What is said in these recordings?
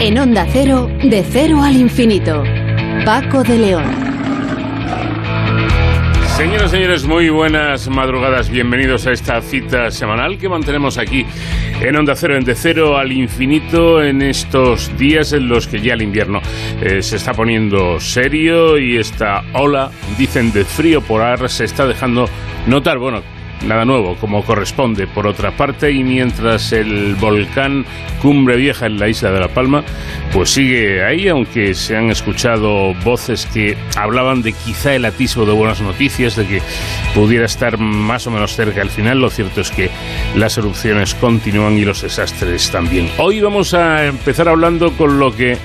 En Onda Cero, de cero al infinito. Paco de León. Señoras y señores, muy buenas madrugadas. Bienvenidos a esta cita semanal que mantenemos aquí en Onda Cero, en De Cero al Infinito, en estos días en los que ya el invierno eh, se está poniendo serio y esta ola, dicen, de frío polar se está dejando notar. Bueno, nada nuevo, como corresponde, por otra parte, y mientras el volcán Cumbre Vieja en la isla de La Palma, pues sigue ahí, aunque se han escuchado voces que hablaban de quizá el atisbo de buenas noticias, de que pudiera estar más o menos cerca al final, lo cierto es que las erupciones continúan y los desastres también. Hoy vamos a empezar hablando con lo que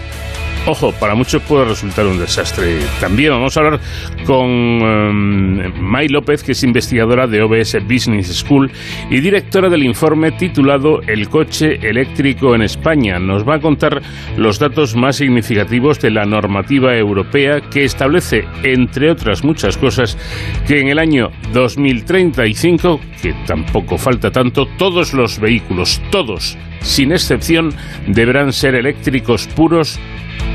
Ojo, para muchos puede resultar un desastre. También vamos a hablar con um, May López, que es investigadora de OBS Business School y directora del informe titulado El coche eléctrico en España. Nos va a contar los datos más significativos de la normativa europea que establece, entre otras muchas cosas, que en el año 2035, que tampoco falta tanto, todos los vehículos, todos, sin excepción, deberán ser eléctricos puros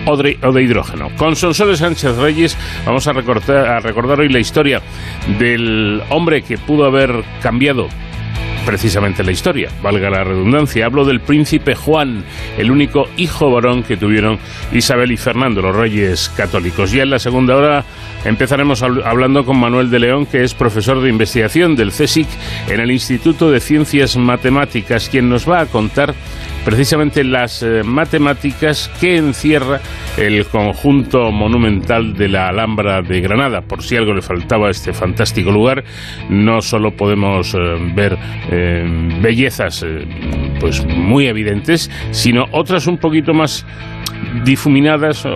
o de, hidrógeno. Con Sonsoles Sánchez Reyes vamos a recordar, a recordar hoy la historia del hombre que pudo haber cambiado precisamente la historia, valga la redundancia. Hablo del príncipe Juan, el único hijo varón que tuvieron Isabel y Fernando, los reyes católicos. Ya en la segunda hora empezaremos hablando con Manuel de León, que es profesor de investigación del CSIC en el Instituto de Ciencias Matemáticas, quien nos va a contar precisamente las eh, matemáticas que encierra el conjunto monumental de la Alhambra de Granada. Por si algo le faltaba a este fantástico lugar, no solo podemos eh, ver eh, bellezas pues muy evidentes, sino otras un poquito más difuminadas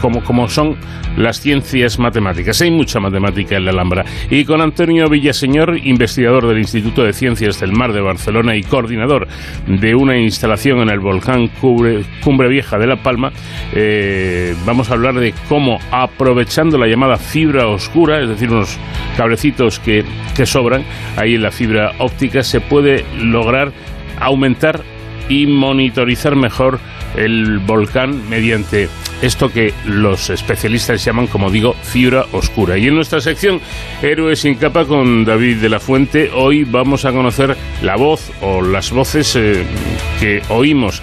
como, como son las ciencias matemáticas. Hay mucha matemática en la Alhambra. Y con Antonio Villaseñor, investigador del Instituto de Ciencias del Mar de Barcelona y coordinador de una instalación en el volcán Cumbre, Vieja de La Palma, eh, vamos a hablar de cómo aprovechando la llamada fibra oscura, es decir, unos cablecitos que, que sobran ahí en la fibra óptica, se puede lograr aumentar y monitorizar mejor el volcán mediante esto que los especialistas llaman, como digo, fibra oscura. Y en nuestra sección Héroes sin capa con David de la Fuente, hoy vamos a conocer la voz o las voces eh, que oímos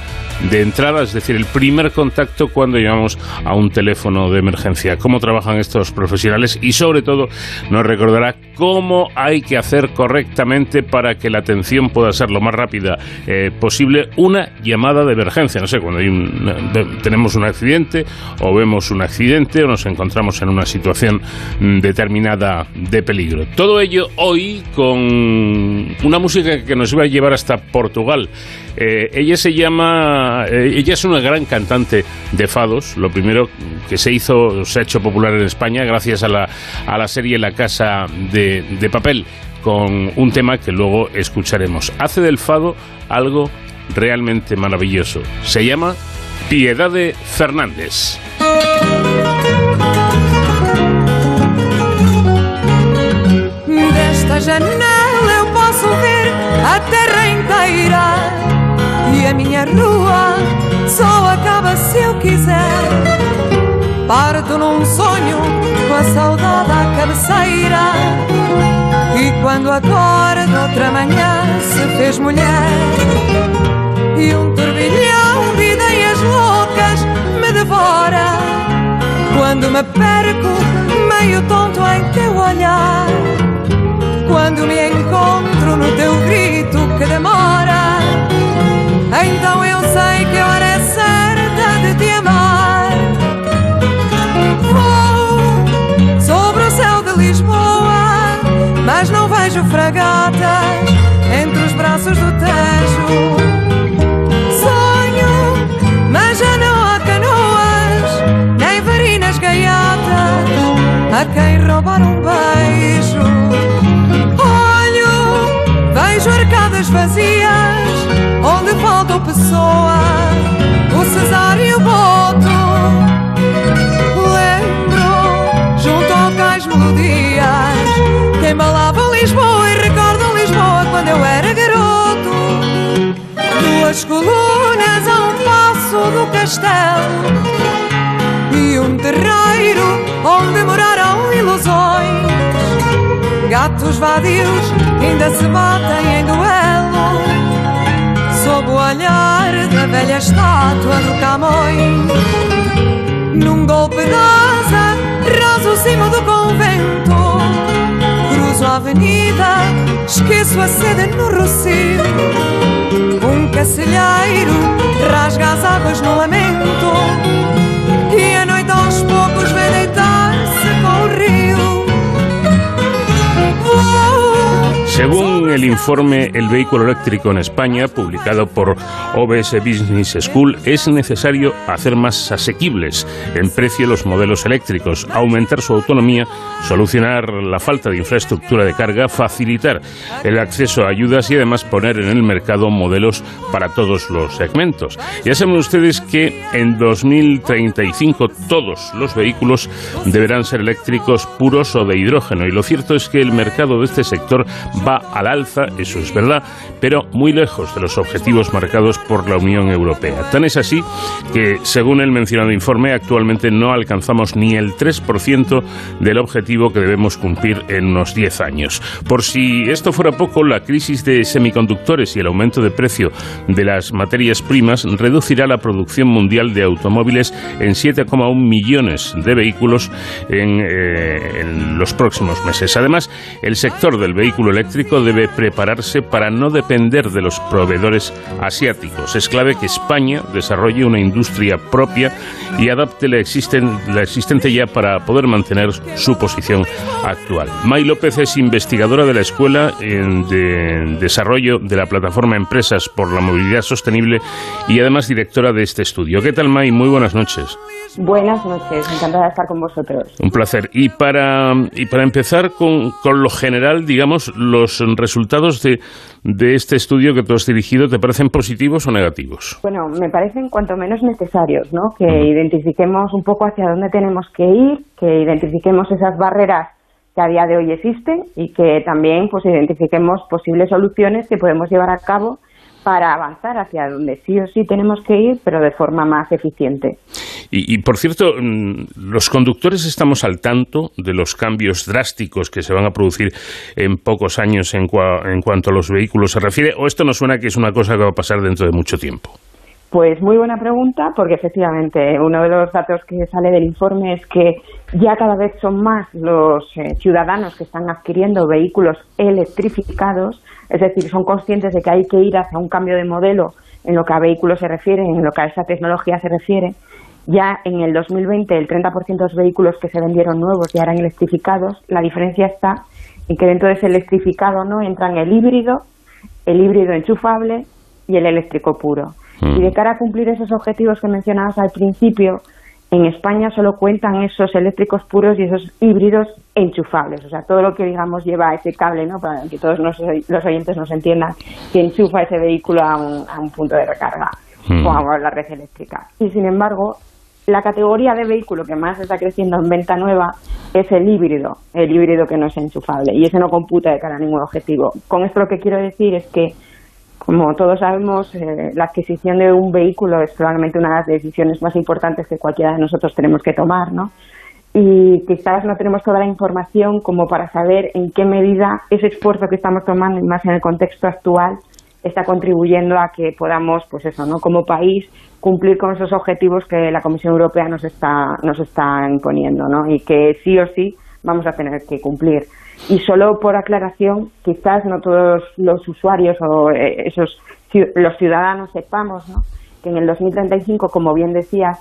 de entrada, es decir, el primer contacto cuando llamamos a un teléfono de emergencia. Cómo trabajan estos profesionales y sobre todo nos recordará cómo hay que hacer correctamente para que la atención pueda ser lo más rápida eh, posible una llamada de emergencia. No sé, cuando tenemos un accidente o vemos un accidente o nos encontramos en una situación mm, determinada de peligro. Todo ello hoy con una música que nos iba a llevar hasta Portugal. Eh, ella se llama, eh, ella es una gran cantante de fados. Lo primero que se hizo, se ha hecho popular en España gracias a la, a la serie La Casa de, de Papel, con un tema que luego escucharemos. Hace del fado algo realmente maravilloso. Se llama Piedade Fernández. Desta janela eu posso ver a terra inteira e a minha rua só acaba se eu quiser. Parto num sonho com a saudade à cabeceira. E quando acordo outra manhã se fez mulher. E um turbilhão de ideias loucas me devora. Quando me perco, meio tonto em teu olhar. Quando me encontro no teu grito que demora então eu sei que a hora é certa de te amar. Vou sobre o céu de Lisboa, mas não vejo fragatas entre os braços do Tejo. Sonho, mas já não há canoas, nem varinas gaiatas a quem roubar um beijo. Olho, vejo arcadas vazias onde faltam pessoas, o cesário boto. Lembro, junto ao cais melodias, que embalavam Lisboa e recordam Lisboa quando eu era garoto. Duas colunas a um passo do castelo e um terreiro onde moraram ilusões. Gatos vadios ainda se batem em duelo olhar da velha estátua do Camões. Num golpe d'asa, raso o cimo do convento. Cruzo a avenida, esqueço a sede no Rocio. Um cacilheiro rasga as águas no lamento. Según el informe El vehículo eléctrico en España, publicado por OBS Business School, es necesario hacer más asequibles en precio los modelos eléctricos, aumentar su autonomía, solucionar la falta de infraestructura de carga, facilitar el acceso a ayudas y además poner en el mercado modelos para todos los segmentos. Ya saben ustedes que en 2035 todos los vehículos deberán ser eléctricos puros o de hidrógeno y lo cierto es que el mercado de este sector va al alza, eso es verdad, pero muy lejos de los objetivos marcados por la Unión Europea. Tan es así que, según el mencionado informe, actualmente no alcanzamos ni el 3% del objetivo que debemos cumplir en unos 10 años. Por si esto fuera poco, la crisis de semiconductores y el aumento de precio de las materias primas reducirá la producción mundial de automóviles en 7,1 millones de vehículos en, eh, en los próximos meses. Además, el sector del vehículo eléctrico debe prepararse para no depender de los proveedores asiáticos. Es clave que España desarrolle una industria propia y adapte la, existen, la existente ya para poder mantener su posición actual. May López es investigadora de la Escuela de Desarrollo de la Plataforma Empresas por la Movilidad Sostenible y además directora de este estudio. ¿Qué tal, May? Muy buenas noches. Buenas noches, encantada de estar con vosotros. Un placer. Y para, y para empezar con, con lo general, digamos, los resultados de, de este estudio que tú has dirigido, ¿te parecen positivos o negativos? Bueno, me parecen cuanto menos necesarios, ¿no? Que identifiquemos un poco hacia dónde tenemos que ir, que identifiquemos esas barreras que a día de hoy existen y que también pues identifiquemos posibles soluciones que podemos llevar a cabo para avanzar hacia donde sí o sí tenemos que ir, pero de forma más eficiente. Y, y, por cierto, mm, los conductores estamos al tanto de los cambios drásticos que se van a producir en pocos años en, cua, en cuanto a los vehículos se refiere, o esto nos suena que es una cosa que va a pasar dentro de mucho tiempo. Pues muy buena pregunta, porque efectivamente uno de los datos que sale del informe es que ya cada vez son más los eh, ciudadanos que están adquiriendo vehículos electrificados, es decir, son conscientes de que hay que ir hacia un cambio de modelo en lo que a vehículos se refiere, en lo que a esa tecnología se refiere. Ya en el 2020 el 30% de los vehículos que se vendieron nuevos ya eran electrificados. La diferencia está en que dentro de ese electrificado no entran el híbrido, el híbrido enchufable y el eléctrico puro. Y de cara a cumplir esos objetivos que mencionabas al principio, en España solo cuentan esos eléctricos puros y esos híbridos enchufables. O sea, todo lo que, digamos, lleva ese cable, ¿no? Para que todos los, los oyentes nos entiendan, que enchufa ese vehículo a un, a un punto de recarga mm. o a la red eléctrica. Y, sin embargo, la categoría de vehículo que más está creciendo en venta nueva es el híbrido, el híbrido que no es enchufable. Y ese no computa de cara a ningún objetivo. Con esto lo que quiero decir es que como todos sabemos, eh, la adquisición de un vehículo es probablemente una de las decisiones más importantes que cualquiera de nosotros tenemos que tomar, ¿no? Y quizás no tenemos toda la información como para saber en qué medida ese esfuerzo que estamos tomando, y más en el contexto actual, está contribuyendo a que podamos, pues eso, ¿no? Como país, cumplir con esos objetivos que la Comisión Europea nos está, nos está imponiendo, ¿no? Y que sí o sí vamos a tener que cumplir. Y solo por aclaración, quizás no todos los usuarios o eh, esos los ciudadanos sepamos ¿no? que en el 2035, como bien decías,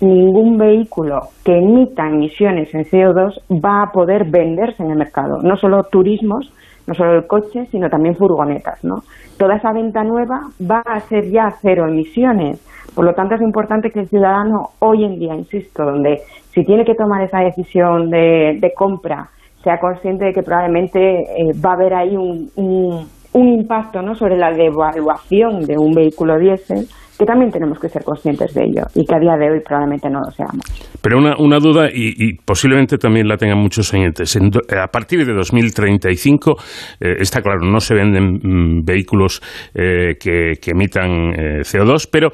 ningún vehículo que emita emisiones en CO2 va a poder venderse en el mercado. No solo turismos, no solo el coche, sino también furgonetas. ¿no? Toda esa venta nueva va a ser ya cero emisiones. Por lo tanto, es importante que el ciudadano hoy en día, insisto, donde si tiene que tomar esa decisión de, de compra, sea consciente de que probablemente eh, va a haber ahí un, un, impacto ¿no? sobre la devaluación de un vehículo diésel, que también tenemos que ser conscientes de ello y que a día de hoy probablemente no lo seamos. Pero una, una duda, y, posiblemente también la tengan muchos oyentes. a partir de 2035, eh, está claro, no se venden mm, vehículos eh, que, emitan CO2, pero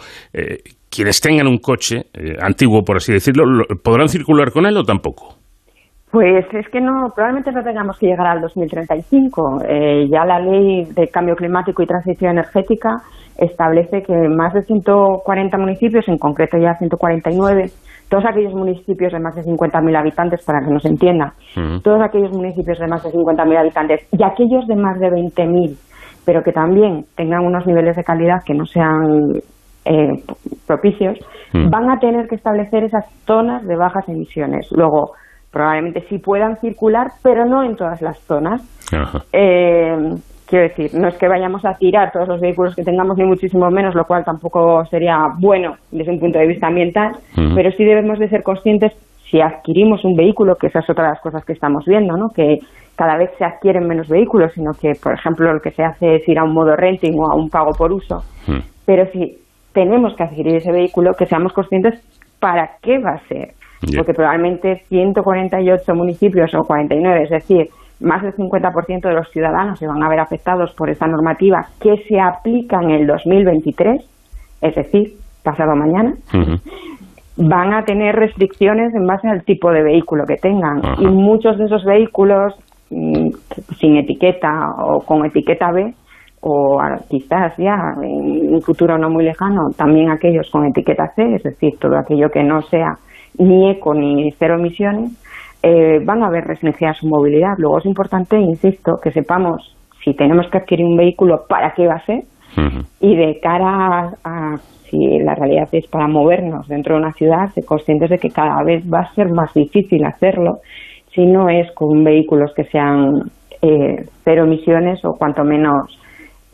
quienes tengan un coche antiguo, por así decirlo, ¿podrán circular con él o tampoco? Pues es que no, probablemente no tengamos que llegar al 2035. Eh, ya la ley de cambio climático y transición energética establece que más de 140 municipios, en concreto ya 149, todos aquellos municipios de más de 50.000 habitantes, para que nos entienda, todos aquellos municipios de más de 50.000 habitantes y aquellos de más de 20.000, pero que también tengan unos niveles de calidad que no sean eh, propicios, van a tener que establecer esas zonas de bajas emisiones. Luego, probablemente sí puedan circular, pero no en todas las zonas. Eh, quiero decir, no es que vayamos a tirar todos los vehículos que tengamos, ni muchísimo menos, lo cual tampoco sería bueno desde un punto de vista ambiental, pero sí debemos de ser conscientes si adquirimos un vehículo, que esa es otra de las cosas que estamos viendo, ¿no? que cada vez se adquieren menos vehículos, sino que, por ejemplo, lo que se hace es ir a un modo renting o a un pago por uso. Pero si tenemos que adquirir ese vehículo, que seamos conscientes para qué va a ser porque probablemente 148 municipios o 49, es decir, más del 50% de los ciudadanos se van a ver afectados por esta normativa que se aplica en el 2023, es decir, pasado mañana, van a tener restricciones en base al tipo de vehículo que tengan. Y muchos de esos vehículos mm, sin etiqueta o con etiqueta B, o quizás ya en un futuro no muy lejano, también aquellos con etiqueta C, es decir, todo aquello que no sea ni eco ni cero emisiones, eh, van a ver restringida su movilidad. Luego es importante, insisto, que sepamos si tenemos que adquirir un vehículo, para qué va a ser, y de cara a, si la realidad es para movernos dentro de una ciudad, ser conscientes de que cada vez va a ser más difícil hacerlo si no es con vehículos que sean eh, cero emisiones o cuanto menos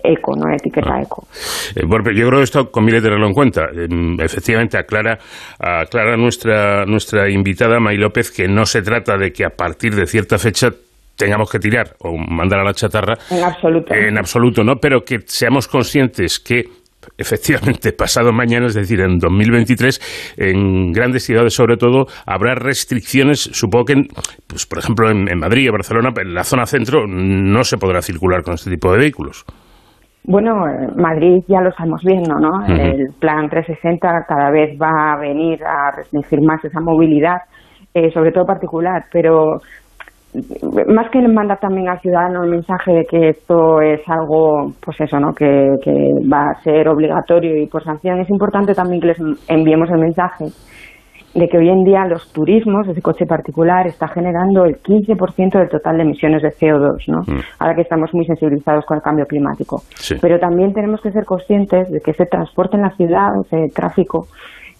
eco, no etiqueta ah. eco. Eh, bueno, yo creo que esto conviene tenerlo en cuenta. Em, efectivamente, aclara, aclara nuestra, nuestra invitada May López que no se trata de que a partir de cierta fecha tengamos que tirar o mandar a la chatarra. En absoluto. En absoluto, ¿no? Pero que seamos conscientes que efectivamente pasado mañana, es decir, en 2023, en grandes ciudades sobre todo, habrá restricciones, supongo que, pues, por ejemplo, en, en Madrid o Barcelona, en la zona centro, no se podrá circular con este tipo de vehículos. Bueno, Madrid ya lo estamos viendo, ¿no? El plan 360 cada vez va a venir a restringir más esa movilidad, eh, sobre todo particular, pero más que mandar también al ciudadano el mensaje de que esto es algo, pues eso, ¿no? Que, que va a ser obligatorio y por sanción, es importante también que les enviemos el mensaje de que hoy en día los turismos, ese coche particular, está generando el 15% del total de emisiones de CO2, ¿no? Mm. Ahora que estamos muy sensibilizados con el cambio climático. Pero también tenemos que ser conscientes de que ese transporte en la ciudad, ese tráfico,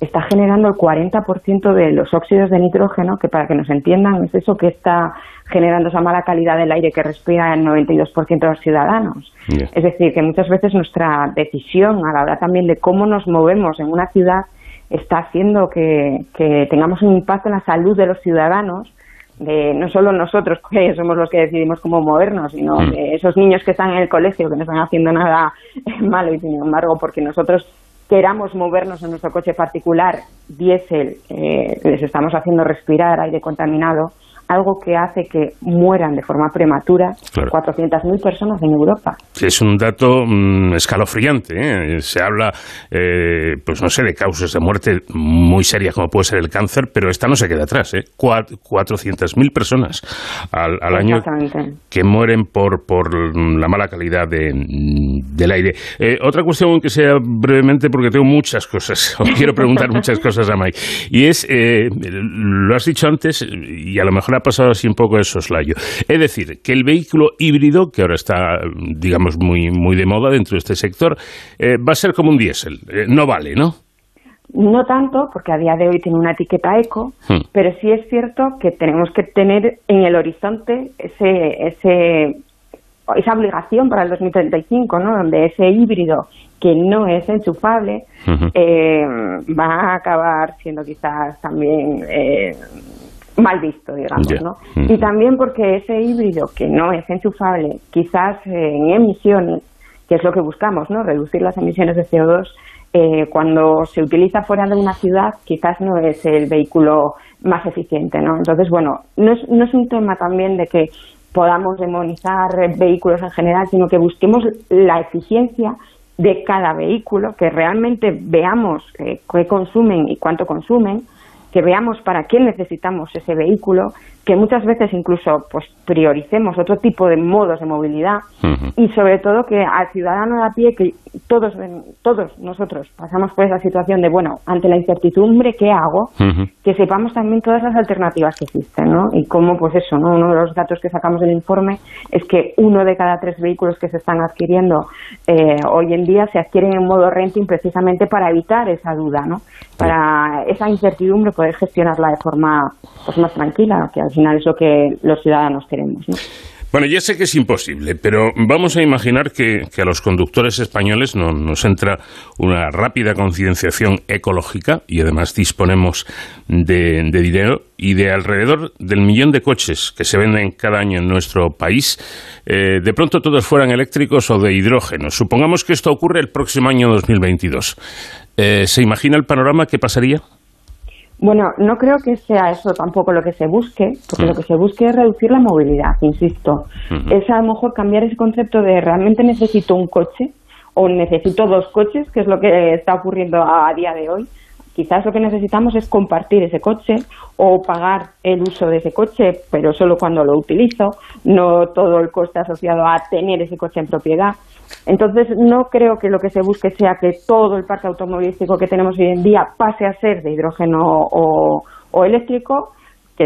está generando el 40% de los óxidos de nitrógeno, que para que nos entiendan es eso que está generando esa mala calidad del aire que respira el 92% de los ciudadanos. Es decir, que muchas veces nuestra decisión a la hora también de cómo nos movemos en una ciudad está haciendo que, tengamos un impacto en la salud de los ciudadanos, de no solo nosotros, que somos los que decidimos cómo movernos, sino mm. de esos niños que están en el colegio, que no están haciendo nada malo y sin embargo, porque nosotros queramos movernos en nuestro coche particular diésel, eh, les estamos haciendo respirar aire contaminado, algo que hace que mueran de forma prematura 400.000 personas en Europa. Es un dato mm, escalofriante. ¿eh? Se habla, eh, pues no sé, de causas de muerte muy serias como puede ser el cáncer, pero esta no se queda atrás. ¿eh? 400.000 personas al, año que mueren por, por la mala calidad de, del aire. Eh, otra cuestión que sea brevemente, porque tengo muchas cosas, o quiero preguntar muchas cosas a Mike, y es, eh, lo has dicho antes, y a lo mejor ha pasado así un poco de soslayo. Es decir, que el vehículo híbrido, que ahora está, digamos, muy, muy de moda dentro de este sector, eh, va a ser como un diésel. Eh, no vale, ¿no? No tanto, porque a día de hoy tiene una etiqueta eco, hmm. pero sí es cierto que tenemos que tener en el horizonte ese, ese, esa obligación para el 2035, ¿no? donde ese híbrido que no es enchufable eh, va a acabar siendo quizás también mal visto, digamos, ¿no? Mm. Y también porque ese híbrido que no es enchufable, quizás en emisiones, que es lo que buscamos, ¿no? Reducir las emisiones de CO2, eh, cuando se utiliza fuera de una ciudad quizás no es el vehículo más eficiente, ¿no? Entonces, bueno, no es, no es un tema también de que podamos demonizar vehículos en general, sino que busquemos la eficiencia de cada vehículo, que realmente veamos eh, qué consumen y cuánto consumen, que veamos para qué necesitamos ese vehículo, que muchas veces incluso pues prioricemos otro tipo de modos de movilidad y sobre todo que al ciudadano de a pie que todos todos nosotros pasamos por esa situación de bueno ante la incertidumbre qué hago que sepamos también todas las alternativas que existen no y cómo pues eso no uno de los datos que sacamos del informe es que uno de cada tres vehículos que se están adquiriendo eh, hoy en día se adquieren en modo renting precisamente para evitar esa duda no para esa incertidumbre poder gestionarla de forma pues más tranquila que al final es lo que los ciudadanos queremos. Bueno, ya sé que es imposible, pero vamos a imaginar que, a los conductores españoles nos entra una rápida concienciación ecológica y además disponemos de, dinero y de alrededor del millón de coches que se venden cada año en nuestro país, eh, de pronto todos fueran eléctricos o de hidrógeno. Supongamos que esto ocurre el próximo año 2022. Eh, ¿Se imagina el panorama que pasaría? Bueno, no creo que sea eso tampoco lo que se busque, porque lo mm. que se busque es reducir la movilidad, insisto. Es a lo mejor cambiar ese concepto de realmente necesito un coche o necesito dos coches, que es lo que está ocurriendo a día de hoy, Quizás lo que necesitamos es compartir ese coche o pagar el uso de ese coche, pero solo cuando lo utilizo, no todo el coste asociado a tener ese coche en propiedad. Entonces, no creo que lo que se busque sea que todo el parque automovilístico que tenemos hoy en día pase a ser de hidrógeno o, eléctrico, que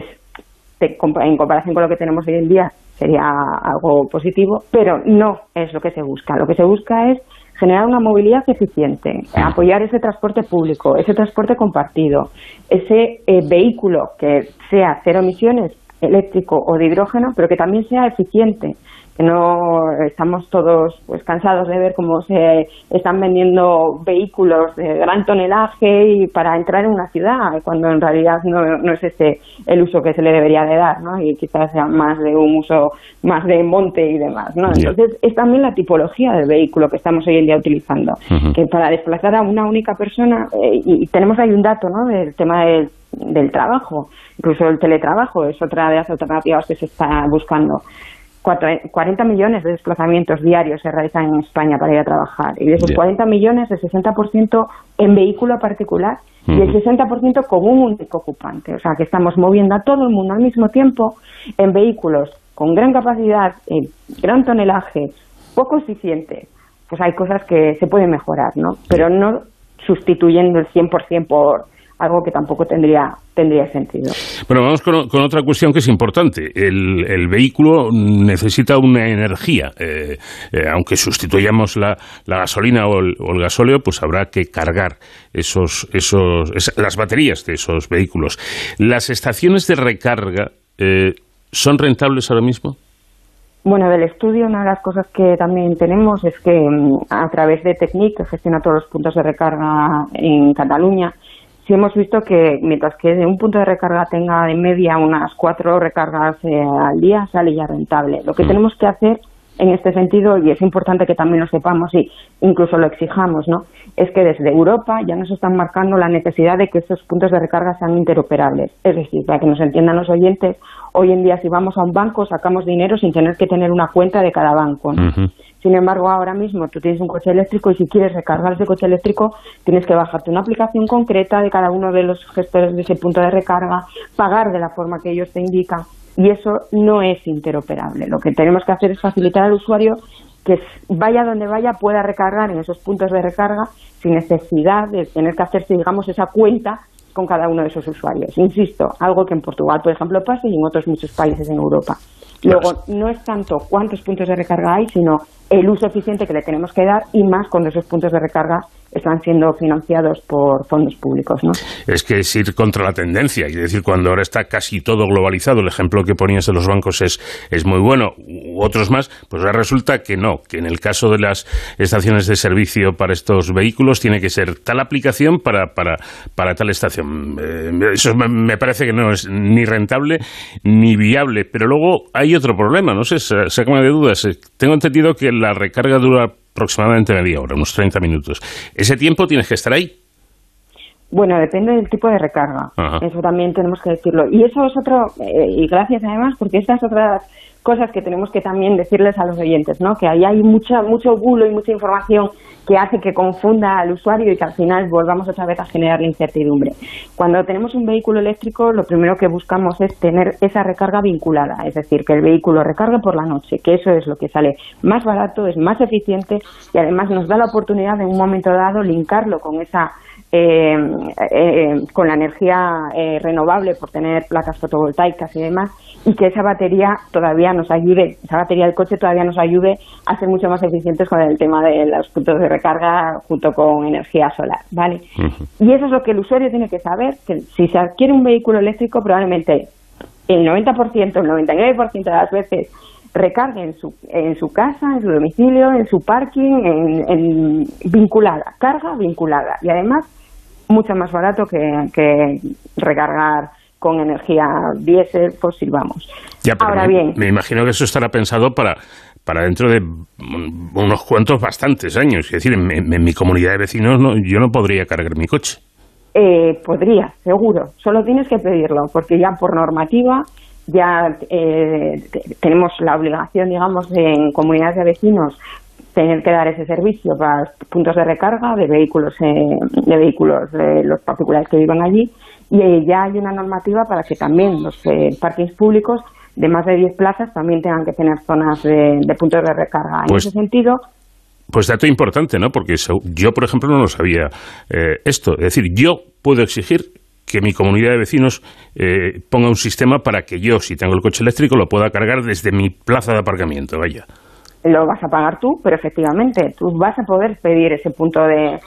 en comparación con lo que tenemos hoy en día sería algo positivo, pero no es lo que se busca. Lo que se busca es generar una movilidad eficiente, apoyar ese transporte público, ese transporte compartido, ese eh, vehículo que sea cero emisiones, eléctrico o de hidrógeno, pero que también sea eficiente, no estamos todos pues cansados de ver cómo se están vendiendo vehículos de gran tonelaje y para entrar en una ciudad cuando en realidad no, no es ese el uso que se le debería de dar ¿no? y quizás sea más de un uso más de monte y demás ¿no? entonces es también la tipología del vehículo que estamos hoy en día utilizando que para desplazar a una única persona eh, y tenemos ahí un dato ¿no? del tema del del trabajo, incluso el teletrabajo es otra de las alternativas que se está buscando. 40 millones de desplazamientos diarios se realizan en España para ir a trabajar. Y de esos 40 millones, el 60% en vehículo particular y el 60% con un único ocupante. O sea, que estamos moviendo a todo el mundo al mismo tiempo en vehículos con gran capacidad, gran tonelaje, poco eficientes. Pues hay cosas que se pueden mejorar, ¿no? Pero no sustituyendo el 100% por algo que tampoco tendría, tendría sentido. Bueno, vamos con, otra cuestión que es importante. El, vehículo necesita una energía. Eh, eh, aunque sustituyamos la, gasolina o el, gasóleo, pues habrá que cargar esos, esos, las baterías de esos vehículos. ¿Las estaciones de recarga eh, son rentables ahora mismo? Bueno, del estudio una de las cosas que también tenemos es que mm, a través de Technic, que gestiona todos los puntos de recarga en Cataluña, sí hemos visto que mientras que un punto de recarga tenga de media unas cuatro recargas eh, al día, sale ya rentable. Lo que mm. tenemos que hacer en este sentido, y es importante que también lo sepamos y incluso lo exijamos, ¿no? es que desde Europa ya nos están marcando la necesidad de que estos puntos de recarga sean interoperables. Es decir, para que nos entiendan los oyentes, hoy en día si vamos a un banco sacamos dinero sin tener que tener una cuenta de cada banco. Sin embargo, ahora mismo tú tienes un coche eléctrico y si quieres recargar ese coche eléctrico tienes que bajarte una aplicación concreta de cada uno de los gestores de ese punto de recarga, pagar de la forma que ellos te indican y eso no es interoperable. Lo que tenemos que hacer es facilitar al usuario que vaya donde vaya pueda recargar en esos puntos de recarga sin necesidad de tener que hacerse, digamos, esa cuenta con cada uno de esos usuarios. Insisto, algo que en Portugal, por ejemplo, pasa y en otros muchos países en Europa. Luego, no es tanto cuántos puntos de recarga hay, sino el uso eficiente que le tenemos que dar y más cuando esos puntos de recarga están siendo financiados por fondos públicos. ¿no? Es que es ir contra la tendencia, es decir, cuando ahora está casi todo globalizado, el ejemplo que ponías de los bancos es, es muy bueno, u otros más, pues ahora resulta que no, que en el caso de las estaciones de servicio para estos vehículos tiene que ser tal aplicación para, para, para tal estación. Eh, eso me parece que no es ni rentable ni viable, pero luego hay otro problema, no sé, sácame de dudas. Tengo entendido que la recarga dura aproximadamente media hora, unos 30 minutos. ¿Ese tiempo tienes que estar ahí? Bueno, depende del tipo de recarga. Eso también tenemos que decirlo. Y eso es otro, eh, y gracias además, porque estas otras cosas que tenemos que también decirles a los oyentes, ¿no? Que ahí hay mucha, mucho bulo y mucha información que hace que confunda al usuario y que al final volvamos otra vez a generar la incertidumbre. Cuando tenemos un vehículo eléctrico, lo primero que buscamos es tener esa recarga vinculada, es decir, que el vehículo recargue por la noche, que eso es lo que sale más barato, es más eficiente y además nos da la oportunidad de en un momento dado linkarlo con esa eh, eh, con la energía eh, renovable por tener placas fotovoltaicas y demás, y que esa batería todavía nos ayude, esa batería del coche todavía nos ayude a ser mucho más eficientes con el tema de los puntos de recarga junto con energía solar, ¿vale? Y eso es lo que el usuario tiene que saber, que si se adquiere un vehículo eléctrico probablemente el 90%, el 99% de las veces recargue en su, en su casa, en su domicilio, en su parking, en, vinculada, carga vinculada. Y además mucho más barato que, recargar con energía diésel, fósil, vamos. Ahora me, bien. Me imagino que eso estará pensado para, para dentro de unos cuantos bastantes años. Es decir, en, mi comunidad de vecinos no, yo no podría cargar mi coche. Eh, podría, seguro. Solo tienes que pedirlo, porque ya por normativa ya eh, tenemos la obligación, digamos, en comunidades de vecinos tener que dar ese servicio para puntos de recarga de vehículos eh, de vehículos de los particulares que vivan allí y ya hay una normativa para que también los eh, parkings públicos de más de 10 plazas también tengan que tener zonas de, puntos de recarga. en pues ese sentido, pues dato importante, ¿no? Porque yo, por ejemplo, no lo sabía eh, esto. Es decir, yo puedo exigir que mi comunidad de vecinos ponga un sistema para que yo, si tengo el coche eléctrico, lo pueda cargar desde mi plaza de aparcamiento, vaya lo vas a pagar tú, pero efectivamente tú vas a poder pedir ese punto de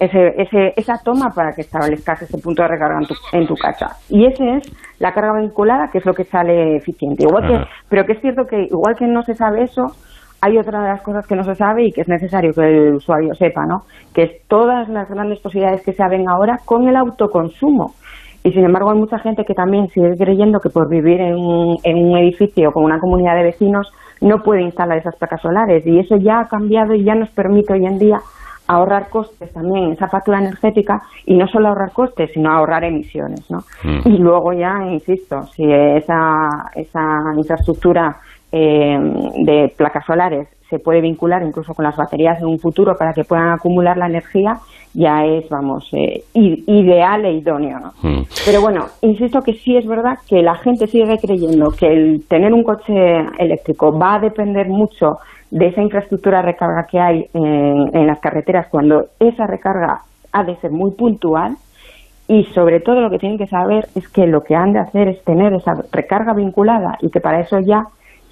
ese, ese, esa toma para que establezcas ese punto de recarga en tu, en tu casa. Y ese es la carga vinculada, que es lo que sale eficiente. Igual que, pero que es cierto que igual que no se sabe eso, hay otra de las cosas que no se sabe y que es necesario que el usuario sepa, ¿no? Que es todas las grandes posibilidades que se ven ahora con el autoconsumo. Y sin embargo hay mucha gente que también sigue creyendo que por vivir en un, en un edificio con una comunidad de vecinos no puede instalar esas placas solares y eso ya ha cambiado y ya nos permite hoy en día ahorrar costes también en esa factura energética y no solo ahorrar costes, sino ahorrar emisiones. ¿no? Mm. Y luego ya, insisto, si esa, esa infraestructura eh, de placas solares se puede vincular incluso con las baterías en un futuro para que puedan acumular la energía, ya es, vamos, eh, ideal e idóneo. Mm. Pero bueno, insisto que sí es verdad que la gente sigue creyendo que el tener un coche eléctrico va a depender mucho de esa infraestructura de recarga que hay en, en las carreteras cuando esa recarga ha de ser muy puntual y sobre todo lo que tienen que saber es que lo que han de hacer es tener esa recarga vinculada y que para eso ya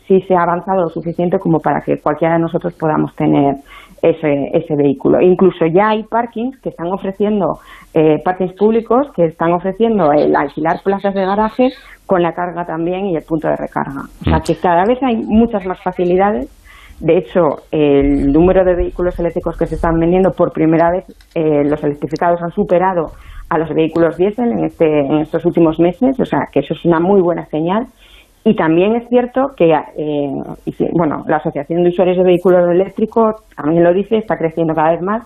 sí se ha avanzado lo suficiente como para que cualquiera de nosotros podamos tener ese, ese vehículo. Incluso ya hay parkings que están ofreciendo, eh, parkings públicos que están ofreciendo el alquilar plazas de garaje con la carga también y el punto de recarga. O sea que cada vez hay muchas más facilidades. De hecho, el número de vehículos eléctricos que se están vendiendo por primera vez, eh, los electrificados han superado a los vehículos diésel en, este, en estos últimos meses, o sea que eso es una muy buena señal y también es cierto que, eh, bueno, la Asociación de Usuarios de Vehículos Eléctricos también lo dice, está creciendo cada vez más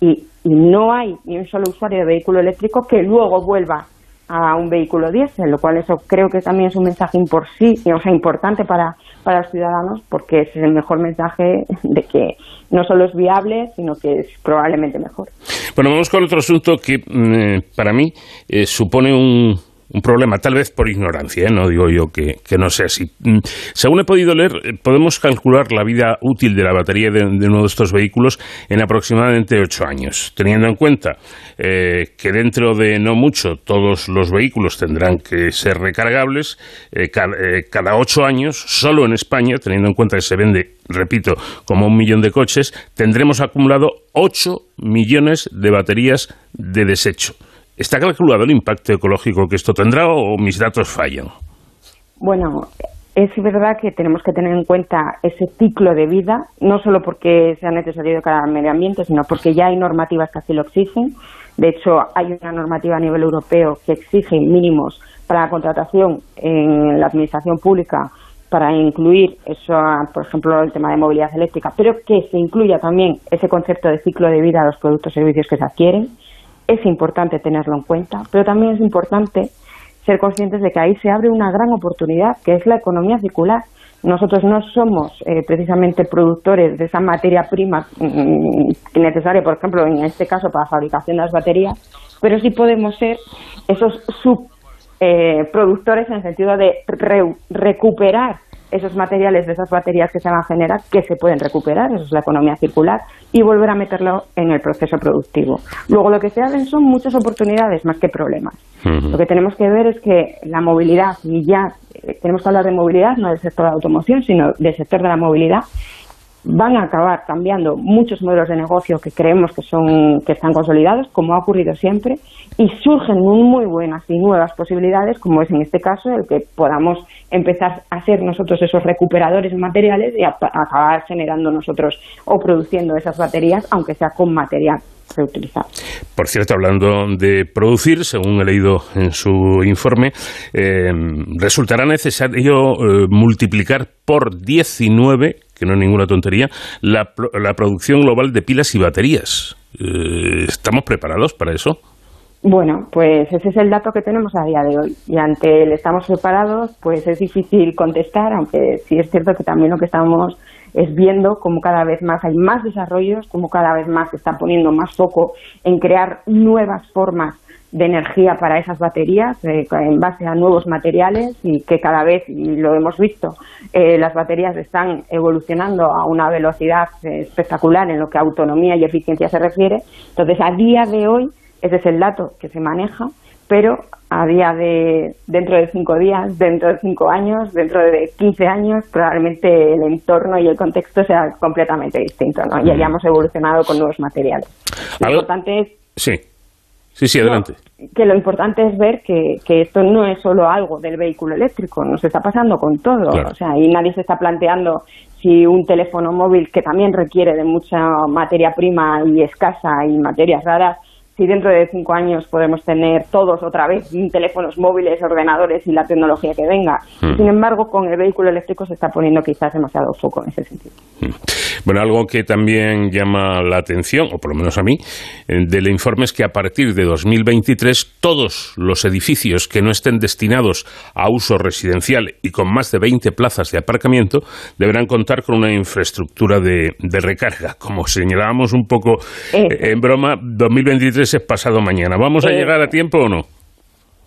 y, no hay ni un solo usuario de vehículo eléctrico que luego vuelva a un vehículo diésel, lo cual eso creo que también es un mensaje por sí, o sea, importante para, para los ciudadanos porque es el mejor mensaje de que no solo es viable, sino que es probablemente mejor. Bueno, vamos con otro asunto que mm, para mí eh, supone un, un problema, tal vez por ignorancia, ¿eh? no digo yo que, no sea así. Mm, según he podido leer, eh, podemos calcular la vida útil de la batería de, uno de estos vehículos en aproximadamente ocho años, teniendo en cuenta eh, que dentro de no mucho todos los vehículos tendrán que ser recargables cada, ocho años, solo en España, teniendo en cuenta que se vende, repito, como un millón de coches, tendremos acumulado ocho millones de baterías de desecho. ¿Está calculado el impacto ecológico que esto tendrá o mis datos fallan? Bueno, es verdad que tenemos que tener en cuenta ese ciclo de vida, no solo porque sea necesario de cara al medio ambiente, sino porque ya hay normativas que así lo exigen. De hecho, hay una normativa a nivel europeo que exige mínimos para la contratación en la administración pública para incluir eso, por ejemplo, el tema de movilidad eléctrica, pero que se incluya también ese concepto de ciclo de vida de los productos y servicios que se adquieren. Es importante tenerlo en cuenta, pero también es importante ser conscientes de que ahí se abre una gran oportunidad, que es la economía circular. Nosotros no somos eh, precisamente productores de esa materia prima mm, necesaria, por ejemplo, en este caso para la fabricación de las baterías, pero sí podemos ser esos subproductores eh, en el sentido de recuperar esos materiales de esas baterías que se van a generar, que se pueden recuperar, eso es la economía circular, y volver a meterlo en el proceso productivo. Luego lo que se abren son muchas oportunidades más que problemas. Lo que tenemos que ver es que la movilidad, y ya eh, tenemos que hablar de movilidad, no del sector de la automoción, sino del sector de la movilidad, van a acabar cambiando muchos modelos de negocio que creemos que son que están consolidados, como ha ocurrido siempre, y surgen muy buenas y nuevas posibilidades, como es en este caso el que podamos empezar a ser nosotros esos recuperadores materiales y acabar generando nosotros o produciendo esas baterías, aunque sea con material reutilizado. Por cierto, hablando de producir, según he leído en su informe, eh, resultará necesario eh, multiplicar por 19 que no es ninguna tontería, la, la producción global de pilas y baterías. Eh, ¿Estamos preparados para eso? Bueno, pues ese es el dato que tenemos a día de hoy. Y ante el estamos preparados, pues es difícil contestar, aunque sí es cierto que también lo que estamos es viendo como cada vez más hay más desarrollos, como cada vez más se está poniendo más foco en crear nuevas formas de energía para esas baterías eh, en base a nuevos materiales y que cada vez, y lo hemos visto, eh, las baterías están evolucionando a una velocidad eh, espectacular en lo que a autonomía y eficiencia se refiere. Entonces, a día de hoy, ese es el dato que se maneja, pero a día de dentro de cinco días, dentro de cinco años, dentro de 15 años, probablemente el entorno y el contexto sea completamente distinto, ¿no? Y hayamos evolucionado con nuevos materiales. Lo importante es sí. Sí, sí, adelante. que lo importante es ver que, que, esto no es solo algo del vehículo eléctrico, nos está pasando con todo. O sea, y nadie se está planteando si un teléfono móvil que también requiere de mucha materia prima y escasa y materias raras, si dentro de cinco años podemos tener todos otra vez teléfonos móviles, ordenadores y la tecnología que venga. Hmm. Sin embargo, con el vehículo eléctrico se está poniendo quizás demasiado foco en ese sentido. Hmm. Bueno, algo que también llama la atención, o por lo menos a mí, eh, del informe es que a partir de 2023 todos los edificios que no estén destinados a uso residencial y con más de 20 plazas de aparcamiento deberán contar con una infraestructura de, recarga. Como señalábamos un poco eh, en broma, 2023 es pasado mañana. ¿Vamos a eh, llegar a tiempo o no?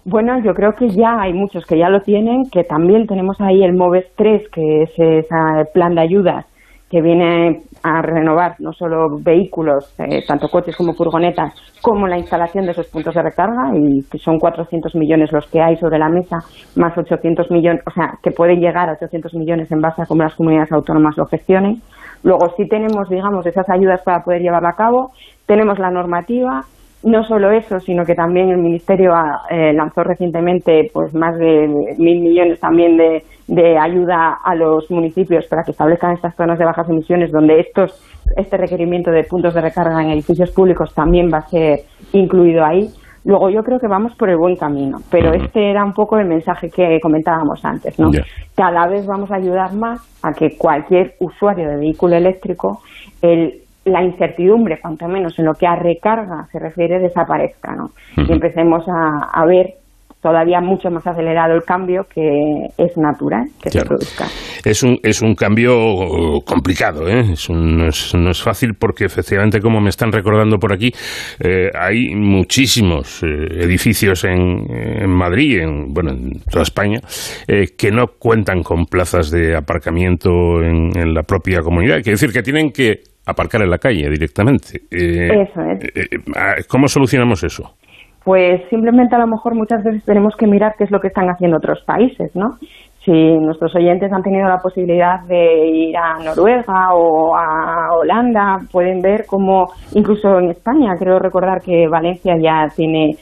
Bueno, yo creo que ya hay muchos que ya lo tienen, que también tenemos ahí el MOVES 3, que es ese plan de ayudas que viene a renovar no solo vehículos, eh, tanto coches como furgonetas, como la instalación de esos puntos de recarga, y que son 400 millones los que hay sobre la mesa, más 800 millones, o sea, que pueden llegar a 800 millones en base a cómo las comunidades autónomas lo gestionen. Luego sí tenemos, digamos, esas ayudas para poder llevarla a cabo, tenemos la normativa, no solo eso, sino que también el Ministerio eh, lanzó recientemente pues más de mil millones también de, de, ayuda a los municipios para que establezcan estas zonas de bajas emisiones donde estos este requerimiento de puntos de recarga en edificios públicos también va a ser incluido ahí. Luego yo creo que vamos por el buen camino, pero este era un poco el mensaje que comentábamos antes, ¿no? Cada vez vamos a ayudar más a que cualquier usuario de vehículo eléctrico el la incertidumbre, cuanto menos en lo que a recarga se refiere, desaparezca, ¿no? Y empecemos a, a, ver todavía mucho más acelerado el cambio que es natural que se produzca. Es un, es un cambio complicado, ¿eh? es no, es, fácil porque efectivamente, como me están recordando por aquí, eh, hay muchísimos eh, edificios en, en, Madrid, en, bueno, en toda España, eh, que no cuentan con plazas de aparcamiento en, en la propia comunidad. Quiere decir que tienen que aparcar en la calle directamente. Eh, eso es. Eh, eh, ah, ¿Cómo solucionamos eso? Pues simplemente a lo mejor muchas veces tenemos que mirar qué es lo que están haciendo otros países, ¿no? Si nuestros oyentes han tenido la posibilidad de ir a Noruega o a Holanda, pueden ver cómo, incluso en España, creo recordar que Valencia ya tiene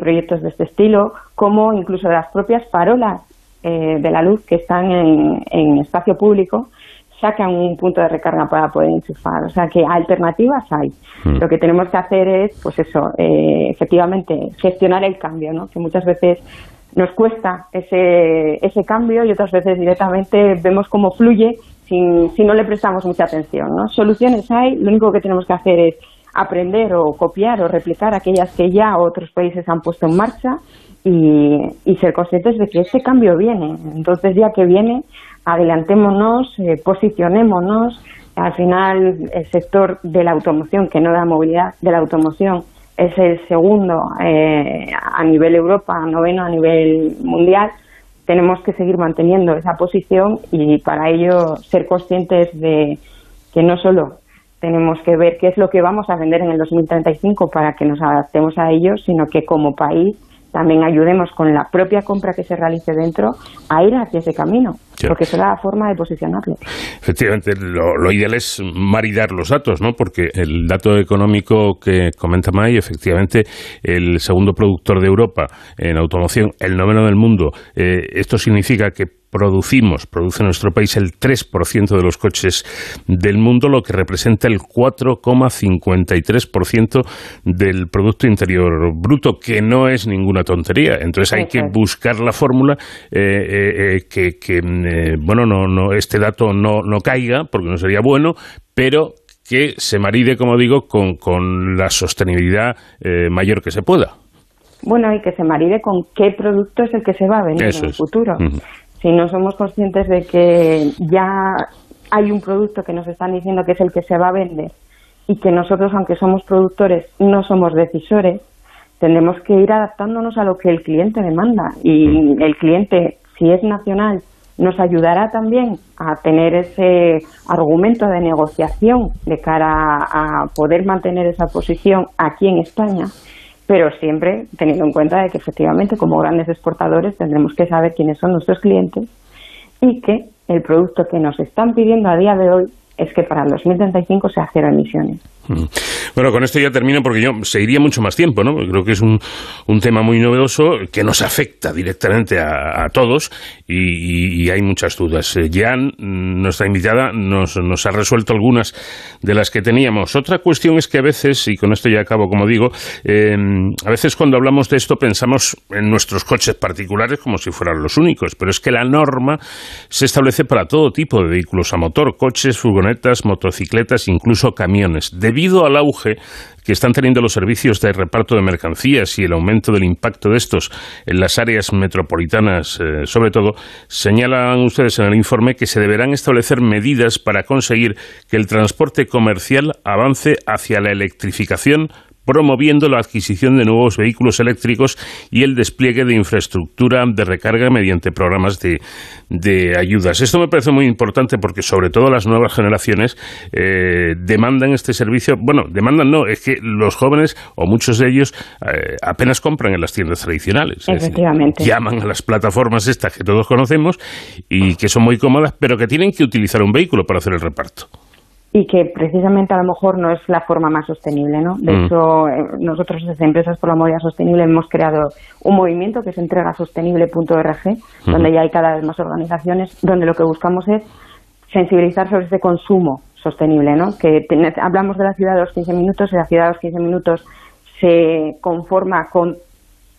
proyectos de este estilo, como incluso las propias parolas de la luz que están en, en espacio público, sacan un punto de recarga para poder enchufar. O sea que alternativas hay. Hmm. Lo que tenemos que hacer es, pues eso, eh, efectivamente, gestionar el cambio, ¿no? Que muchas veces nos cuesta ese, ese cambio y otras veces directamente vemos cómo fluye sin, si no le prestamos mucha atención. ¿no? Soluciones hay, lo único que tenemos que hacer es aprender o copiar o replicar aquellas que ya otros países han puesto en marcha y, y ser conscientes de que ese cambio viene. Entonces, ya que viene, adelantémonos, eh, posicionémonos. Al final, el sector de la automoción, que no da movilidad, de la automoción, es el segundo eh, a nivel Europa, noveno a nivel mundial. Tenemos que seguir manteniendo esa posición y para ello ser conscientes de que no solo tenemos que ver qué es lo que vamos a vender en el 2035 para que nos adaptemos a ello, sino que como país también ayudemos con la propia compra que se realice dentro a ir hacia ese camino, porque esa es la forma de posicionarlo. Efectivamente, lo, ideal es maridar los datos, ¿no? Porque el dato económico que comenta May, efectivamente, el segundo productor de Europa en automoción, el noveno del mundo, eh, esto significa que producimos, produce nuestro país el 3% de los coches del mundo, lo que representa el 4,53% del Producto Interior Bruto, que no es ninguna tontería. Entonces hay que buscar la fórmula eh, eh, eh, que, bueno, no, no, este dato no, no caiga, porque no sería bueno, pero que se maride, como digo, con, con la sostenibilidad mayor que se pueda. Bueno, y que se maride con qué producto es el que se va a vender en el futuro si no somos conscientes de que ya hay un producto que nos están diciendo que es el que se va a vender y que nosotros, aunque somos productores, no somos decisores, tendremos que ir adaptándonos a lo que el cliente demanda. Y el cliente, si es nacional, nos ayudará también a tener ese argumento de negociación de cara a poder mantener esa posición aquí en España pero siempre teniendo en cuenta de que efectivamente como grandes exportadores tendremos que saber quiénes son nuestros clientes y que el producto que nos están pidiendo a día de hoy es que para el 2035 sea cero emisiones. Bueno, con esto ya termino porque yo seguiría mucho más tiempo, ¿no? Creo que es un, tema muy novedoso que nos afecta directamente a, todos y, hay muchas dudas. Eh, Jan, nuestra invitada, nos, nos, ha resuelto algunas de las que teníamos. Otra cuestión es que a veces, y con esto ya acabo, como digo, em, a veces cuando hablamos de esto pensamos en nuestros coches particulares como si fueran los únicos, pero es que la norma se establece para todo tipo de vehículos a motor, coches, furgonetas, motocicletas, incluso camiones. Debido al auge que están teniendo los servicios de reparto de mercancías y el aumento del impacto de estos en las áreas metropolitanas, eh, sobre todo, señalan ustedes en el informe que se deberán establecer medidas para conseguir que el transporte comercial avance hacia la electrificación promoviendo la adquisición de nuevos vehículos eléctricos y el despliegue de infraestructura de recarga mediante programas de, de ayudas. Esto me parece muy importante porque sobre todo las nuevas generaciones eh, demandan este servicio. Bueno, demandan no, es que los jóvenes o muchos de ellos eh, apenas compran en las tiendas tradicionales. Efectivamente. llaman a las plataformas estas que todos conocemos y que son muy cómodas, pero que tienen que utilizar un vehículo para hacer el reparto y que precisamente a lo mejor no es la forma más sostenible, ¿no? De mm. hecho, eh, nosotros desde Empresas por la Movilidad Sostenible hemos creado un movimiento que es entregasostenible.org, donde ya hay cada vez más organizaciones, donde lo que buscamos es sensibilizar sobre ese consumo sostenible, ¿no? Que hablamos de la ciudad de los 15 minutos y la ciudad de los 15 minutos se conforma con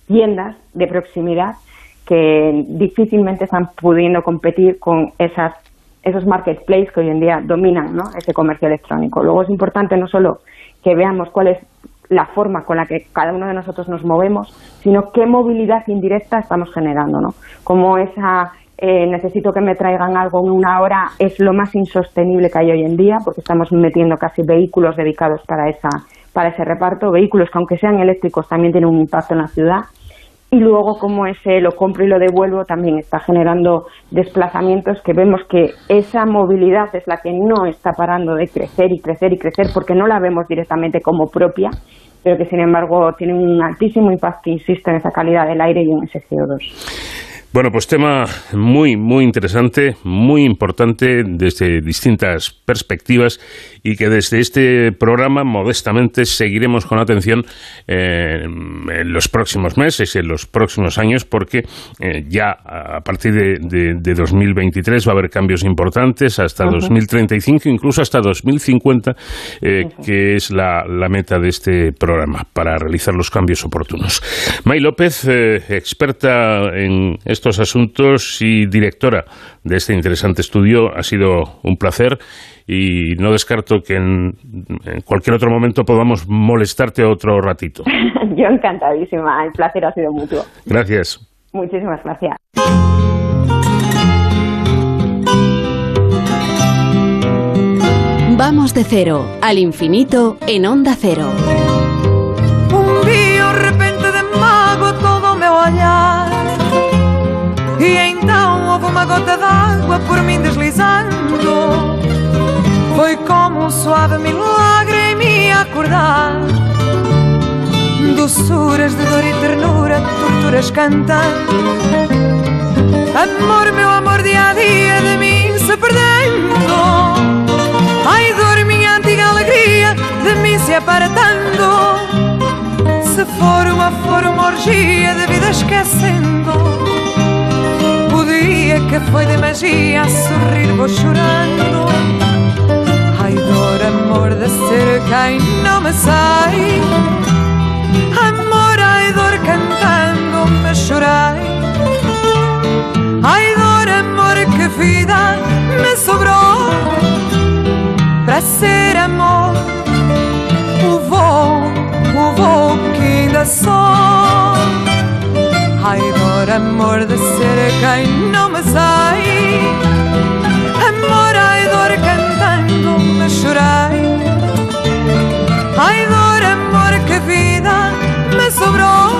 tiendas de proximidad que difícilmente están pudiendo competir con esas esos marketplaces que hoy en día dominan ¿no? ese comercio electrónico. Luego es importante no solo que veamos cuál es la forma con la que cada uno de nosotros nos movemos, sino qué movilidad indirecta estamos generando, ¿no? Como esa eh, necesito que me traigan algo en una hora es lo más insostenible que hay hoy en día, porque estamos metiendo casi vehículos dedicados para esa para ese reparto, vehículos que aunque sean eléctricos también tienen un impacto en la ciudad y luego como ese lo compro y lo devuelvo también está generando desplazamientos que vemos que esa movilidad es la que no está parando de crecer y crecer y crecer porque no la vemos directamente como propia, pero que sin embargo tiene un altísimo impacto, insisto, en esa calidad del aire y en ese CO2. Bueno, pues tema muy, muy interesante, muy importante desde distintas perspectivas y que desde este programa modestamente seguiremos con atención eh, en los próximos meses, en los próximos años, porque eh, ya a partir de, 2023 va a haber cambios importantes hasta 2035, incluso hasta 2050, eh, que es la, la, meta de este programa para realizar los cambios oportunos. May López, experta en estos asuntos y directora de este interesante estudio. Ha sido un placer y no descarto que en, cualquier otro momento podamos molestarte otro ratito. Yo encantadísima, el placer ha sido mutuo. Gracias. Muchísimas gracias. Vamos de cero al infinito en onda cero. Un día repente de mago todo me va E então houve uma gota d'água por mim deslizando. Foi como um suave milagre em me acordar. Doçuras de dor e ternura, torturas cantando. Amor, meu amor, dia a dia de mim se perdendo. Ai, dor, minha antiga alegria, de mim se apartando. Se for uma, for uma orgia de vida esquecendo dia que foi de magia, a sorrir vou chorando. Ai, dor, amor de ser quem não me sai. Amor, ai, dor, cantando me chorai. Ai, dor, amor, que vida me sobrou para ser amor. O voo, o voo que ainda sou. Ai, dor, amor de ser quem não me sai. Amor, ai, dor, cantando me chorai Ai, dor, amor, que vida me sobrou.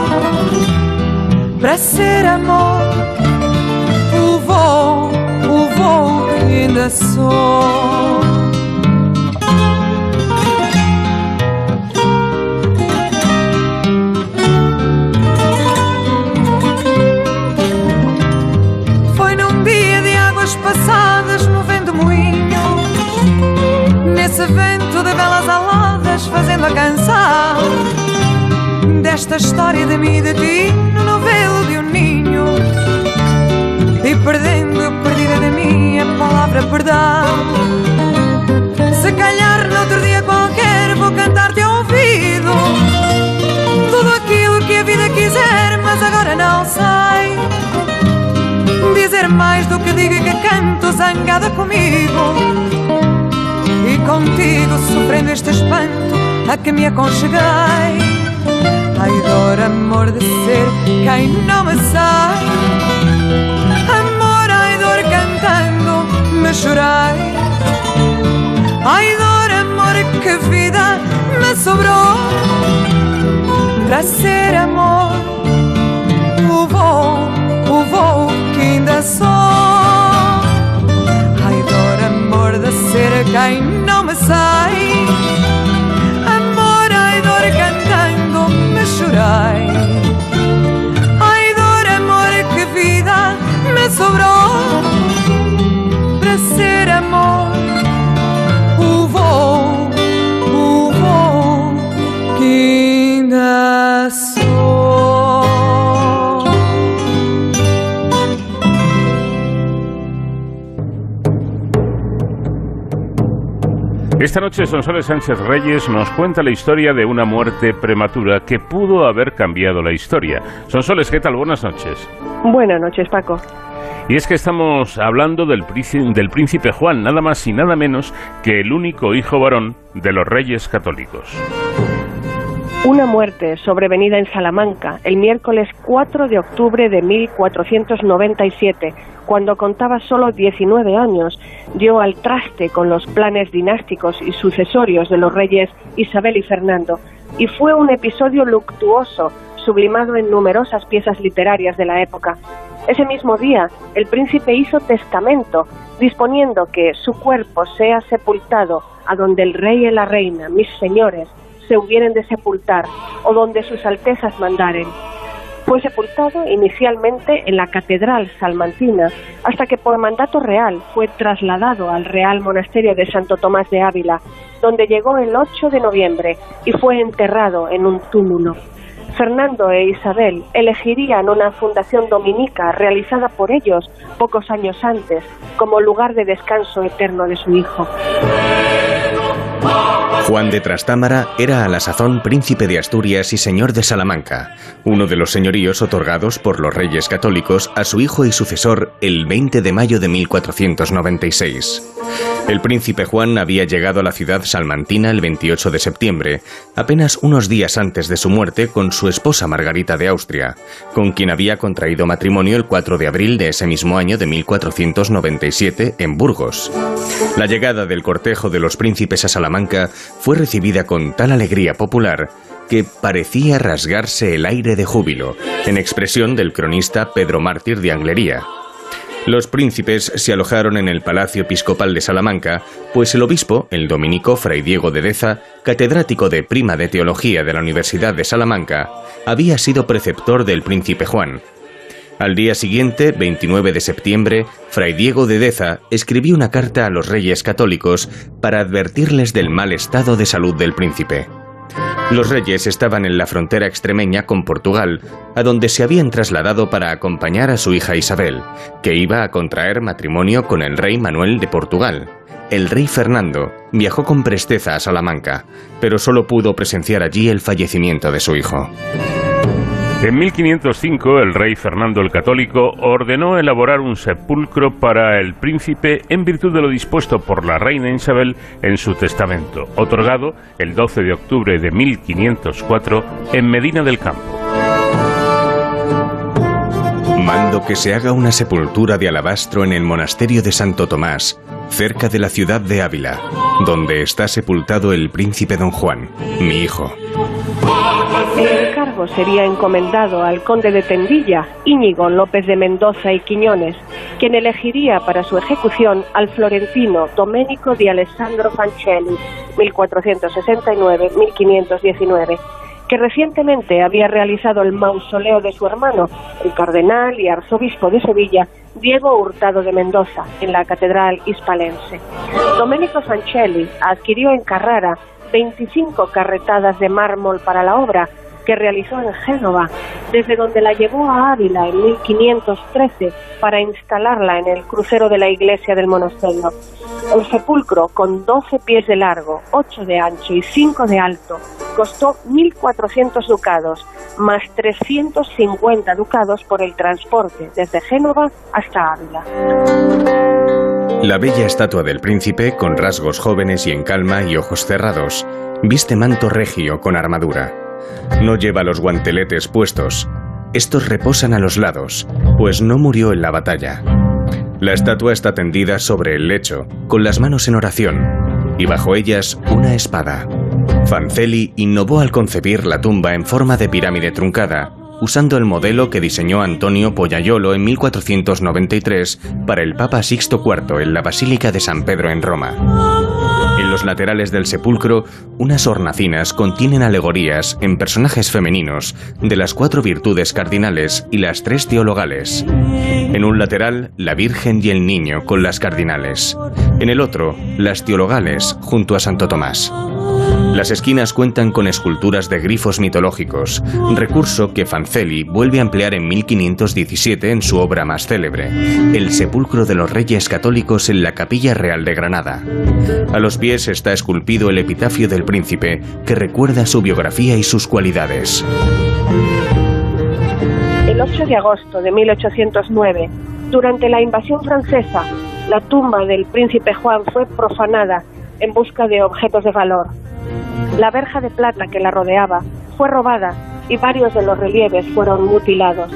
Para ser amor O voo, o voo que ainda sou fazendo a canção Desta história de mim e de ti no novelo de um ninho. E perdendo, perdida de mim, a palavra perdão. Se calhar noutro dia qualquer vou cantar-te ao ouvido Tudo aquilo que a vida quiser, mas agora não sei dizer mais do que digo que canto zangada comigo. E contigo sofrendo este espanto a que me aconcheguei Ai dor, amor de ser quem não me sai Amor, ai dor, cantando me chorei Ai dor, amor, que vida me sobrou Para ser amor o voo o voo que ainda sou. Ai, dor, amor de ser quem não me sai. Chorei. Ai, dor, amor, que vida me sobrou para ser amor. Esta noche Sonsoles Sánchez Reyes nos cuenta la historia de una muerte prematura que pudo haber cambiado la historia. Sonsoles, ¿qué tal? Buenas noches. Buenas noches, Paco. Y es que estamos hablando del, del príncipe Juan, nada más y nada menos que el único hijo varón de los reyes católicos. Una muerte sobrevenida en Salamanca el miércoles 4 de octubre de 1497, cuando contaba solo 19 años, dio al traste con los planes dinásticos y sucesorios de los reyes Isabel y Fernando, y fue un episodio luctuoso, sublimado en numerosas piezas literarias de la época. Ese mismo día, el príncipe hizo testamento, disponiendo que su cuerpo sea sepultado a donde el rey y la reina, mis señores, se hubieren de sepultar o donde sus altezas mandaren. Fue sepultado inicialmente en la Catedral Salmantina, hasta que por mandato real fue trasladado al Real Monasterio de Santo Tomás de Ávila, donde llegó el 8 de noviembre y fue enterrado en un túmulo. Fernando e Isabel elegirían una fundación dominica realizada por ellos pocos años antes como lugar de descanso eterno de su hijo. Juan de Trastámara era a la sazón príncipe de Asturias y señor de Salamanca, uno de los señoríos otorgados por los reyes católicos a su hijo y sucesor el 20 de mayo de 1496. El príncipe Juan había llegado a la ciudad salmantina el 28 de septiembre, apenas unos días antes de su muerte con su esposa Margarita de Austria, con quien había contraído matrimonio el 4 de abril de ese mismo año de 1497 en Burgos. La llegada del cortejo de los príncipes a Salamanca fue recibida con tal alegría popular que parecía rasgarse el aire de júbilo, en expresión del cronista Pedro Mártir de Anglería. Los príncipes se alojaron en el Palacio Episcopal de Salamanca, pues el obispo, el dominico Fray Diego de Deza, catedrático de prima de teología de la Universidad de Salamanca, había sido preceptor del príncipe Juan. Al día siguiente, 29 de septiembre, Fray Diego de Deza escribió una carta a los reyes católicos para advertirles del mal estado de salud del príncipe. Los reyes estaban en la frontera extremeña con Portugal, a donde se habían trasladado para acompañar a su hija Isabel, que iba a contraer matrimonio con el rey Manuel de Portugal. El rey Fernando viajó con presteza a Salamanca, pero solo pudo presenciar allí el fallecimiento de su hijo. En 1505 el rey Fernando el Católico ordenó elaborar un sepulcro para el príncipe en virtud de lo dispuesto por la reina Isabel en su testamento, otorgado el 12 de octubre de 1504 en Medina del Campo. Mando que se haga una sepultura de alabastro en el monasterio de Santo Tomás, cerca de la ciudad de Ávila, donde está sepultado el príncipe don Juan, mi hijo. Sería encomendado al conde de Tendilla, Íñigo López de Mendoza y Quiñones, quien elegiría para su ejecución al florentino Domenico di Alessandro Fancelli, 1469-1519, que recientemente había realizado el mausoleo de su hermano, el cardenal y arzobispo de Sevilla, Diego Hurtado de Mendoza, en la Catedral Hispalense. Domenico Fancelli adquirió en Carrara 25 carretadas de mármol para la obra, que realizó en Génova, desde donde la llevó a Ávila en 1513 para instalarla en el crucero de la iglesia del monasterio. El sepulcro, con 12 pies de largo, 8 de ancho y 5 de alto, costó 1.400 ducados, más 350 ducados por el transporte desde Génova hasta Ávila. La bella estatua del príncipe, con rasgos jóvenes y en calma y ojos cerrados, viste manto regio con armadura. No lleva los guanteletes puestos. Estos reposan a los lados, pues no murió en la batalla. La estatua está tendida sobre el lecho, con las manos en oración, y bajo ellas una espada. Fancelli innovó al concebir la tumba en forma de pirámide truncada, usando el modelo que diseñó Antonio Pollaiolo en 1493 para el Papa Sixto IV en la Basílica de San Pedro en Roma. Los laterales del sepulcro, unas hornacinas contienen alegorías en personajes femeninos de las cuatro virtudes cardinales y las tres teologales. En un lateral, la Virgen y el Niño con las cardinales. En el otro, las teologales junto a Santo Tomás. Las esquinas cuentan con esculturas de grifos mitológicos, recurso que Fancelli vuelve a emplear en 1517 en su obra más célebre, El sepulcro de los reyes católicos en la Capilla Real de Granada. A los pies está esculpido el epitafio del príncipe, que recuerda su biografía y sus cualidades. El 8 de agosto de 1809, durante la invasión francesa, la tumba del príncipe Juan fue profanada en busca de objetos de valor. La verja de plata que la rodeaba fue robada y varios de los relieves fueron mutilados.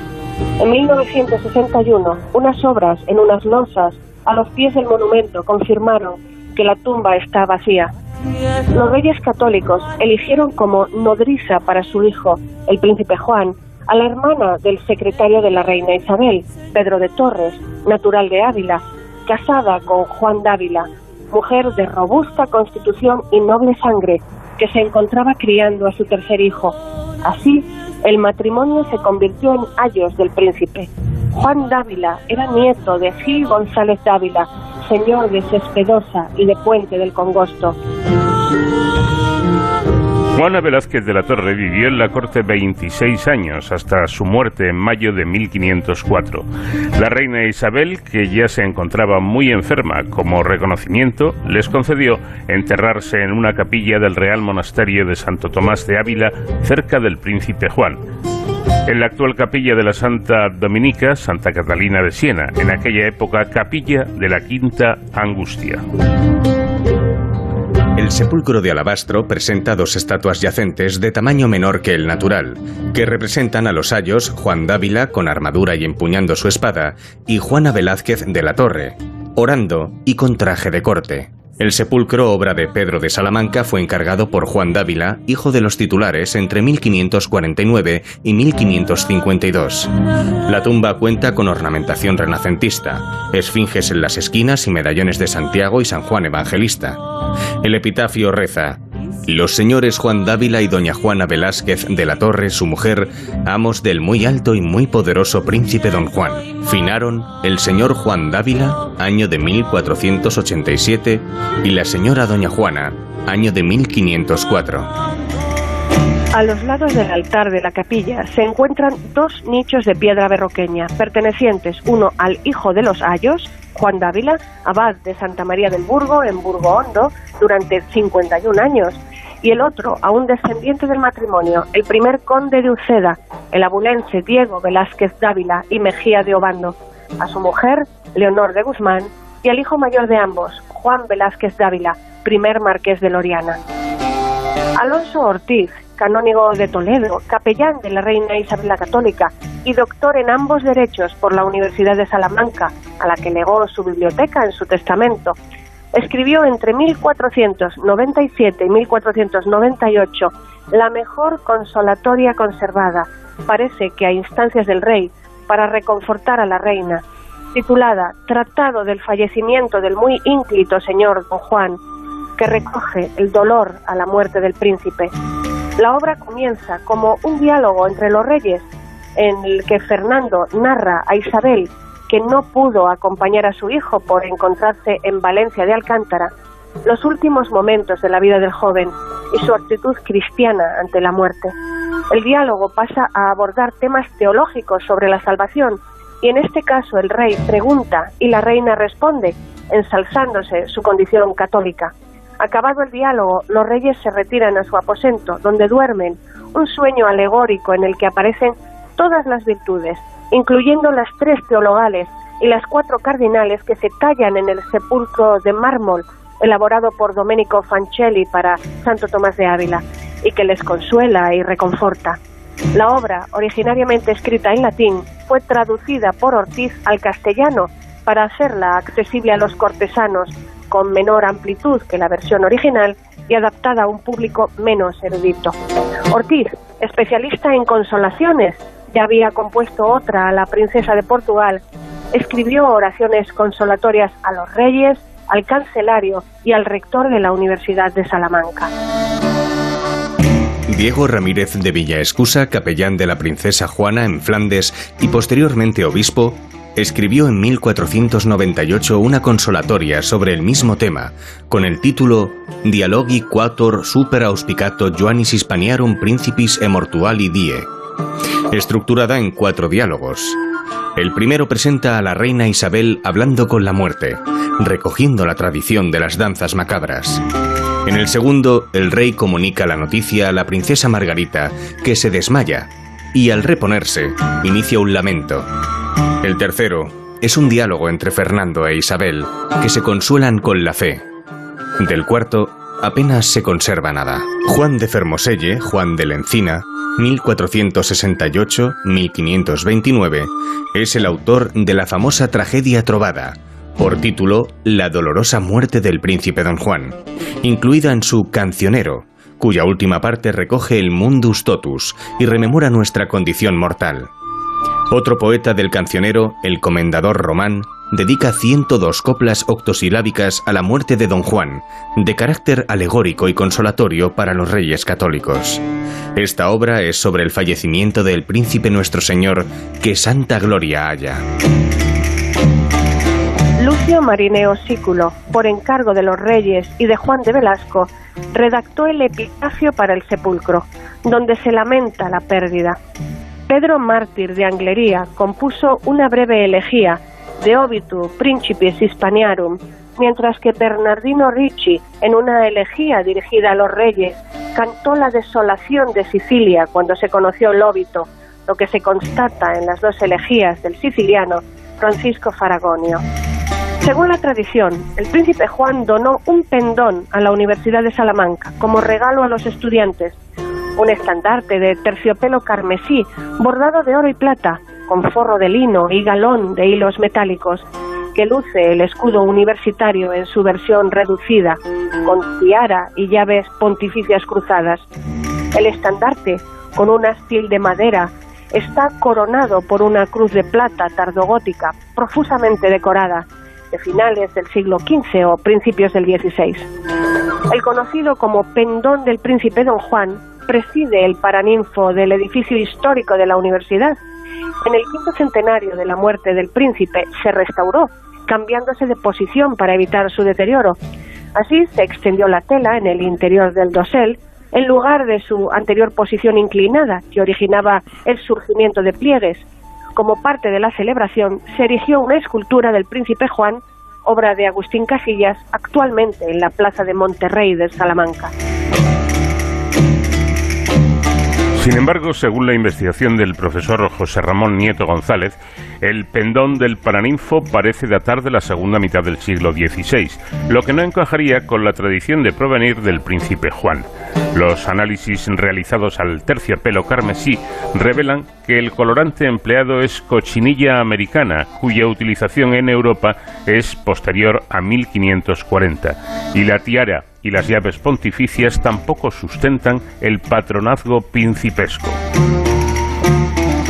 En 1961, unas obras en unas losas a los pies del monumento confirmaron que la tumba está vacía. Los reyes católicos eligieron como nodriza para su hijo, el príncipe Juan, a la hermana del secretario de la reina Isabel, Pedro de Torres, natural de Ávila, casada con Juan Dávila, mujer de robusta constitución y noble sangre, que se encontraba criando a su tercer hijo. Así, El matrimonio se convirtió en ayos del príncipe. Juan Dávila era nieto de Gil González Dávila, señor de Cespedosa y de Puente del Congosto. Juana Velázquez de la Torre vivió en la corte 26 años hasta su muerte en mayo de 1504. La reina Isabel, que ya se encontraba muy enferma, como reconocimiento, les concedió enterrarse en una capilla del Real Monasterio de Santo Tomás de Ávila, cerca del Príncipe Juan. En la actual capilla de la Santa Dominica, Santa Catalina de Siena, en aquella época capilla de la Quinta Angustia. El sepulcro de alabastro presenta dos estatuas yacentes de tamaño menor que el natural, que representan a los ayos Juan Dávila con armadura y empuñando su espada, y Juana Velázquez de la Torre, orando y con traje de corte. El sepulcro, obra de Pedro de Salamanca, fue encargado por Juan Dávila, hijo de los titulares, entre 1549 y 1552. La tumba cuenta con ornamentación renacentista, esfinges en las esquinas y medallones de Santiago y San Juan Evangelista. El epitafio reza, los señores Juan Dávila y doña Juana Velázquez de la Torre, su mujer, amos del muy alto y muy poderoso príncipe don Juan. Finaron el señor Juan Dávila, año de 1487, y la señora doña Juana, año de 1504. A los lados del altar de la capilla se encuentran dos nichos de piedra berroqueña, pertenecientes uno al hijo de los Ayos, Juan Dávila, abad de Santa María del Burgo, en Burgo Hondo, durante 51 años, y el otro a un descendiente del matrimonio, el primer conde de Uceda, el abulense Diego Velázquez Dávila y Mejía de Obando, a su mujer, Leonor de Guzmán, y al hijo mayor de ambos, Juan Velázquez Dávila, primer marqués de Loriana. Alonso Ortiz, canónigo de Toledo, capellán de la reina Isabel la Católica y doctor en ambos derechos por la Universidad de Salamanca, a la que legó su biblioteca en su testamento, escribió entre 1497 y 1498 la mejor consolatoria conservada, parece que a instancias del rey, para reconfortar a la reina, titulada Tratado del fallecimiento del muy ínclito señor don Juan, que recoge el dolor a la muerte del príncipe. La obra comienza como un diálogo entre los reyes, en el que Fernando narra a Isabel que no pudo acompañar a su hijo por encontrarse en Valencia de Alcántara, los últimos momentos de la vida del joven y su actitud cristiana ante la muerte. El diálogo pasa a abordar temas teológicos sobre la salvación y en este caso el rey pregunta y la reina responde, ensalzándose su condición católica. Acabado el diálogo, los reyes se retiran a su aposento, donde duermen, un sueño alegórico en el que aparecen todas las virtudes, incluyendo las tres teologales y las cuatro cardinales que se tallan en el sepulcro de mármol elaborado por Domenico Fancelli para Santo Tomás de Ávila y que les consuela y reconforta. La obra, originariamente escrita en latín, fue traducida por Ortiz al castellano para hacerla accesible a los cortesanos con menor amplitud que la versión original y adaptada a un público menos erudito. Ortiz, especialista en consolaciones, ya había compuesto otra a la princesa de Portugal, escribió oraciones consolatorias a los reyes, al cancelario y al rector de la Universidad de Salamanca. Diego Ramírez de Villaescusa, capellán de la princesa Juana en Flandes y posteriormente obispo, escribió en 1498 una consolatoria sobre el mismo tema, con el título Dialogi quator super auspicato Joannis Hispaniarum Principis e Die, estructurada en cuatro diálogos. El primero presenta a la reina Isabel hablando con la muerte, recogiendo la tradición de las danzas macabras. En el segundo, el rey comunica la noticia a la princesa Margarita, que se desmaya, y al reponerse, inicia un lamento. El tercero es un diálogo entre Fernando e Isabel, que se consuelan con la fe. Del cuarto, apenas se conserva nada. Juan de Fermoselle, Juan de la Encina, 1468-1529, es el autor de la famosa tragedia trovada, por título La dolorosa muerte del príncipe don Juan, incluida en su Cancionero, cuya última parte recoge el mundus totus y rememora nuestra condición mortal. Otro poeta del cancionero, el comendador Román, dedica 102 coplas octosilábicas a la muerte de Don Juan, de carácter alegórico y consolatorio para los reyes católicos. Esta obra es sobre el fallecimiento del príncipe nuestro Señor, que santa gloria haya. Lucio Marineo Sículo, por encargo de los reyes y de Juan de Velasco, redactó el epitafio para el sepulcro, donde se lamenta la pérdida. Pedro Mártir de Anglería compuso una breve elegía de Obitu Principis Hispaniarum, mientras que Bernardino Ricci, en una elegía dirigida a los reyes, cantó la desolación de Sicilia cuando se conoció el óbito, lo que se constata en las dos elegías del siciliano Francisco Faragonio. Según la tradición, el príncipe Juan donó un pendón a la Universidad de Salamanca como regalo a los estudiantes, un estandarte de terciopelo carmesí bordado de oro y plata, con forro de lino y galón de hilos metálicos, que luce el escudo universitario en su versión reducida, con tiara y llaves pontificias cruzadas. El estandarte, con un astil de madera, está coronado por una cruz de plata tardogótica, profusamente decorada, de finales del siglo XV o principios del XVI. El conocido como pendón del príncipe Don Juan preside el paraninfo del edificio histórico de la universidad. En el quinto centenario de la muerte del príncipe se restauró, cambiándose de posición para evitar su deterioro. Así se extendió la tela en el interior del dosel, en lugar de su anterior posición inclinada, que originaba el surgimiento de pliegues. Como parte de la celebración, se erigió una escultura del príncipe Juan, obra de Agustín Casillas, actualmente en la plaza de Monterrey de Salamanca. Sin embargo, según la investigación del profesor José Ramón Nieto González, el pendón del Paraninfo parece datar de la segunda mitad del siglo XVI, lo que no encajaría con la tradición de provenir del príncipe Juan. Los análisis realizados al terciopelo carmesí revelan que el colorante empleado es cochinilla americana, cuya utilización en Europa es posterior a 1540, y la tiara y las llaves pontificias tampoco sustentan el patronazgo principesco.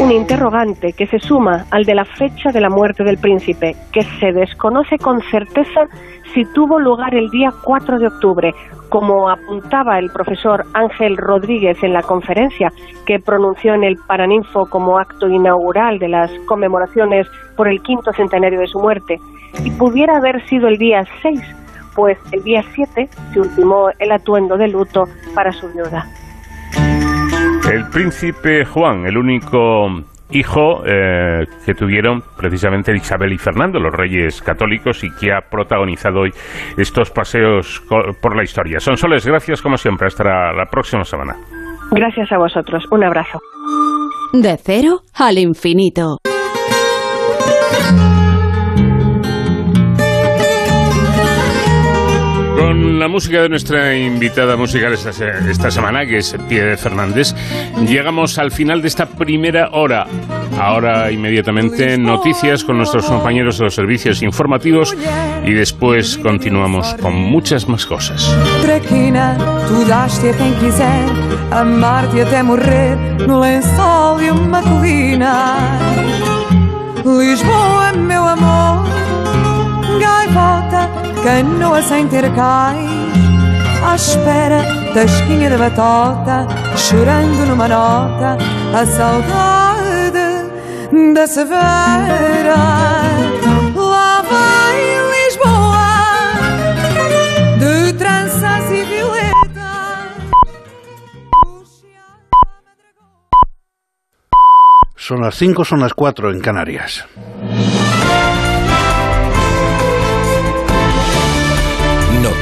Un interrogante que se suma al de la fecha de la muerte del príncipe, que se desconoce con certeza si tuvo lugar el día 4 de octubre, como apuntaba el profesor Ángel Rodríguez en la conferencia que pronunció en el Paraninfo como acto inaugural de las conmemoraciones por el quinto centenario de su muerte, y pudiera haber sido el día 6 pues el día 7 se ultimó el atuendo de luto para su viuda. El príncipe Juan, el único hijo eh, que tuvieron precisamente Isabel y Fernando, los reyes católicos, y que ha protagonizado hoy estos paseos por la historia. Son soles, gracias como siempre. Hasta la próxima semana. Gracias a vosotros. Un abrazo. De cero al infinito. Con la música de nuestra invitada musical esta, esta semana, que es Pierre Fernández, llegamos al final de esta primera hora. Ahora inmediatamente noticias con nuestros compañeros de los servicios informativos y después continuamos con muchas más cosas. Lisboa, meu amor, canoa sem ter cais, à espera da esquinha da batota, chorando numa nota, a saudade da severa. Lá vai Lisboa, de tranças e violetas. Son las 5, son las 4 en Canarias.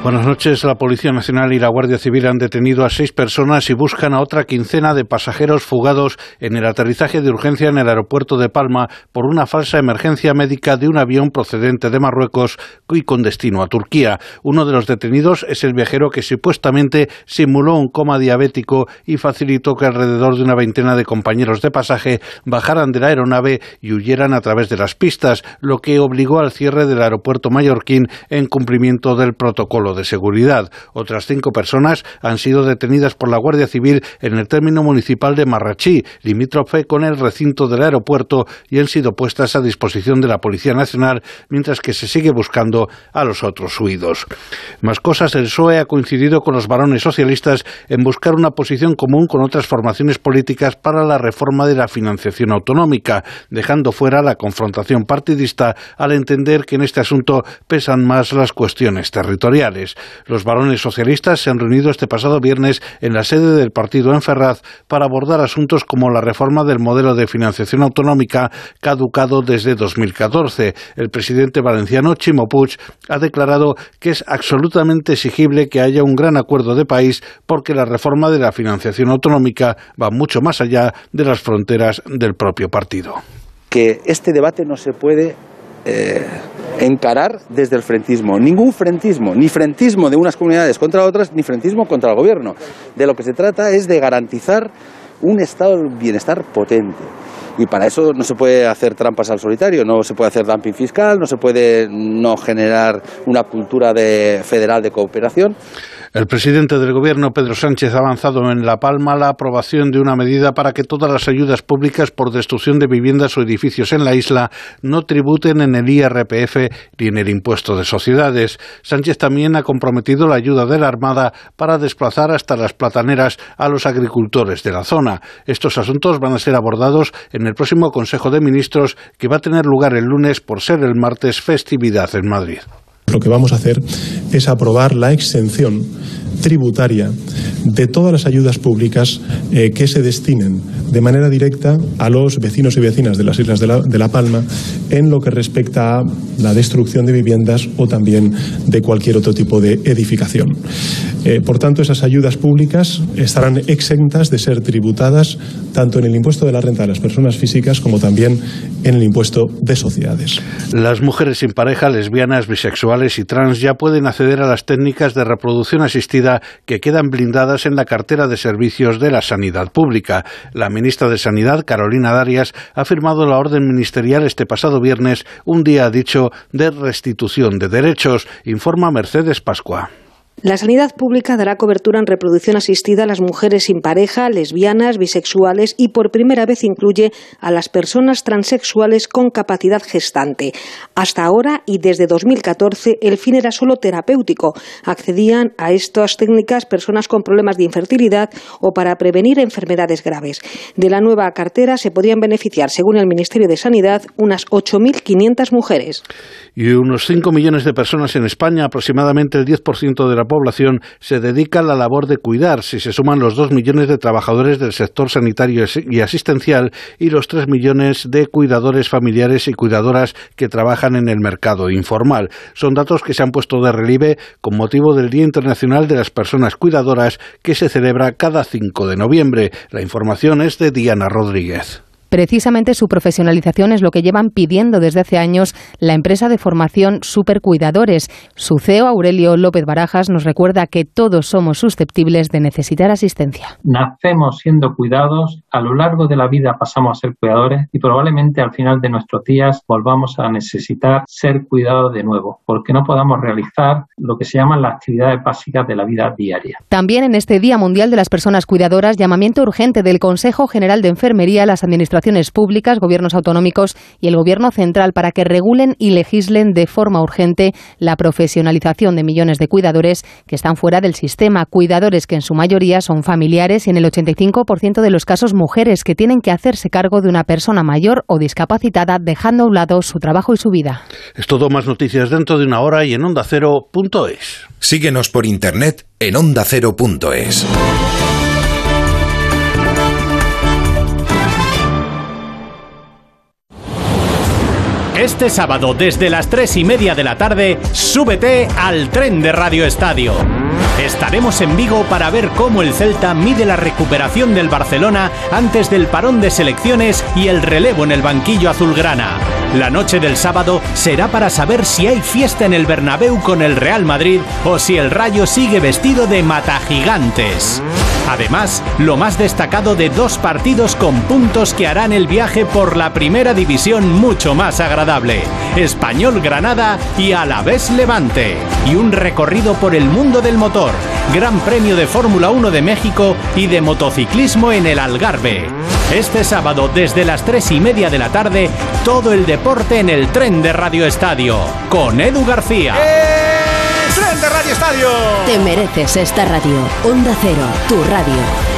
Buenas noches. La Policía Nacional y la Guardia Civil han detenido a seis personas y buscan a otra quincena de pasajeros fugados en el aterrizaje de urgencia en el aeropuerto de Palma por una falsa emergencia médica de un avión procedente de Marruecos y con destino a Turquía. Uno de los detenidos es el viajero que supuestamente simuló un coma diabético y facilitó que alrededor de una veintena de compañeros de pasaje bajaran de la aeronave y huyeran a través de las pistas, lo que obligó al cierre del aeropuerto mallorquín en cumplimiento del protocolo de seguridad. Otras cinco personas han sido detenidas por la Guardia Civil en el término municipal de Marrachí, limítrofe con el recinto del aeropuerto, y han sido puestas a disposición de la Policía Nacional, mientras que se sigue buscando a los otros huidos. Más cosas, el PSOE ha coincidido con los varones socialistas en buscar una posición común con otras formaciones políticas para la reforma de la financiación autonómica, dejando fuera la confrontación partidista al entender que en este asunto pesan más las cuestiones territoriales. Los varones socialistas se han reunido este pasado viernes en la sede del partido en Ferraz para abordar asuntos como la reforma del modelo de financiación autonómica caducado desde 2014. El presidente valenciano Chimo Puig ha declarado que es absolutamente exigible que haya un gran acuerdo de país porque la reforma de la financiación autonómica va mucho más allá de las fronteras del propio partido. Que este debate no se puede eh, encarar desde el frentismo. Ningún frentismo, ni frentismo de unas comunidades contra otras, ni frentismo contra el gobierno. De lo que se trata es de garantizar un estado de bienestar potente. Y para eso no se puede hacer trampas al solitario, no se puede hacer dumping fiscal, no se puede no generar una cultura de, federal de cooperación. El presidente del Gobierno, Pedro Sánchez, ha avanzado en La Palma la aprobación de una medida para que todas las ayudas públicas por destrucción de viviendas o edificios en la isla no tributen en el IRPF ni en el impuesto de sociedades. Sánchez también ha comprometido la ayuda de la Armada para desplazar hasta las plataneras a los agricultores de la zona. Estos asuntos van a ser abordados en el próximo Consejo de Ministros que va a tener lugar el lunes por ser el martes festividad en Madrid. Lo que vamos a hacer es aprobar la exención tributaria de todas las ayudas públicas eh, que se destinen de manera directa a los vecinos y vecinas de las Islas de la, Palma en lo que respecta a la destrucción de viviendas o también de cualquier otro tipo de edificación. Eh, por tanto, esas ayudas públicas estarán exentas de ser tributadas tanto en el impuesto de la renta de las personas físicas como también en el impuesto de sociedades. Las mujeres sin pareja, lesbianas, bisexuales y trans ya pueden acceder a las técnicas de reproducción asistida que quedan blindadas en la cartera de servicios de la sanidad pública. La ministra de Sanidad, Carolina Darias, ha firmado la orden ministerial este pasado viernes, un día dicho de restitución de derechos, informa Mercedes Pascua. La sanidad pública dará cobertura en reproducción asistida a las mujeres sin pareja, lesbianas, bisexuales y por primera vez incluye a las personas transexuales con capacidad gestante. Hasta ahora y desde 2014 el fin era solo terapéutico. Accedían a estas técnicas personas con problemas de infertilidad o para prevenir enfermedades graves. De la nueva cartera se podían beneficiar, según el Ministerio de Sanidad, unas 8.500 mujeres. Y unos 5 millones de personas en España, aproximadamente el 10% de la población se dedica a la labor de cuidar, si se suman los dos millones de trabajadores del sector sanitario y asistencial y los tres millones de cuidadores familiares y cuidadoras que trabajan en el mercado informal. Son datos que se han puesto de relieve con motivo del Día Internacional de las Personas Cuidadoras que se celebra cada 5 de noviembre. La información es de Diana Rodríguez. Precisamente su profesionalización es lo que llevan pidiendo desde hace años la empresa de formación Supercuidadores. Su CEO, Aurelio López Barajas, nos recuerda que todos somos susceptibles de necesitar asistencia. Nacemos siendo cuidados, a lo largo de la vida pasamos a ser cuidadores y probablemente al final de nuestros días volvamos a necesitar ser cuidados de nuevo, porque no podamos realizar lo que se llaman las actividades básicas de la vida diaria. También en este Día Mundial de las Personas Cuidadoras, llamamiento urgente del Consejo General de Enfermería a las administraciones administraciones públicas, gobiernos autonómicos y el gobierno central para que regulen y legislen de forma urgente la profesionalización de millones de cuidadores que están fuera del sistema. Cuidadores que en su mayoría son familiares y en el 85% de los casos mujeres que tienen que hacerse cargo de una persona mayor o discapacitada dejando a un lado su trabajo y su vida. Es todo más noticias dentro de una hora y en ondacero.es. Síguenos por internet en ondacero.es. Este sábado, desde las 3 y media de la tarde, súbete al tren de Radio Estadio. Estaremos en Vigo para ver cómo el Celta mide la recuperación del Barcelona antes del parón de selecciones y el relevo en el banquillo azulgrana. La noche del sábado será para saber si hay fiesta en el Bernabéu con el Real Madrid o si el Rayo sigue vestido de mata gigantes. Además, lo más destacado de dos partidos con puntos que harán el viaje por la primera división mucho más agradable. Español Granada y Alavés Levante. Y un recorrido por el mundo del motor. Gran Premio de Fórmula 1 de México y de motociclismo en el Algarve. Este sábado desde las 3 y media de la tarde, todo el deporte en el tren de Radio Estadio. Con Edu García. ¡Tren de Radio Estadio! Te mereces esta radio. Onda Cero, tu radio.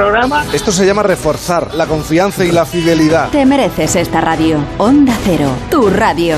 Esto se llama reforzar la confianza y la fidelidad. Te mereces esta radio. Onda Cero, tu radio.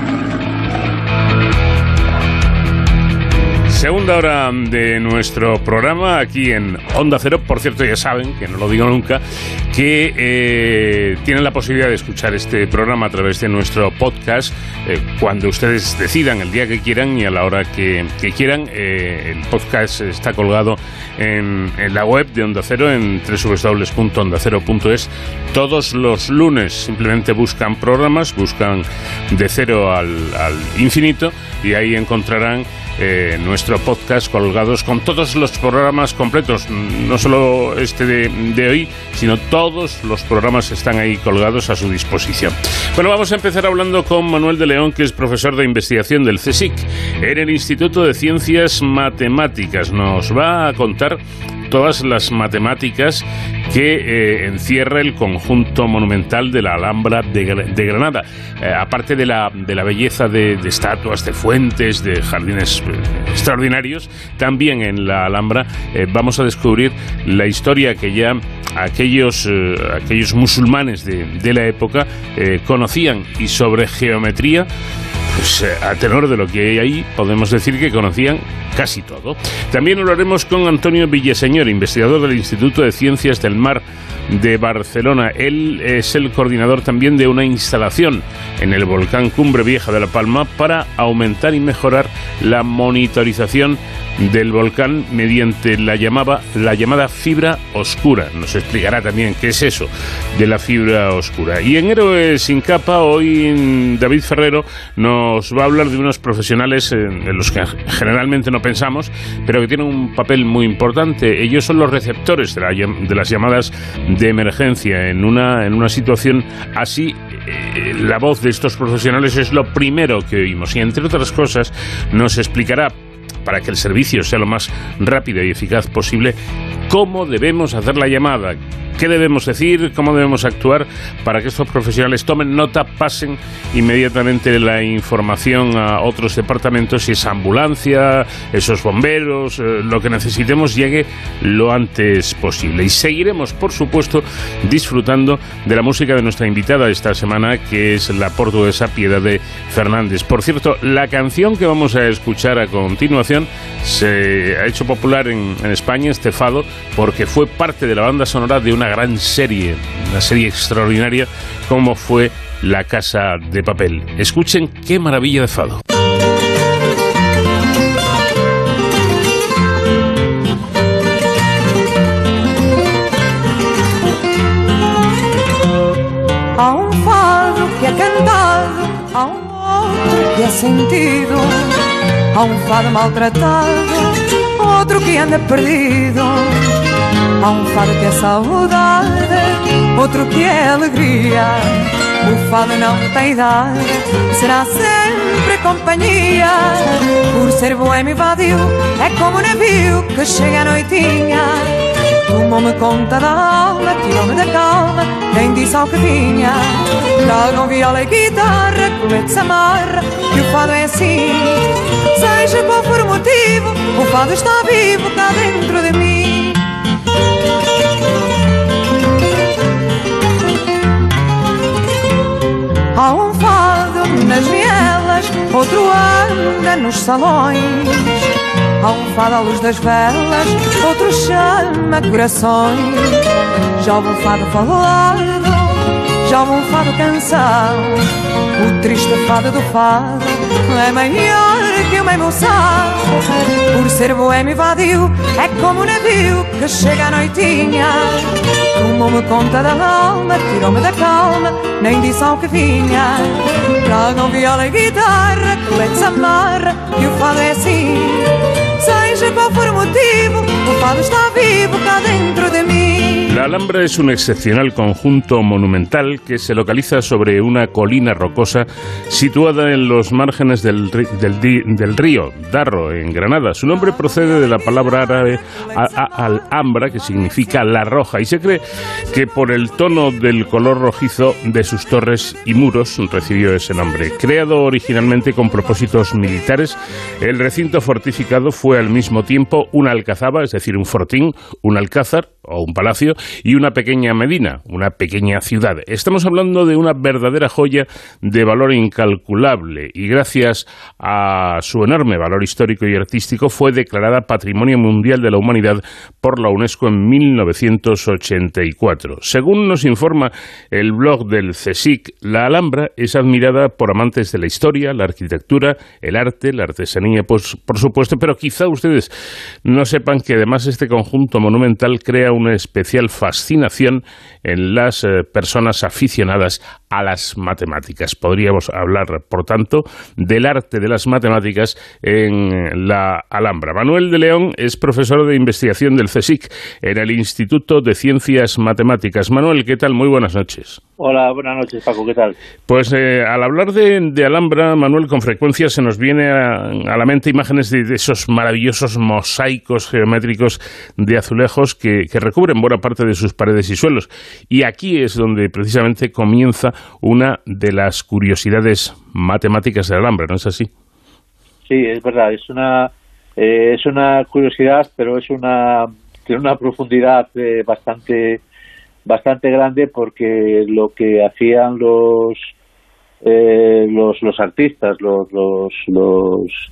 Segunda hora de nuestro programa aquí en Onda Cero. Por cierto, ya saben, que no lo digo nunca, que eh, tienen la posibilidad de escuchar este programa a través de nuestro podcast eh, cuando ustedes decidan, el día que quieran y a la hora que, quieran. Eh, el podcast está colgado en, en la web de Onda Cero, en www.ondacero.es. Todos los lunes simplemente buscan programas, buscan de cero al, al infinito y ahí encontrarán eh, nuestro podcast colgados con todos los programas completos, no solo este de, de hoy, sino todos los programas están ahí colgados a su disposición. Bueno, vamos a empezar hablando con Manuel de León, que es profesor de investigación del CSIC en el Instituto de Ciencias Matemáticas. Nos va a contar todas las matemáticas que eh, encierra el conjunto monumental de la Alhambra de, de Granada. Eh, aparte de la, de la belleza de, de estatuas, de fuentes, de jardines eh, extraordinarios, también en la Alhambra vamos a descubrir la historia que ya aquellos, aquellos musulmanes de, de la época conocían y sobre geometría pues, eh, a tenor de lo que hay ahí, podemos decir que conocían casi todo. También hablaremos con Antonio Villaseñor, investigador del Instituto de Ciencias del Mar de Barcelona. Él es el coordinador también de una instalación en el volcán Cumbre Vieja de La Palma para aumentar y mejorar la monitorización del volcán mediante la llamada, la llamada fibra oscura. Nos explicará también qué es eso de la fibra oscura. Y en Héroes sin capa, hoy David Ferrero nos va a hablar de unos profesionales en los que generalmente no pensamos, pero que tienen un papel muy importante. Ellos son los receptores de las llamadas de emergencia. En una, en una situación así, eh, la voz de estos profesionales es lo primero que oímos. Y entre otras cosas, nos explicará para que el servicio sea lo más rápido y eficaz posible, cómo debemos hacer la llamada, qué debemos decir, cómo debemos actuar para que estos profesionales tomen nota, pasen inmediatamente la información a otros departamentos, si es ambulancia, esos bomberos, eh, lo que necesitemos llegue lo antes posible. Y seguiremos, por supuesto, disfrutando de la música de nuestra invitada esta semana, que es la portuguesa Piedad de Fernández. Por cierto, la canción que vamos a escuchar a continuación se ha hecho popular en, en España, este fado, porque fue parte de la banda sonora de una gran serie, una serie extraordinaria como fue La Casa de Papel. Escuchen qué maravilla de fado. Há um fado que é cantado, há um outro que é sentido, há um fado maltratado, outro que anda perdido. Há um fado que é saudade, outro que é alegria. O fado não tem idade, será sempre companhia. Por ser boêmio e vadio, é como um navio que chega à noitinha. Tomou-me conta da alma, tirou-me da calma, nem disse ao que vinha. Tragam viola e guitarra, colete amarra, que o fado é assim. Seja qual for o motivo, o fado está vivo cá dentro de mim. Há um fado nas vielas, outro anda nos salões. Há um fado à luz das velas, outro chama corações. Já houve um fado falado, já houve um fado canção. O triste fado do fado é maior uma emoção. Por ser boêmio e vadio, é como um navio que chega à noitinha. Tomou-me conta da alma, tirou-me da calma, nem disse ao que vinha. Tragam viola e guitarra, colete se amarra, que o fado é assim. Seja qual for o motivo, o fado está vivo cá dentro de mim. La Alhambra es un excepcional conjunto monumental que se localiza sobre una colina rocosa situada en los márgenes del, río Darro, en Granada. Su nombre procede de la palabra árabe Alhambra, que significa la roja, y se cree que por el tono del color rojizo de sus torres y muros recibió ese nombre. Creado originalmente con propósitos militares, el recinto fortificado fue al mismo tiempo una alcazaba, es decir, un fortín, un alcázar o un palacio y una pequeña medina, una pequeña ciudad. Estamos hablando de una verdadera joya de valor incalculable y gracias a su enorme valor histórico y artístico fue declarada Patrimonio Mundial de la Humanidad por la UNESCO en 1984. Según nos informa el blog del CSIC, la Alhambra es admirada por amantes de la historia, la arquitectura, el arte, la artesanía, pues, por supuesto, pero quizá ustedes no sepan que además este conjunto monumental crea una especial fascinación en las eh, personas aficionadas a las matemáticas. Podríamos hablar, por tanto, del arte de las matemáticas en la Alhambra. Manuel de León es profesor de investigación del CSIC en el Instituto de Ciencias Matemáticas. Manuel, ¿qué tal? Muy buenas noches. Hola, buenas noches, Paco, ¿qué tal? Pues eh, al hablar de, de Alhambra, Manuel, con frecuencia se nos viene a, a la mente imágenes de, de esos maravillosos mosaicos geométricos de azulejos que, que recubren buena parte de sus paredes y suelos. Y aquí es donde precisamente comienza una de las curiosidades matemáticas de Alhambra, ¿no es así? Sí, es verdad, es una eh, es una curiosidad, pero es una tiene una profundidad eh, bastante bastante grande porque lo que hacían los eh, los, los artistas, los los, los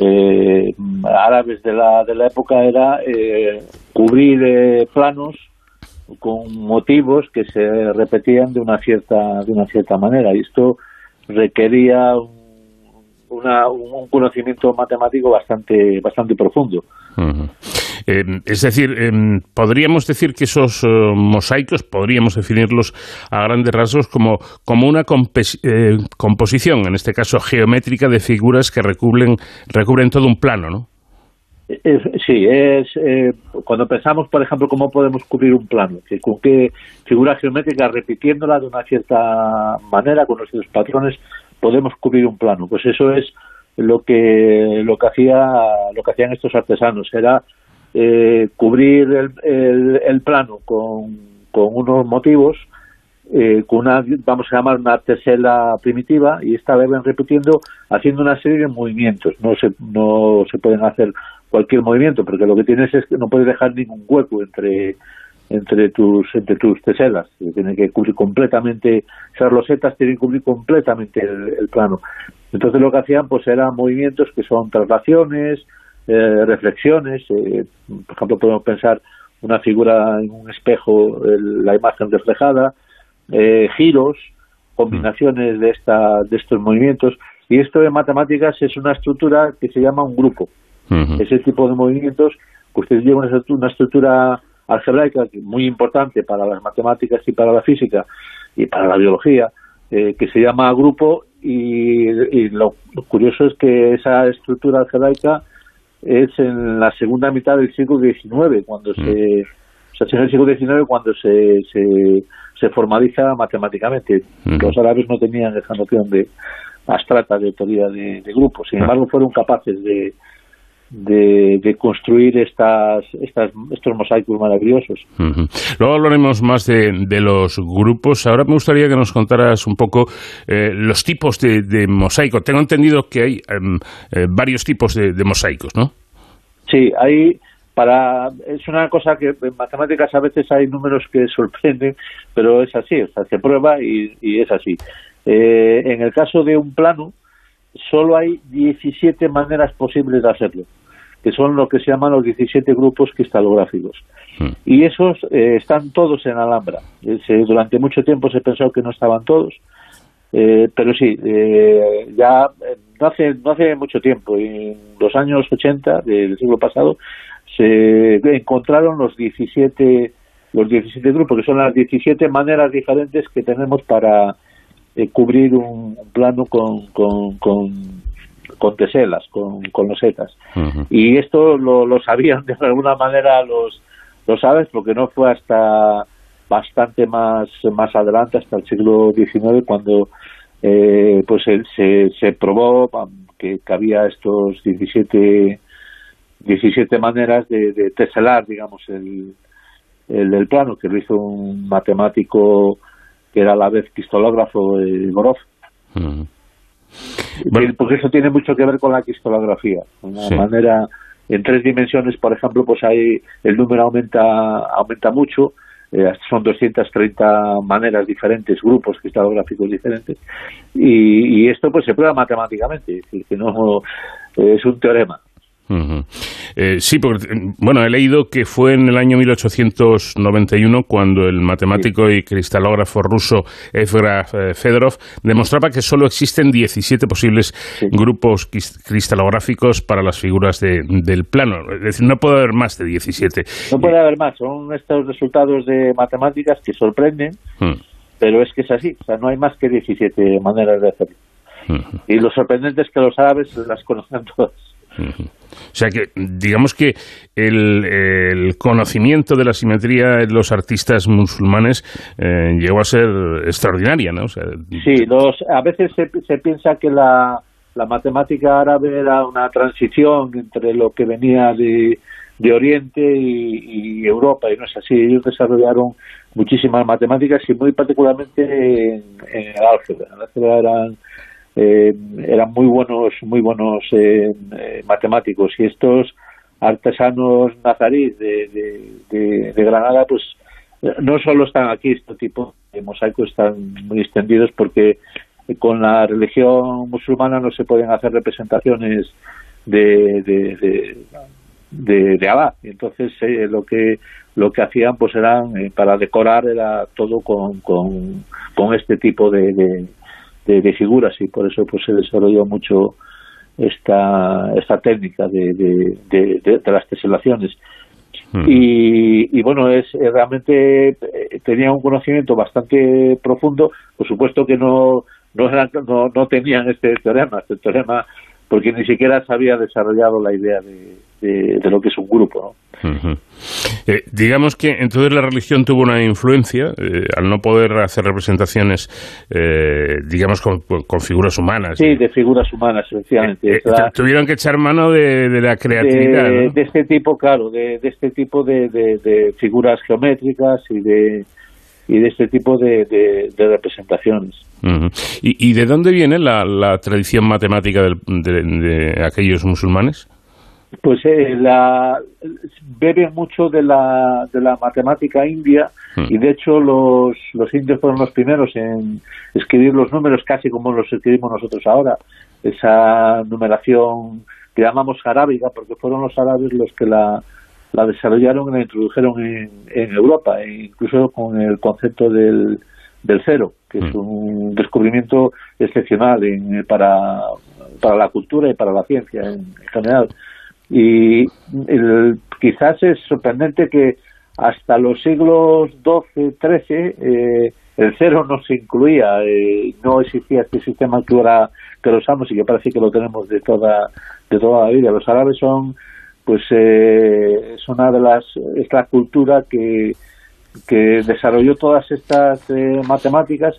eh, árabes de la, de la época era eh, cubrir eh, planos con motivos que se repetían de una cierta de una cierta manera y esto requería un, una, un conocimiento matemático bastante bastante profundo. Eh, es decir, eh, podríamos decir que esos eh, mosaicos, podríamos definirlos a grandes rasgos como, como una eh, composición, en este caso geométrica, de figuras que recubren, recubren todo un plano, ¿no? Sí, es eh, cuando pensamos, por ejemplo, cómo podemos cubrir un plano, que con qué figura geométrica repitiéndola de una cierta manera, con nuestros patrones, podemos cubrir un plano. Pues eso es lo que lo que hacía lo que hacían estos artesanos era eh, cubrir el, el- el plano con, con unos motivos eh, con una vamos a llamar una tesela primitiva y esta vez ven repitiendo haciendo una serie de movimientos no se no se pueden hacer cualquier movimiento porque lo que tienes es que no puedes dejar ningún hueco entre entre tus entre tus teselas. Tienen que cubrir completamente esas rosetas tienen que cubrir completamente el, plano. Entonces lo que hacían pues eran movimientos que son traslaciones eh, reflexiones eh, por ejemplo podemos pensar una figura en un espejo el- la imagen reflejada eh, giros combinaciones de esta de estos movimientos. Y esto en matemáticas es una estructura que se llama un grupo ese tipo de movimientos que usted lleva una estructura, una estructura algebraica muy importante para las matemáticas y para la física y para la biología, eh, que se llama grupo y, y lo, lo curioso es que esa estructura algebraica es en la segunda mitad del siglo XIX cuando se, sea, es en el siglo XIX cuando se, se, se formaliza matemáticamente. Los árabes no tenían esa noción de abstrata de teoría de, de grupos, sin embargo fueron capaces de, de, de construir estas, estas, estos mosaicos maravillosos. Luego hablaremos más de, de los grupos. Ahora me gustaría que nos contaras un poco eh, los tipos de, de mosaico. Tengo entendido que hay em, eh, varios tipos de, de mosaicos, ¿no? Sí, hay para es una cosa que en matemáticas a veces hay números que sorprenden, pero es así, o sea, se prueba y, y es así. Eh, en el caso de un plano, solo hay 17 maneras posibles de hacerlo, que son lo que se llaman los 17 grupos cristalográficos. Y esos eh, están todos en Alhambra. Eh, se- durante mucho tiempo se pensó que no estaban todos, eh, pero sí, eh, ya eh, no hace, no hace mucho tiempo, en los años 80 del siglo pasado, se encontraron los 17, los 17 grupos, que son las 17 maneras diferentes que tenemos para eh, cubrir un, un plano con, con, con, con teselas, con, con losetas. Y esto lo, lo sabían de alguna manera los, los sabes, porque no fue hasta bastante más, más adelante, hasta el siglo XIX, cuando eh, pues se, se, se probó que, que había estos 17, 17 maneras de, de teselar, digamos, el, el, el plano, que lo hizo un matemático que era a la vez cristalógrafo, eh, Gorov. Tiene- Porque eso tiene mucho que ver con la cristalografía. Una Sí. manera, en tres dimensiones, por ejemplo, pues hay el número aumenta aumenta mucho. eh, son 230 maneras diferentes, grupos cristalográficos diferentes. Y, y esto pues se prueba matemáticamente, es decir, que no es un teorema. Eh, sí, porque, eh, bueno, he leído que fue en el año 1891 cuando el matemático y cristalógrafo ruso Evgraf eh, Fedorov demostraba que solo existen 17 posibles grupos cristalográficos para las figuras de- del plano. Es decir, no puede haber más de 17. No puede haber más, son estos resultados de matemáticas que sorprenden, Mm. pero es que es así, o sea, no hay más que 17 maneras de hacerlo. Y lo sorprendente es que los árabes las conocen todas. O sea que, digamos que el, conocimiento de la simetría de los artistas musulmanes eh, llegó a ser extraordinaria, ¿no? O Sí, los, a veces se, se piensa que la, la matemática árabe era una transición entre lo que venía de, Oriente y, Europa, y no es así. Ellos desarrollaron muchísimas matemáticas y muy particularmente en, en el álgebra. En el álgebra eran, eh, eran muy buenos, muy buenos eh, eh, matemáticos. Y estos artesanos nazaríes de, de, Granada, pues no solo están aquí, este tipo de mosaicos están muy extendidos porque con la religión musulmana no se pueden hacer representaciones de, de, de, de, entonces eh, lo que lo que hacían pues eran eh, para decorar era todo con, con, con este tipo de, de, figuras y por eso pues se desarrolló mucho esta, esta técnica de, de, de- las teselaciones. Y, y bueno, es realmente eh, tenía un conocimiento bastante profundo. Por supuesto que no no, eran- no, no tenían este teorema, este teorema, porque ni siquiera se había desarrollado la idea de, de, de lo que es un grupo. Eh, digamos que entonces la religión tuvo una influencia eh, al no poder hacer representaciones, eh, digamos, con, con figuras humanas. Sí, de figuras humanas, efectivamente. Eh, la- tuvieron que echar mano de, de la creatividad. de, ¿no? de este tipo, claro, de, de este tipo de- de figuras geométricas y de y de este tipo de, de- de representaciones. ¿Y, y de dónde viene la, la tradición matemática del- de, de aquellos musulmanes? Pues eh, la, bebe mucho de la, de la matemática india y de hecho los, los indios fueron los primeros en escribir los números casi como los escribimos nosotros ahora. Esa numeración que llamamos arábiga porque fueron los árabes los que la, la desarrollaron y la introdujeron en, en Europa, e incluso con el concepto del, del cero, que es un descubrimiento excepcional en- para, para la cultura y para la ciencia en general. Y el- quizás es sorprendente que hasta los siglos XII, XIII, eh, el cero no se incluía, eh, no existía este sistema que ahora que lo usamos y que parece que lo tenemos de toda, de toda la vida. Los árabes son pues eh, es una de las es la cultura que, que desarrolló todas estas eh, matemáticas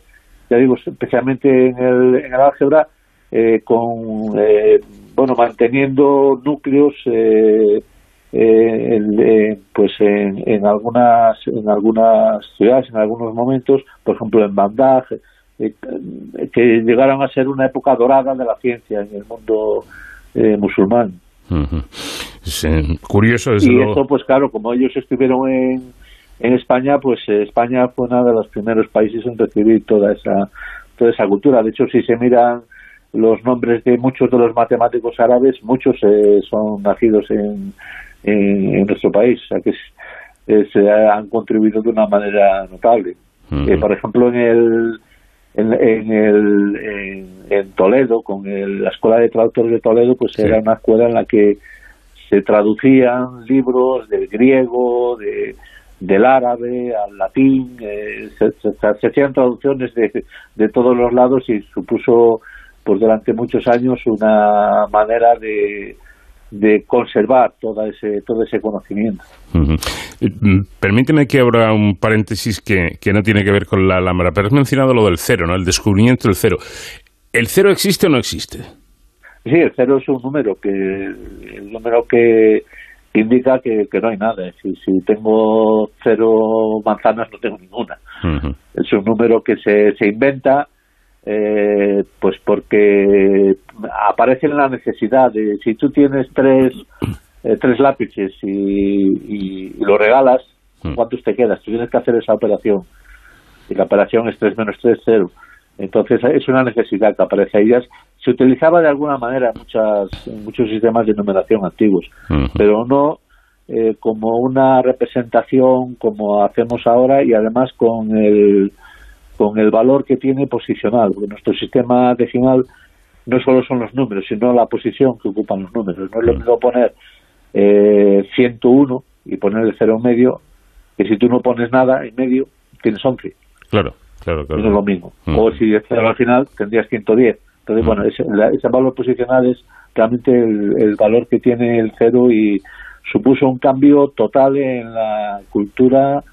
ya digo especialmente en el, en el álgebra eh, con eh, bueno manteniendo núcleos eh, eh, eh, pues en, en algunas en algunas ciudades en algunos momentos por ejemplo en Bagdad que llegaron a ser una época dorada de la ciencia en el mundo musulmán Ujú. Es eh, curioso, desde y luego. eso pues claro como ellos estuvieron en, en España pues eh, España fue uno de los primeros países en recibir toda esa toda esa cultura. De hecho si se miran los nombres de muchos de los matemáticos árabes muchos eh, son nacidos en, en, en nuestro país. O sea que es- eh, se han contribuido de una manera notable. Por ejemplo en el en, en el en, en Toledo con el- la escuela de traductores de Toledo pues era una escuela en la que se traducían libros del griego, de, del árabe al latín, eh, se, hacían traducciones de, de todos los lados y supuso pues durante muchos años una manera de, de conservar todo ese todo ese conocimiento. Mm, Permíteme que abra un paréntesis que, que no tiene que ver con la Alhambra, pero has mencionado lo del cero, ¿no? El descubrimiento del cero. ¿El cero existe o no existe? Sí, el cero es un número que el número que indica que, que no hay nada. Si, si tengo cero manzanas, no tengo ninguna. Es un número que se, se inventa eh, pues porque aparece en la necesidad de si tú tienes tres eh, tres lápices y, y, y lo regalas, ¿cuántos te quedas? Tú tienes que hacer esa operación. Y la operación es 3 menos 3, 0. Entonces es una necesidad que aparece ahí. Se utilizaba de alguna manera en, muchas, en muchos sistemas de numeración antiguos, pero no eh, como una representación como hacemos ahora y además con el, con el valor que tiene posicional, porque nuestro sistema decimal no solo son los números, sino la posición que ocupan los números. No es lo mismo poner eh, 101 y poner el cero en medio, que si tú no pones nada en medio, tienes 11. Claro, claro, claro. No es lo mismo. Mm. O si el cero al final, tendrías 110. Entonces, bueno, ese, la- ese valor posicional es realmente el, el valor que tiene el cero y supuso un cambio total en la cultura.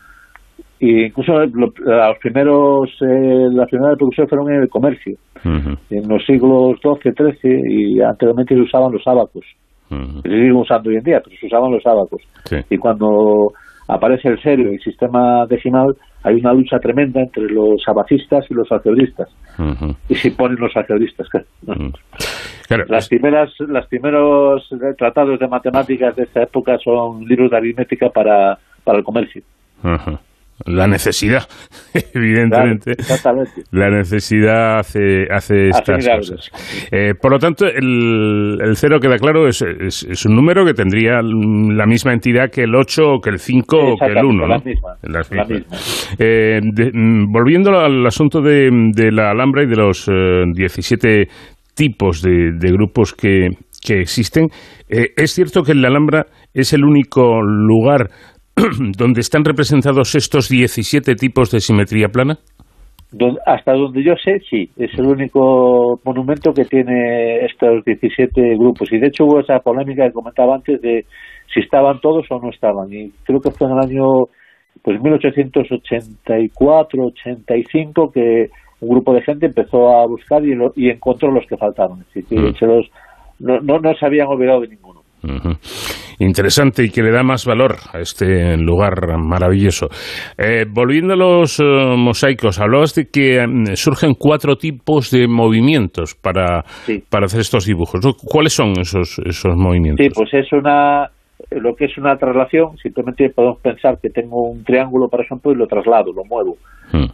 E incluso lo- los primeros eh, las primeras reproducciones fueron en el comercio en los siglos XII, XIII y anteriormente se usaban los ábacos que se siguen usando hoy en día, pero se usaban los ábacos y cuando aparece el serio y el sistema decimal hay una lucha tremenda entre los abacistas y los algebristas y si ponen los algebristas claro. las primeras los primeros tratados de matemáticas de esta época son libros de aritmética para, para el comercio. La necesidad, evidentemente. Exactamente. La necesidad hace, hace Hace estas milagros. cosas. Eh, por lo tanto, el, el cero queda claro, es, es, es un número que tendría la misma entidad que el 8 o que el 5 o que el 1. ¿no? la misma, Las la mismas. Eh, de- mm, volviendo al asunto de, de la Alhambra y de los eh, 17 tipos de, de grupos que, que existen, eh, es cierto que la Alhambra es el único lugar donde están representados estos 17 tipos de simetría plana. Hasta donde yo sé, sí, es el único monumento que tiene estos 17 grupos. Y de hecho hubo esa polémica que comentaba antes de si estaban todos o no estaban. Y creo que fue en el año pues 1884-85 que un grupo de gente empezó a buscar y, lo- y encontró los que faltaban. Es decir, que se los, no, no, no se habían olvidado de ninguno. Ujú. Interesante y que le da más valor a este lugar maravilloso. Eh, volviendo a los eh, mosaicos, hablabas de que mm, surgen cuatro tipos de movimientos para, para hacer estos dibujos. ¿no? ¿Cuáles son esos, esos movimientos? Sí, pues es una lo que es una traslación, simplemente podemos pensar que tengo un triángulo, por ejemplo, y lo traslado, lo muevo.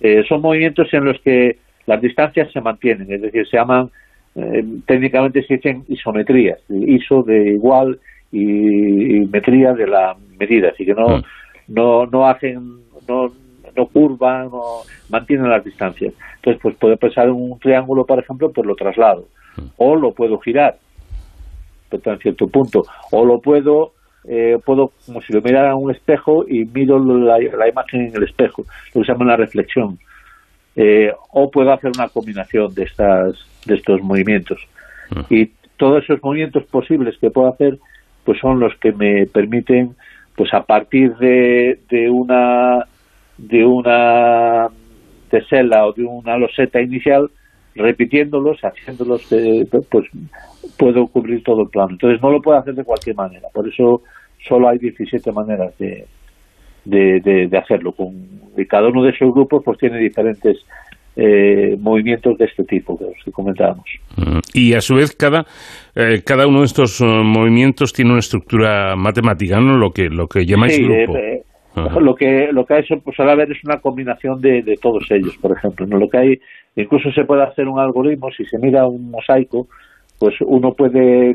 Eh, son movimientos en los que las distancias se mantienen, es decir, se llaman, eh, técnicamente se dicen isometrías, iso de igual y, y metría de la medida, así que no, no, no hacen, no, no curvan, no mantienen las distancias. Entonces, pues puedo pensar en un triángulo, por ejemplo, pues lo traslado, o lo puedo girar, en cierto punto, o lo puedo eh, puedo como si lo mirara en un espejo y miro la, la imagen en el espejo, lo que se llama la reflexión. Eh, o puedo hacer una combinación de estas de estos movimientos. Y todos esos movimientos posibles que puedo hacer pues son los que me permiten, pues a partir de, de una de una tesela o de una loseta inicial, repitiéndolos, haciéndolos, eh, pues puedo cubrir todo el plano. Entonces no lo puedo hacer de cualquier manera. Por eso solo hay 17 maneras de, de, de, hacerlo. Con, y cada uno de esos grupos pues tiene diferentes eh, movimientos de este tipo que os comentábamos. Mm. Y a su vez cada eh, cada uno de estos eh, movimientos tiene una estructura matemática, ¿no? Lo que lo que llamáis Sí, grupo. eh, lo que lo que hay pues ahora ver es una combinación de, de todos ellos, por ejemplo. ¿no? Lo que hay incluso se puede hacer un algoritmo si se mira un mosaico, pues uno puede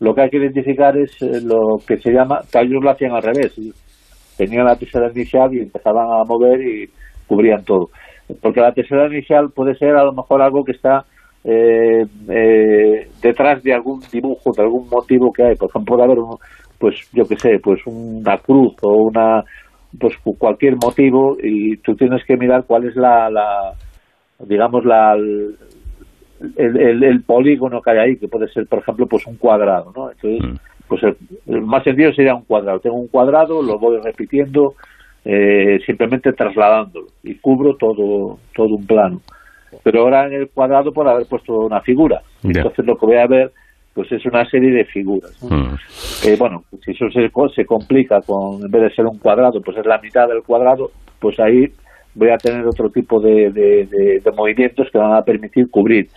lo que hay que identificar es eh, lo que se llama, que ellos lo hacían al revés, tenían la tesera inicial y empezaban a mover y cubrían todo. Porque la tesera inicial puede ser a lo mejor algo que está eh, eh, detrás de algún dibujo, de algún motivo que hay. Por ejemplo, puede haber, un, pues yo qué sé, pues una cruz o una, pues cualquier motivo y tú tienes que mirar cuál es la, la digamos, la, el, el, el polígono que hay ahí, que puede ser, por ejemplo, pues un cuadrado, ¿no? Entonces, pues el, el más sencillo sería un cuadrado. Tengo un cuadrado, lo voy repitiendo, eh, simplemente trasladándolo y cubro todo, todo un plano. Pero ahora en el cuadrado puedo haber puesto una figura. Entonces lo que voy a ver pues es una serie de figuras. ¿no? Mm. Eh, bueno, si eso se, co- se complica con, en vez de ser un cuadrado, pues es la mitad del cuadrado, pues ahí voy a tener otro tipo de, de- de- de movimientos que van a permitir cubrir,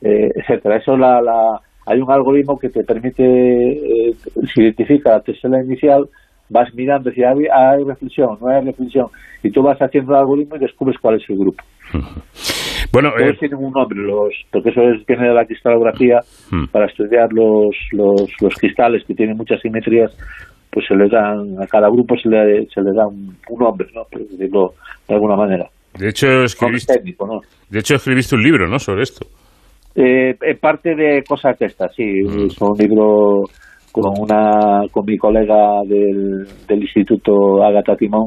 eh, etcétera. Eso la, la, hay un algoritmo que te permite, eh, si identifica la tesela inicial, vas mirando si hay, hay reflexión, no hay reflexión, y tú vas haciendo el algoritmo y descubres cuál es el grupo. Bueno, Todos eh, tienen un nombre, los, porque eso es, viene de la cristalografía, Mm. para estudiar los, los, los cristales que tienen muchas simetrías, pues se les dan, a cada grupo se le, se le da un, un nombre, ¿no? Por decirlo de alguna manera. de hecho escribiste, técnico, ¿no? de hecho escribiste un libro, ¿no? Sobre esto. Eh, parte de cosas de estas, sí. Es un libro con una con mi colega del, del Instituto Agata Timón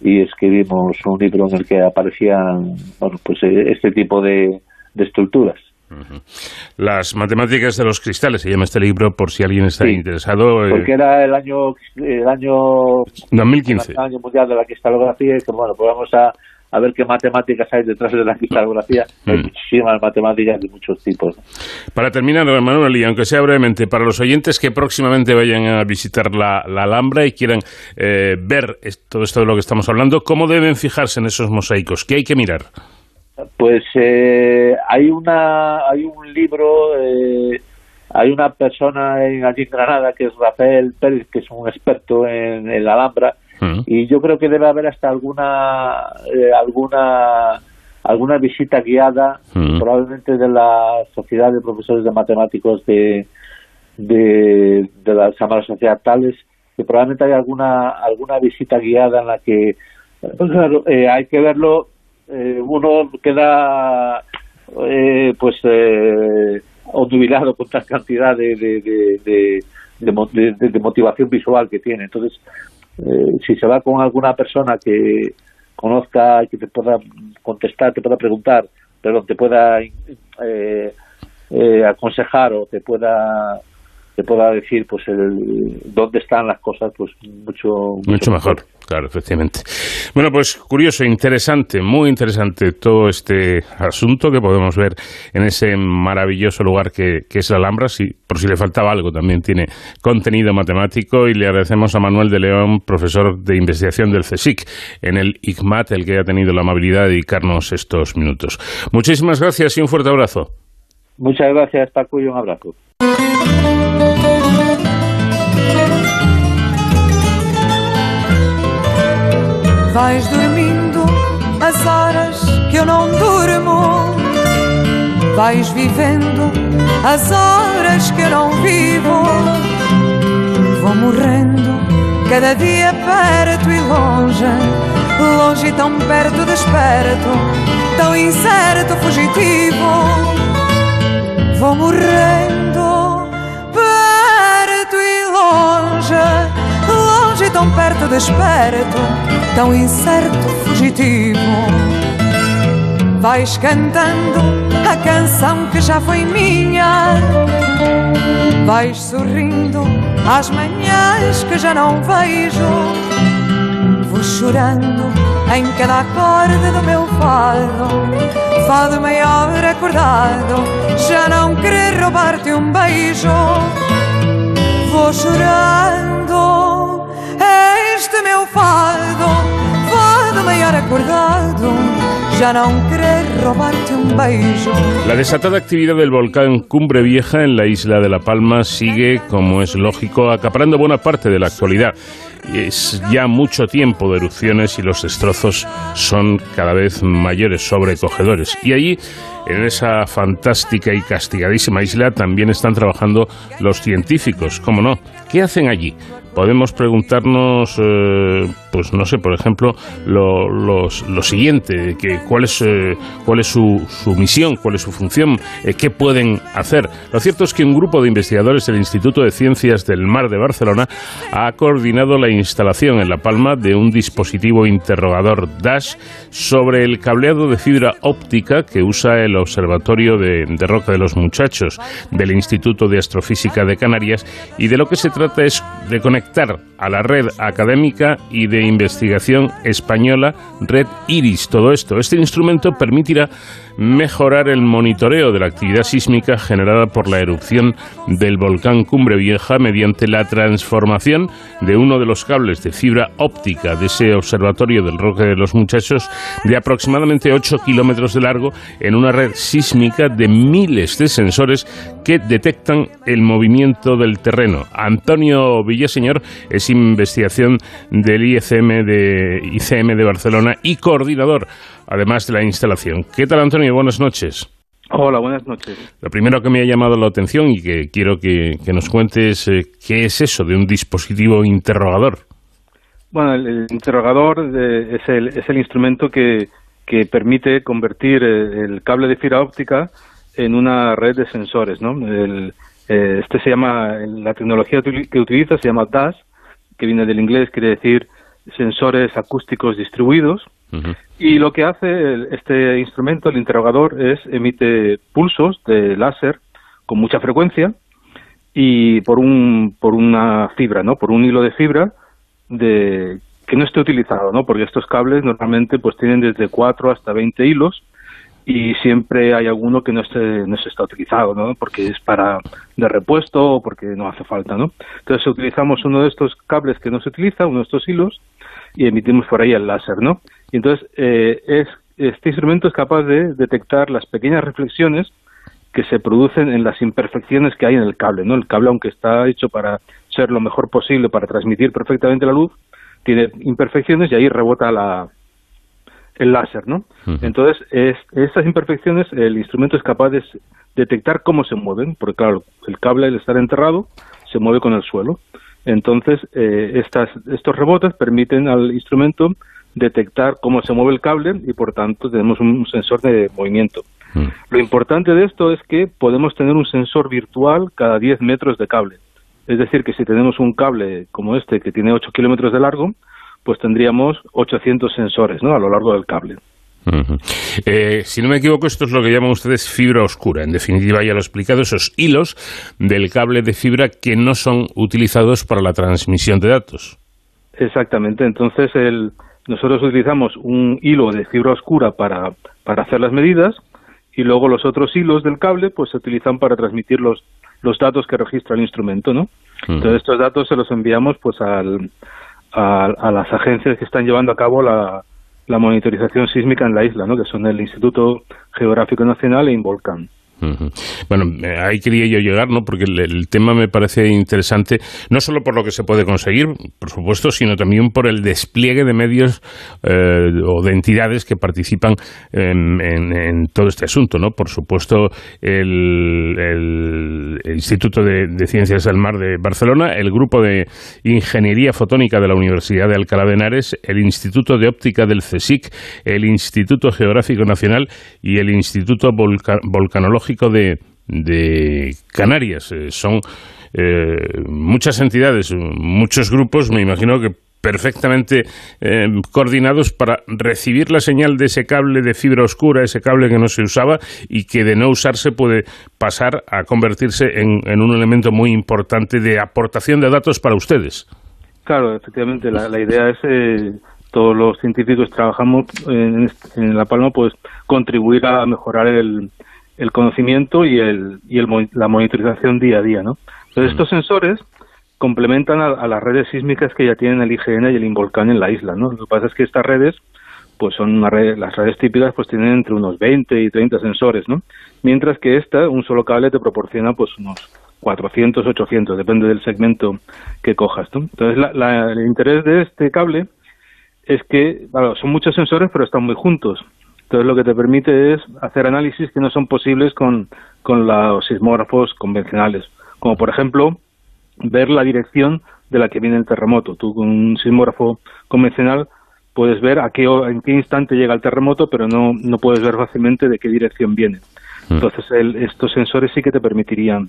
y escribimos un libro en el que aparecían bueno pues eh, este tipo de, de estructuras. Las matemáticas de los cristales, se llama este libro, por si alguien está Sí. interesado. eh, Porque era el año el año 2015. el año mundial de la cristalografía y que bueno pues vamos a, a ver qué matemáticas hay detrás de la cristalografía. Hay Mm. muchísimas matemáticas de muchos tipos. ¿no? Para terminar, Manuel, y aunque sea brevemente, para los oyentes que próximamente vayan a visitar la, la Alhambra y quieran eh, ver todo esto de lo que estamos hablando, ¿cómo deben fijarse en esos mosaicos? ¿Qué hay que mirar? Pues eh, hay una hay un libro eh, hay una persona en, allí en Granada que es Rafael Pérez que es un experto en, en la Alhambra y yo creo que debe haber hasta alguna eh, alguna alguna visita guiada probablemente de la sociedad de profesores de matemáticos de de, de la Sociedad Tales que probablemente hay alguna alguna visita guiada en la que pues claro, eh, hay que verlo eh, uno queda eh, pues eh, obnubilado con tal cantidad de, de, de- de- de motivación visual que tiene. Entonces eh, si se va con alguna persona que conozca que te pueda contestar te pueda preguntar perdón te pueda eh, eh, aconsejar o te pueda te pueda decir pues el dónde están las cosas pues mucho Mucho mejor, claro, efectivamente. Bueno, pues curioso, interesante, muy interesante todo este asunto que podemos ver en ese maravilloso lugar que, que es la Alhambra. Si, por si le faltaba algo, también tiene contenido matemático y le agradecemos a Manuel de León, profesor de investigación del CSIC en el ICMAT, el que ha tenido la amabilidad de dedicarnos estos minutos. Muchísimas gracias y un fuerte abrazo. Muchas gracias Paco y un abrazo Vais dormindo as horas que eu não durmo. Vais vivendo as horas que eu não vivo. Vou morrendo cada dia perto e longe. Longe e tão perto, desperto. Tão incerto, fugitivo. Vou morrendo perto e longe. Longe tão perto, desperto. Tão incerto, fugitivo. Vais cantando a canção que já foi minha. Vais sorrindo às manhãs que já não vejo. Vou chorando em cada acorde do meu fado. Fado maior acordado, já não querer roubar-te um beijo. Vou chorando este meu fado, fado maior acordado. Ya no robarte un beijo. La desatada actividad del volcán Cumbre Vieja en la isla de La Palma sigue, como es lógico, acaparando buena parte de la actualidad. Es ya mucho tiempo de erupciones y los destrozos son cada vez mayores, sobrecogedores. Y allí, en esa fantástica y castigadísima isla, también están trabajando los científicos, ¿cómo no? ¿Qué hacen allí? Podemos preguntarnos, eh, pues no sé, por ejemplo, lo, lo siguiente, que cuál es, eh, cuál es su, su, misión, cuál es su función, eh, qué pueden hacer. Lo cierto es que un grupo de investigadores del Instituto de Ciencias del Mar de Barcelona ha coordinado la instalación en La Palma de un dispositivo interrogador DASH sobre el cableado de fibra óptica que usa el Observatorio de, de Roca de los Muchachos del Instituto de Astrofísica de Canarias y de lo que se trata es de conectar a la red académica y de investigación española Red Iris. Todo esto, este instrumento permitirá mejorar el monitoreo de la actividad sísmica generada por la erupción del volcán Cumbre Vieja mediante la transformación de uno de los cables de fibra óptica de ese observatorio del Roque de los Muchachos de aproximadamente 8 kilómetros de largo en una red sísmica de miles de sensores que detectan el movimiento del terreno. Antonio Villaseñor es investigación del ICM de, ICM de Barcelona y coordinador además de la instalación. ¿Qué tal, Antonio? Buenas noches. Hola, buenas noches. Lo primero que me ha llamado la atención y que quiero que, nos cuentes eh, qué es eso de un dispositivo interrogador. Bueno, el, interrogador es, el, es, el, instrumento que, que permite convertir eh, el, cable de fibra óptica en una red de sensores. ¿no? El, eh, este se llama, la tecnología que utiliza se llama DAS, que viene del inglés, quiere decir sensores acústicos distribuidos. Y lo que hace este instrumento, el interrogador, es emite pulsos de láser con mucha frecuencia y por un por una fibra, ¿no? Por un hilo de fibra de que no esté utilizado, ¿no? Porque estos cables normalmente pues tienen desde 4 hasta 20 hilos y siempre hay alguno que no se, no se está utilizado, ¿no? Porque es para de repuesto o porque no hace falta, ¿no? Entonces utilizamos uno de estos cables que no se utiliza, uno de estos hilos y emitimos por ahí el láser, ¿no? Y entonces eh, es, este instrumento es capaz de detectar las pequeñas reflexiones que se producen en las imperfecciones que hay en el cable, ¿no? El cable, aunque está hecho para ser lo mejor posible, para transmitir perfectamente la luz, tiene imperfecciones y ahí rebota la, el láser, ¿no? Entonces, es, estas imperfecciones el instrumento es capaz de detectar cómo se mueven, porque claro, el cable al estar enterrado se mueve con el suelo. Entonces, eh, estas, estos rebotes permiten al instrumento detectar cómo se mueve el cable y por tanto tenemos un sensor de movimiento. Mm. Lo importante de esto es que podemos tener un sensor virtual cada 10 metros de cable. Es decir, que si tenemos un cable como este que tiene 8 kilómetros de largo, pues tendríamos 800 sensores ¿no? a lo largo del cable. Eh, si no me equivoco, esto es lo que llaman ustedes fibra oscura. En definitiva, ya lo he explicado, esos hilos del cable de fibra que no son utilizados para la transmisión de datos. Exactamente. Entonces, el, nosotros utilizamos un hilo de fibra oscura para, para hacer las medidas y luego los otros hilos del cable pues se utilizan para transmitir los, los datos que registra el instrumento, ¿no? Entonces estos datos se los enviamos pues al, a, las agencias que están llevando a cabo la, la monitorización sísmica en la isla, ¿no? que son el Instituto Geográfico Nacional e Involcán. Bueno, eh, ahí quería yo llegar, ¿no? Porque el, tema me parece interesante, no solo por lo que se puede conseguir, por supuesto, sino también por el despliegue de medios eh, o de entidades que participan en, todo este asunto, ¿no? Por supuesto, el, Instituto de, Ciencias del Mar de Barcelona, el Grupo de Ingeniería Fotónica de la Universidad de Alcalá de Henares, el Instituto de Óptica del CSIC, el Instituto Geográfico Nacional y el Instituto Volcanológico de, Canarias. Eh, son eh, muchas entidades, muchos grupos, me imagino que perfectamente eh, coordinados para recibir la señal de ese cable de fibra oscura, ese cable que no se usaba y que de no usarse puede pasar a convertirse en, un elemento muy importante de aportación de datos para ustedes. Claro, efectivamente, la, idea es, eh, todos los científicos trabajamos en, en, La Palma, pues contribuir a mejorar el, el conocimiento y, el, y el, la monitorización día a día, ¿no? Entonces, estos sensores complementan a, las redes sísmicas que ya tienen el IGN y el Involcán en la isla, ¿no? Lo que pasa es que estas redes, pues son una las redes típicas, pues tienen entre unos 20 y 30 sensores, ¿no? Mientras que esta, un solo cable te proporciona, pues unos 400, 800, depende del segmento que cojas, ¿no? Entonces, el interés de este cable es que, claro, son muchos sensores, pero están muy juntos. Entonces, lo que te permite es hacer análisis que no son posibles con, con los sismógrafos convencionales, como por ejemplo ver la dirección de la que viene el terremoto. Tú con un sismógrafo convencional puedes ver a qué, en qué instante llega el terremoto, pero no, no puedes ver fácilmente de qué dirección viene. Mm. Entonces, estos sensores sí que te permitirían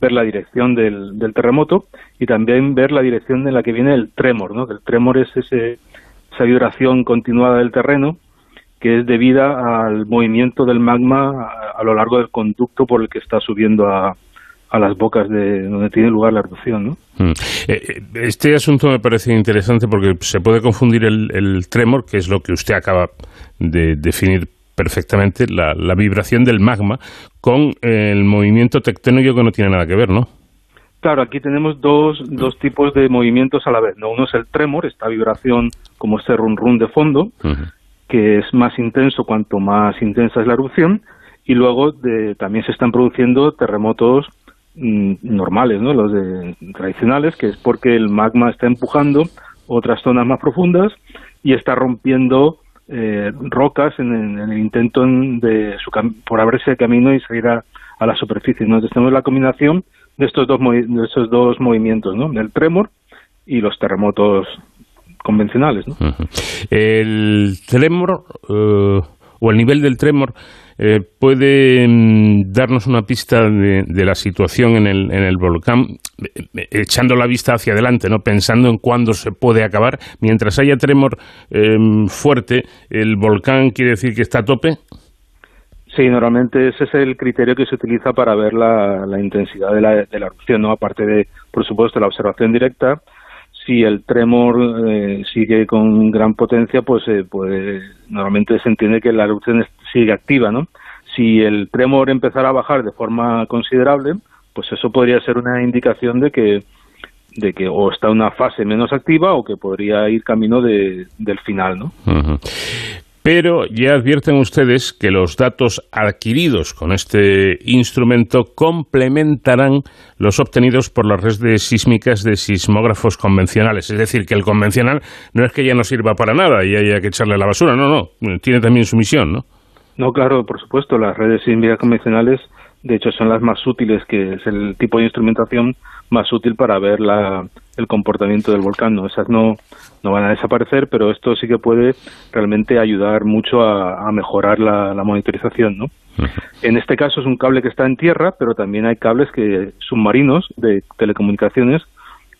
ver la dirección del, del, terremoto y también ver la dirección en la que viene el tremor. ¿no? El tremor es ese, esa vibración continuada del terreno que es debida al movimiento del magma a lo largo del conducto por el que está subiendo a, a las bocas de donde tiene lugar la erupción. ¿no? Mm. Eh, eh, este asunto me parece interesante porque se puede confundir el, tremor, que es lo que usted acaba de definir perfectamente, la, vibración del magma, con el movimiento tectónico que no tiene nada que ver, ¿no? Claro, aquí tenemos dos, dos tipos de movimientos a la vez. ¿no? Uno es el tremor, esta vibración como este run run de fondo, que es más intenso cuanto más intensa es la erupción, y luego de, también se están produciendo terremotos Mm, normales, ¿no? los de, tradicionales, que es porque el magma está empujando otras zonas más profundas y está rompiendo eh, rocas en, el intento de su por abrirse el camino y salir a, la superficie. Entonces tenemos la combinación de estos dos, de dos movimientos, ¿no? el tremor y los terremotos convencionales. ¿no? El tremor eh, o el nivel del tremor eh, puede mm, darnos una pista de, la situación en el, en el volcán, eh, echando la vista hacia adelante, no pensando en cuándo se puede acabar. Mientras haya tremor em, fuerte, ¿el volcán quiere decir que está a tope? Sí, normalmente ese es el criterio que se utiliza para ver la, intensidad de la, de la erupción, ¿no? aparte de, por supuesto, la observación directa si el tremor eh, sigue con gran potencia, pues, pues normalmente se entiende que la erupción sigue activa, ¿no? Si el tremor empezara a bajar de forma considerable, pues eso podría ser una indicación de que de que o está en una fase menos activa o que podría ir camino de, del final, ¿no? Pero ya advierten ustedes que los datos adquiridos con este instrumento complementarán los obtenidos por las redes sísmicas de sismógrafos convencionales. Es decir, que el convencional no es que ya no sirva para nada y haya que echarle la basura, no, no, tiene también su misión, ¿no? No, claro, por supuesto, las redes sísmicas convencionales, de hecho, son las más útiles, que es el tipo de instrumentación más útil para ver la, el comportamiento del volcán. ¿no? Esas no, no van a desaparecer, pero esto sí que puede realmente ayudar mucho a, mejorar la, monitorización. ¿no? En este caso es un cable que está en tierra, pero también hay cables que submarinos de telecomunicaciones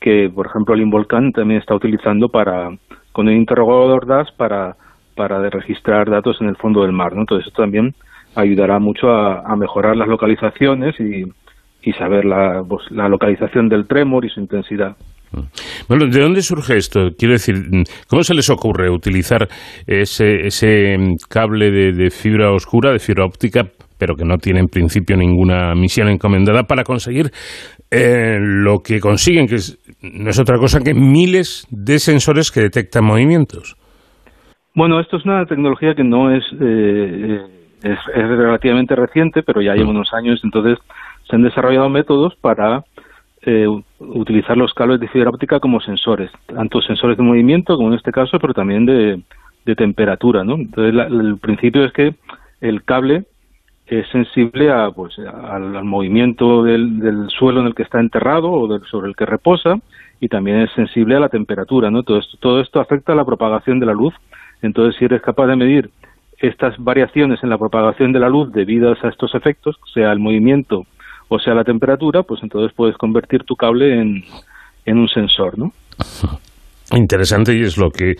que, por ejemplo, el Involcán también está utilizando para con el interrogador DAS para, para registrar datos en el fondo del mar. ¿no? Entonces, esto también ayudará mucho a mejorar las localizaciones y, y saber la, pues, la localización del tremor y su intensidad. Bueno, ¿de dónde surge esto? Quiero decir, ¿cómo se les ocurre utilizar ese, ese cable de, fibra oscura, de fibra óptica, pero que no tiene en principio ninguna misión encomendada para conseguir eh, lo que consiguen, que no es otra cosa que miles de sensores que detectan movimientos? Bueno, esto es una tecnología que no es, eh, es, es relativamente reciente, pero ya lleva unos años, entonces se han desarrollado métodos para eh, utilizar los cables de fibra óptica como sensores, tanto sensores de movimiento como en este caso, pero también de, temperatura, ¿no? Entonces el principio es que el cable es sensible a, pues, al, movimiento del, suelo en el que está enterrado o sobre el que reposa y también es sensible a la temperatura, ¿no? Todo esto, todo esto afecta a la propagación de la luz. Entonces, si eres capaz de medir estas variaciones en la propagación de la luz debidas a estos efectos, sea el movimiento o sea la temperatura, pues entonces puedes convertir tu cable en, un sensor, ¿no? interesante y es lo que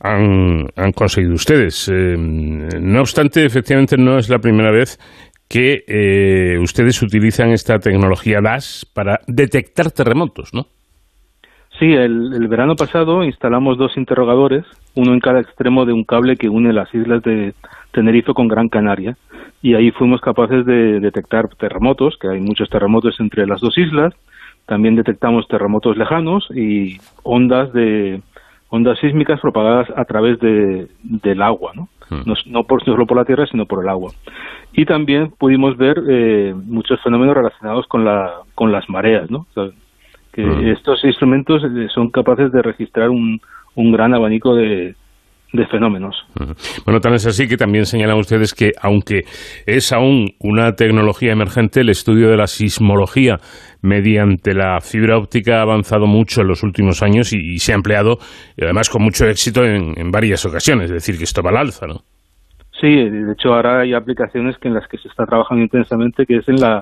han, han conseguido ustedes. Eh, no obstante, efectivamente no es la primera vez que eh, ustedes utilizan esta tecnología DAS para detectar terremotos, ¿no? Sí, el, el, verano pasado instalamos dos interrogadores, uno en cada extremo de un cable que une las islas de Tenerife con Gran Canaria, y ahí fuimos capaces de detectar terremotos, que hay muchos terremotos entre las dos islas, también detectamos terremotos lejanos y ondas de ondas sísmicas propagadas a través de, del agua, ¿no? No, no, por, solo por la tierra, sino por el agua. Y también pudimos ver eh, muchos fenómenos relacionados con, la, con las mareas, ¿no? O sea, que Mm. estos instrumentos eh, son capaces de registrar un, un gran abanico de, de fenómenos. Bueno, tan es así que también señalan ustedes que, aunque es aún una tecnología emergente, el estudio de la sismología mediante la fibra óptica ha avanzado mucho en los últimos años y, y se ha empleado, y además con mucho éxito, en, en, varias ocasiones. Es decir, que esto va al alza, ¿no? Sí, de hecho ahora hay aplicaciones que en las que se está trabajando intensamente, que es en la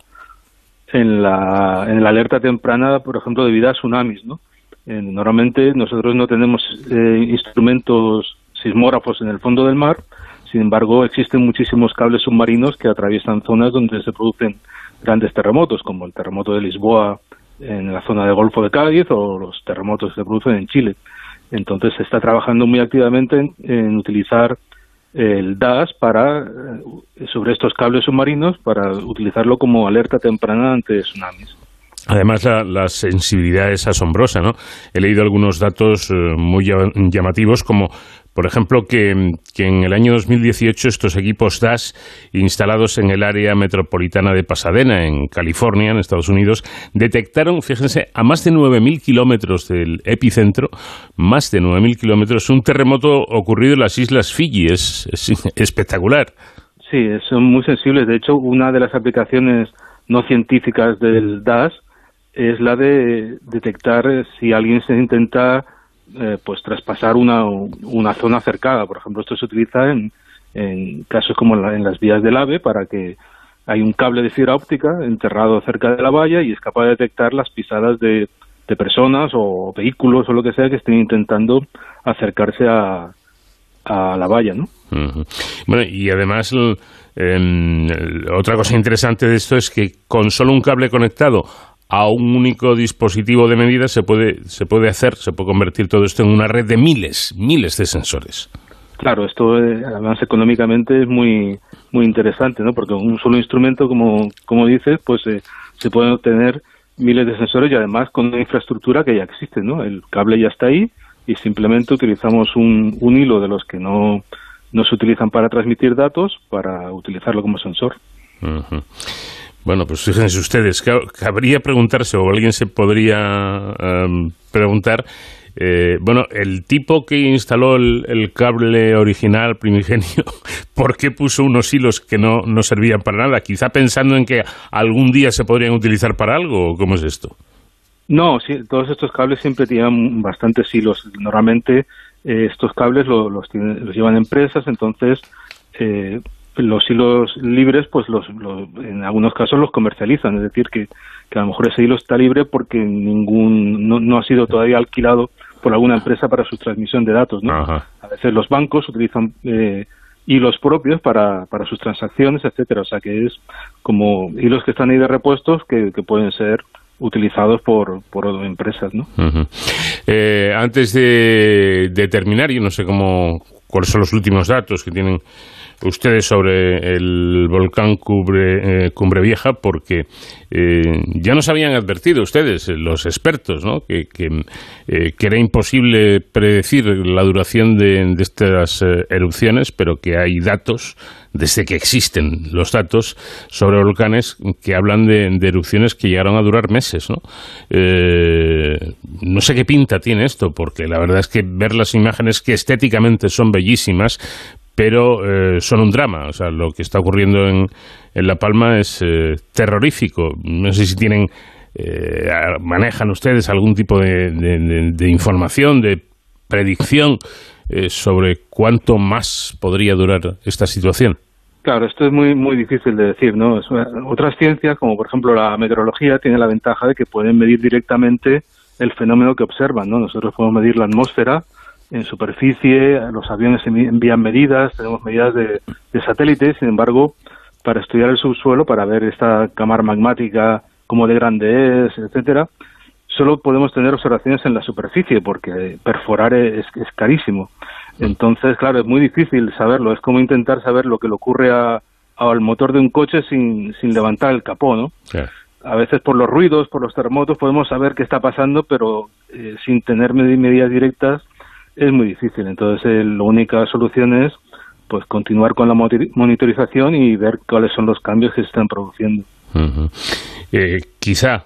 en la, en la alerta temprana, por ejemplo, debido a tsunamis, ¿no? Eh, normalmente nosotros no tenemos eh, instrumentos sismógrafos en el fondo del mar, sin embargo existen muchísimos cables submarinos que atraviesan zonas donde se producen grandes terremotos, como el terremoto de Lisboa en la zona del Golfo de Cádiz o los terremotos que se producen en Chile. Entonces se está trabajando muy activamente en, en utilizar el DAS para eh, sobre estos cables submarinos para utilizarlo como alerta temprana ante tsunamis. Además, la, la, sensibilidad es asombrosa, ¿no? He leído algunos datos eh, muy llamativos, como, por ejemplo, que, en el año 2018 estos equipos DAS instalados en el área metropolitana de Pasadena, en California, en Estados Unidos, detectaron, fíjense, a más de 9.000 kilómetros del epicentro, más de 9.000 kilómetros, un terremoto ocurrido en las Islas Fiji. Es, es espectacular. Sí, son muy sensibles. De hecho, una de las aplicaciones no científicas del DAS es la de detectar si alguien se intenta eh, pues traspasar una, una zona cercada. Por ejemplo, esto se utiliza en, en casos como en, la, en, las vías del AVE para que hay un cable de fibra óptica enterrado cerca de la valla y es capaz de detectar las pisadas de, de personas o vehículos o lo que sea que estén intentando acercarse a, a la valla, ¿no? Bueno, y además otra cosa interesante de esto es que con solo un cable conectado a un único dispositivo de medida se puede, se puede hacer, se puede convertir todo esto en una red de miles, miles de sensores. Claro, esto eh, además económicamente es muy muy interesante, ¿no? Porque un solo instrumento, como, como dices, pues eh, se pueden obtener miles de sensores y además con una infraestructura que ya existe, ¿no? El cable ya está ahí y simplemente utilizamos un, un hilo de los que no, no se utilizan para transmitir datos para utilizarlo como sensor. Uh -huh. Bueno, pues fíjense ustedes, cabría preguntarse, o alguien se podría um, preguntar, eh, bueno, el tipo que instaló el, cable original primigenio, ¿por qué puso unos hilos que no, no servían para nada? Quizá pensando en que algún día se podrían utilizar para algo, ¿o cómo es esto? No, sí, todos estos cables siempre tienen bastantes hilos. Normalmente eh, estos cables lo, los, tienen, los, llevan empresas, entonces eh, los hilos libres, pues los, los, en algunos casos los comercializan, es decir, que, que, a lo mejor ese hilo está libre porque ningún no, no ha sido todavía alquilado por alguna empresa para su transmisión de datos, ¿no? Ajá. A veces los bancos utilizan eh, hilos propios para, para sus transacciones, etcétera, o sea que es como hilos que están ahí de repuestos que, que pueden ser utilizados por, por empresas, ¿no? Uh -huh. eh, antes de, de, terminar, yo no sé cómo cuáles son los últimos datos que tienen ustedes sobre el volcán Cumbre, eh, Cumbre Vieja, porque eh, ya nos habían advertido ustedes, los expertos, ¿no? que, eh, que era imposible predecir la duración de, de estas erupciones, pero que hay datos desde que existen los datos sobre volcanes que hablan de, de erupciones que llegaron a durar meses. ¿no? Eh, no sé qué pinta tiene esto, porque la verdad es que ver las imágenes que estéticamente son bellísimas, pero eh, son un drama. O sea, lo que está ocurriendo en, en La Palma es eh, terrorífico. No sé si tienen, eh, manejan ustedes algún tipo de, de, información, de predicción eh, sobre cuánto más podría durar esta situación. Claro, esto es muy muy difícil de decir, ¿no? Otras ciencias, como por ejemplo la meteorología, tiene la ventaja de que pueden medir directamente el fenómeno que observan, ¿no? Nosotros podemos medir la atmósfera en superficie, los aviones envían medidas, tenemos medidas de, de satélites, sin embargo, para estudiar el subsuelo, para ver esta cámara magmática, cómo de grande es, etcétera, solo podemos tener observaciones en la superficie porque perforar es, es carísimo. Entonces, claro, es muy difícil saberlo. Es como intentar saber lo que le ocurre a, al motor de un coche sin, sin levantar el capó, ¿no? A veces por los ruidos, por los terremotos, podemos saber qué está pasando, pero eh, sin tener medidas directas es muy difícil. Entonces, eh, la única solución es pues continuar con la monitorización y ver cuáles son los cambios que se están produciendo. Eh, quizá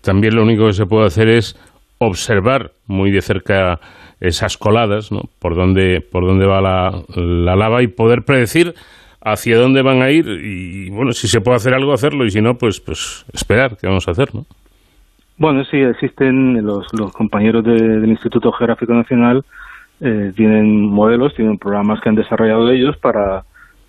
también lo único que se puede hacer es observar muy de cerca esas coladas, ¿no? Por dónde, por dónde va la, la lava y poder predecir hacia dónde van a ir y bueno, si se puede hacer algo, hacerlo y si no, pues, pues esperar, ¿qué vamos a hacer, no? Bueno, sí, existen los, los compañeros del Instituto Geográfico Nacional, eh, tienen modelos, tienen programas que han desarrollado ellos para,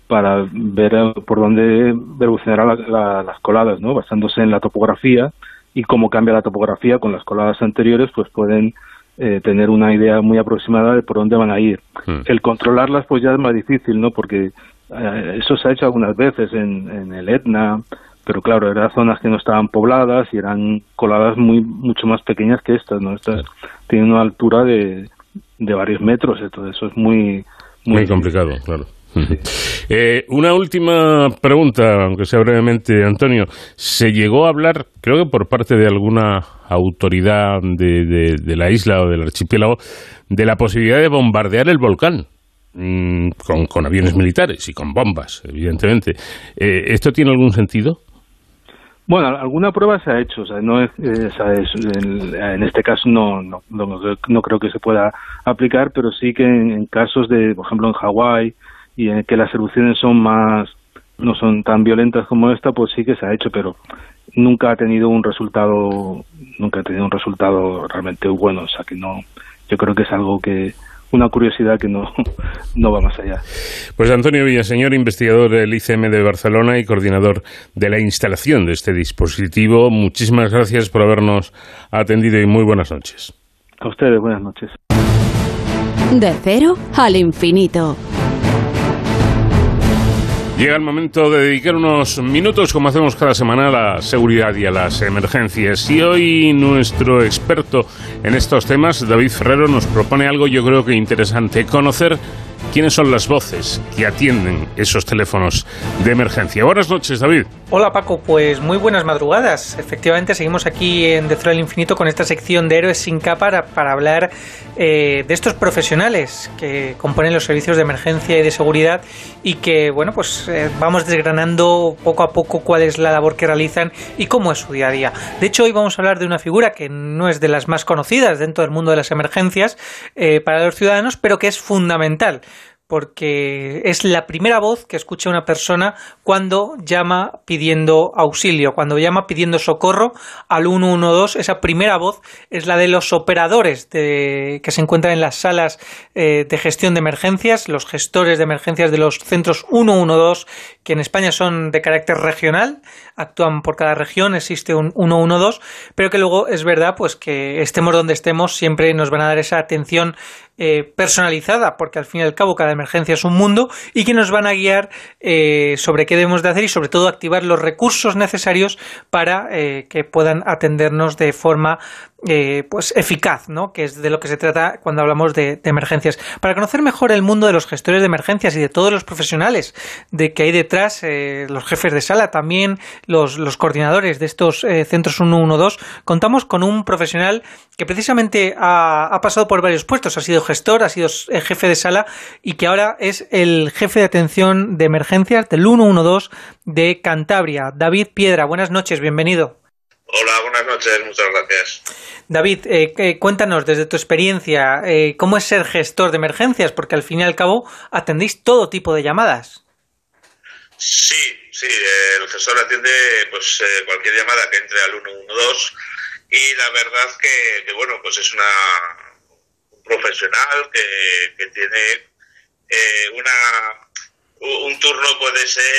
para ver por dónde evolucionarán las coladas, ¿no? Basándose en la topografía y cómo cambia la topografía con las coladas anteriores, pues pueden eh, tener una idea muy aproximada de por dónde van a ir. Hmm. El controlarlas, pues ya es más difícil, ¿no? Porque eh, eso se ha hecho algunas veces en, en, el Etna, pero claro, eran zonas que no estaban pobladas y eran coladas muy mucho más pequeñas que estas, ¿no? Estas tienen una altura de, de varios metros, entonces eso es muy... Muy, complicado, claro. Eh, una última pregunta, aunque sea brevemente, Antonio. ¿Se llegó a hablar, creo que por parte de alguna autoridad de, de, de la isla o del archipiélago, de la posibilidad de bombardear el volcán? Mm, con, aviones militares y con bombas, evidentemente. Eh, ¿Esto tiene algún sentido? Bueno, alguna prueba se ha hecho, o sea, no es, en, este caso no, no, no, creo que se pueda aplicar, pero sí que en, casos de, por ejemplo, en Hawái y en que las erupciones son más, no son tan violentas como esta, pues sí que se ha hecho, pero nunca ha tenido un resultado, nunca ha tenido un resultado realmente bueno, o sea que no, yo creo que es algo que, una curiosidad que no, no va más allá. Pues Antonio Villaseñor, investigador del ICM de Barcelona y coordinador de la instalación de este dispositivo, muchísimas gracias por habernos atendido y muy buenas noches. A ustedes, buenas noches. De cero al infinito. Llega el momento de dedicar unos minutos, como hacemos cada semana, a la seguridad y a las emergencias. Y hoy nuestro experto en estos temas, David Ferrero, nos propone algo yo creo que interesante, conocer quiénes son las voces que atienden esos teléfonos de emergencia. Buenas noches, David. Hola, Paco. Pues muy buenas madrugadas. Efectivamente, seguimos aquí en The del Infinito con esta sección de Héroes sin capa para, hablar eh, de estos profesionales que componen los servicios de emergencia y de seguridad y que, bueno, pues eh, vamos desgranando poco a poco cuál es la labor que realizan y cómo es su día a día. De hecho, hoy vamos a hablar de una figura que no es de las más conocidas dentro del mundo de las emergencias eh, para los ciudadanos, pero que es fundamental porque es la primera voz que escucha una persona cuando llama pidiendo auxilio, cuando llama pidiendo socorro al 112. Esa primera voz es la de los operadores que se encuentran en las salas eh, de gestión de emergencias, los gestores de emergencias de los centros 112, que en España son de carácter regional, actúan por cada región, existe un 112, pero que luego es verdad pues que estemos donde estemos, siempre nos van a dar esa atención eh, personalizada, porque al fin y al cabo cada emergencia es un mundo, y que nos van a guiar eh, sobre qué debemos de hacer y sobre todo activar los recursos necesarios para eh, que puedan atendernos de forma eh, pues eficaz, ¿no? que es de lo que se trata cuando hablamos de, emergencias. Para conocer mejor el mundo de los gestores de emergencias y de todos los profesionales de que hay detrás, eh, los jefes de sala, también los, coordinadores de estos eh, centros 112, contamos con un profesional que precisamente ha, ha, pasado por varios puestos, ha sido gestor, ha sido jefe de sala y que ahora es el jefe de atención de emergencias del 112 de Cantabria. David Piedra, buenas noches, bienvenido. Hola, buenas noches, muchas gracias. David, eh, cuéntanos desde tu experiencia, eh, ¿cómo es ser gestor de emergencias? Porque al fin y al cabo atendéis todo tipo de llamadas. Sí, sí, el gestor atiende pues eh, cualquier llamada que entre al 112 y la verdad que, bueno, pues es una, un profesional que, que tiene una, un turno puede ser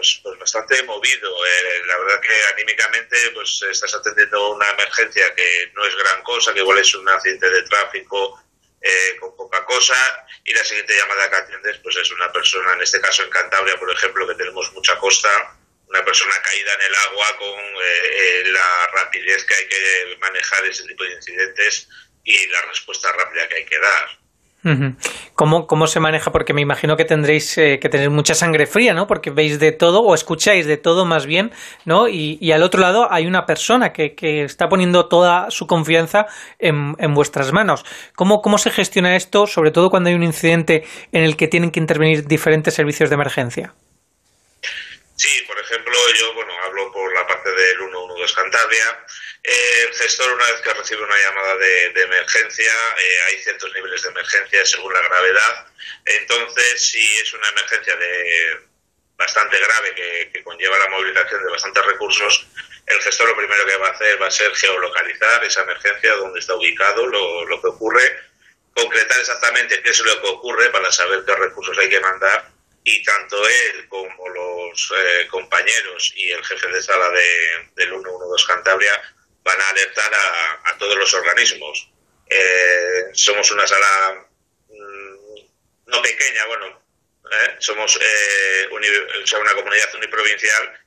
pues, pues bastante movido. Eh, la verdad que anímicamente pues estás atendiendo una emergencia que no es gran cosa, que igual es un accidente de tráfico eh, con poca cosa y la siguiente llamada que atiendes pues es una persona, en este caso en Cantabria, por ejemplo, que tenemos mucha costa, una persona caída en el agua con eh, la rapidez que hay que manejar ese tipo de incidentes y la respuesta rápida que hay que dar. ¿Cómo, ¿Cómo, se maneja? Porque me imagino que tendréis eh, que tener mucha sangre fría, ¿no? Porque veis de todo o escucháis de todo más bien, ¿no? Y, al otro lado hay una persona que, que está poniendo toda su confianza en, en, vuestras manos. ¿Cómo, ¿Cómo se gestiona esto, sobre todo cuando hay un incidente en el que tienen que intervenir diferentes servicios de emergencia? Sí, por ejemplo, yo bueno hablo por la parte del 112 Cantabria. Eh, el gestor, una vez que recibe una llamada de, emergencia, eh, hay ciertos niveles de emergencia según la gravedad. Entonces, si es una emergencia de bastante grave que, conlleva la movilización de bastantes recursos, el gestor lo primero que va a hacer va a ser geolocalizar esa emergencia, dónde está ubicado, lo, lo que ocurre, concretar exactamente qué es lo que ocurre para saber qué recursos hay que mandar y tanto él como los eh, compañeros y el jefe de sala de, del 112 Cantabria van a alertar a, todos los organismos. Eh, somos una sala mm, no pequeña, bueno, eh, somos una comunidad uniprovincial,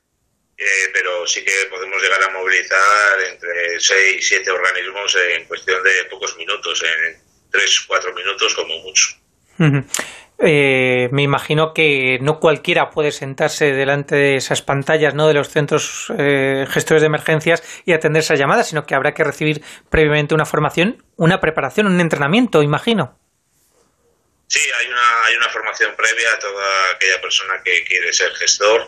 pero sí que podemos llegar a movilizar entre 6 y 7 organismos en cuestión de pocos minutos, en 3 4 minutos como mucho. Eh, me imagino que no cualquiera puede sentarse delante de esas pantallas ¿no? de los centros eh, gestores de emergencias y atender esas llamadas, sino que habrá que recibir previamente una formación, una preparación, un entrenamiento, imagino. Sí, hay una, hay una formación previa a toda aquella persona que quiere ser gestor.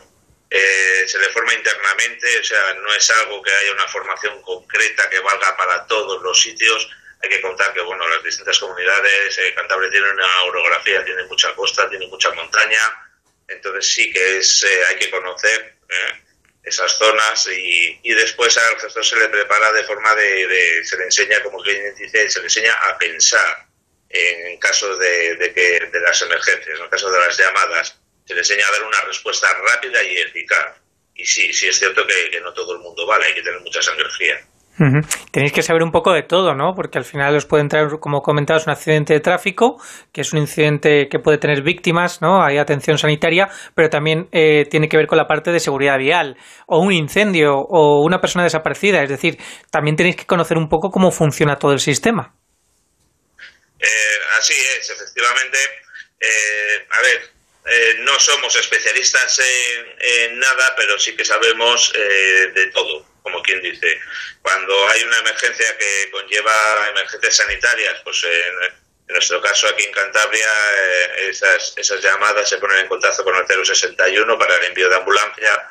Eh, se le forma internamente, o sea, no es algo que haya una formación concreta que valga para todos los sitios hay que contar que bueno las distintas comunidades, eh, Cantabria tiene una orografía, tiene mucha costa, tiene mucha montaña, entonces sí que es eh, hay que conocer eh, esas zonas y, y, después al gestor se le prepara de forma de, se le enseña, como quien dice, se le enseña a pensar en caso de, que, de las emergencias, en caso de las llamadas, se le enseña a dar una respuesta rápida y eficaz. Y sí, sí es cierto que, que no todo el mundo vale, hay que tener mucha sangre fría. Tenéis que saber un poco de todo, ¿no? Porque al final os puede entrar, como comentabas, un accidente de tráfico, que es un incidente que puede tener víctimas, ¿no? Hay atención sanitaria, pero también eh, tiene que ver con la parte de seguridad vial, o un incendio, o una persona desaparecida. Es decir, también tenéis que conocer un poco cómo funciona todo el sistema. Eh, así es, efectivamente. Eh, a ver, no somos especialistas en, nada, pero sí que sabemos de todo como quien dice, cuando hay una emergencia que conlleva emergencias sanitarias, pues en, nuestro caso aquí en Cantabria, eh, esas, esas llamadas se ponen en contacto con el 061 para el envío de ambulancia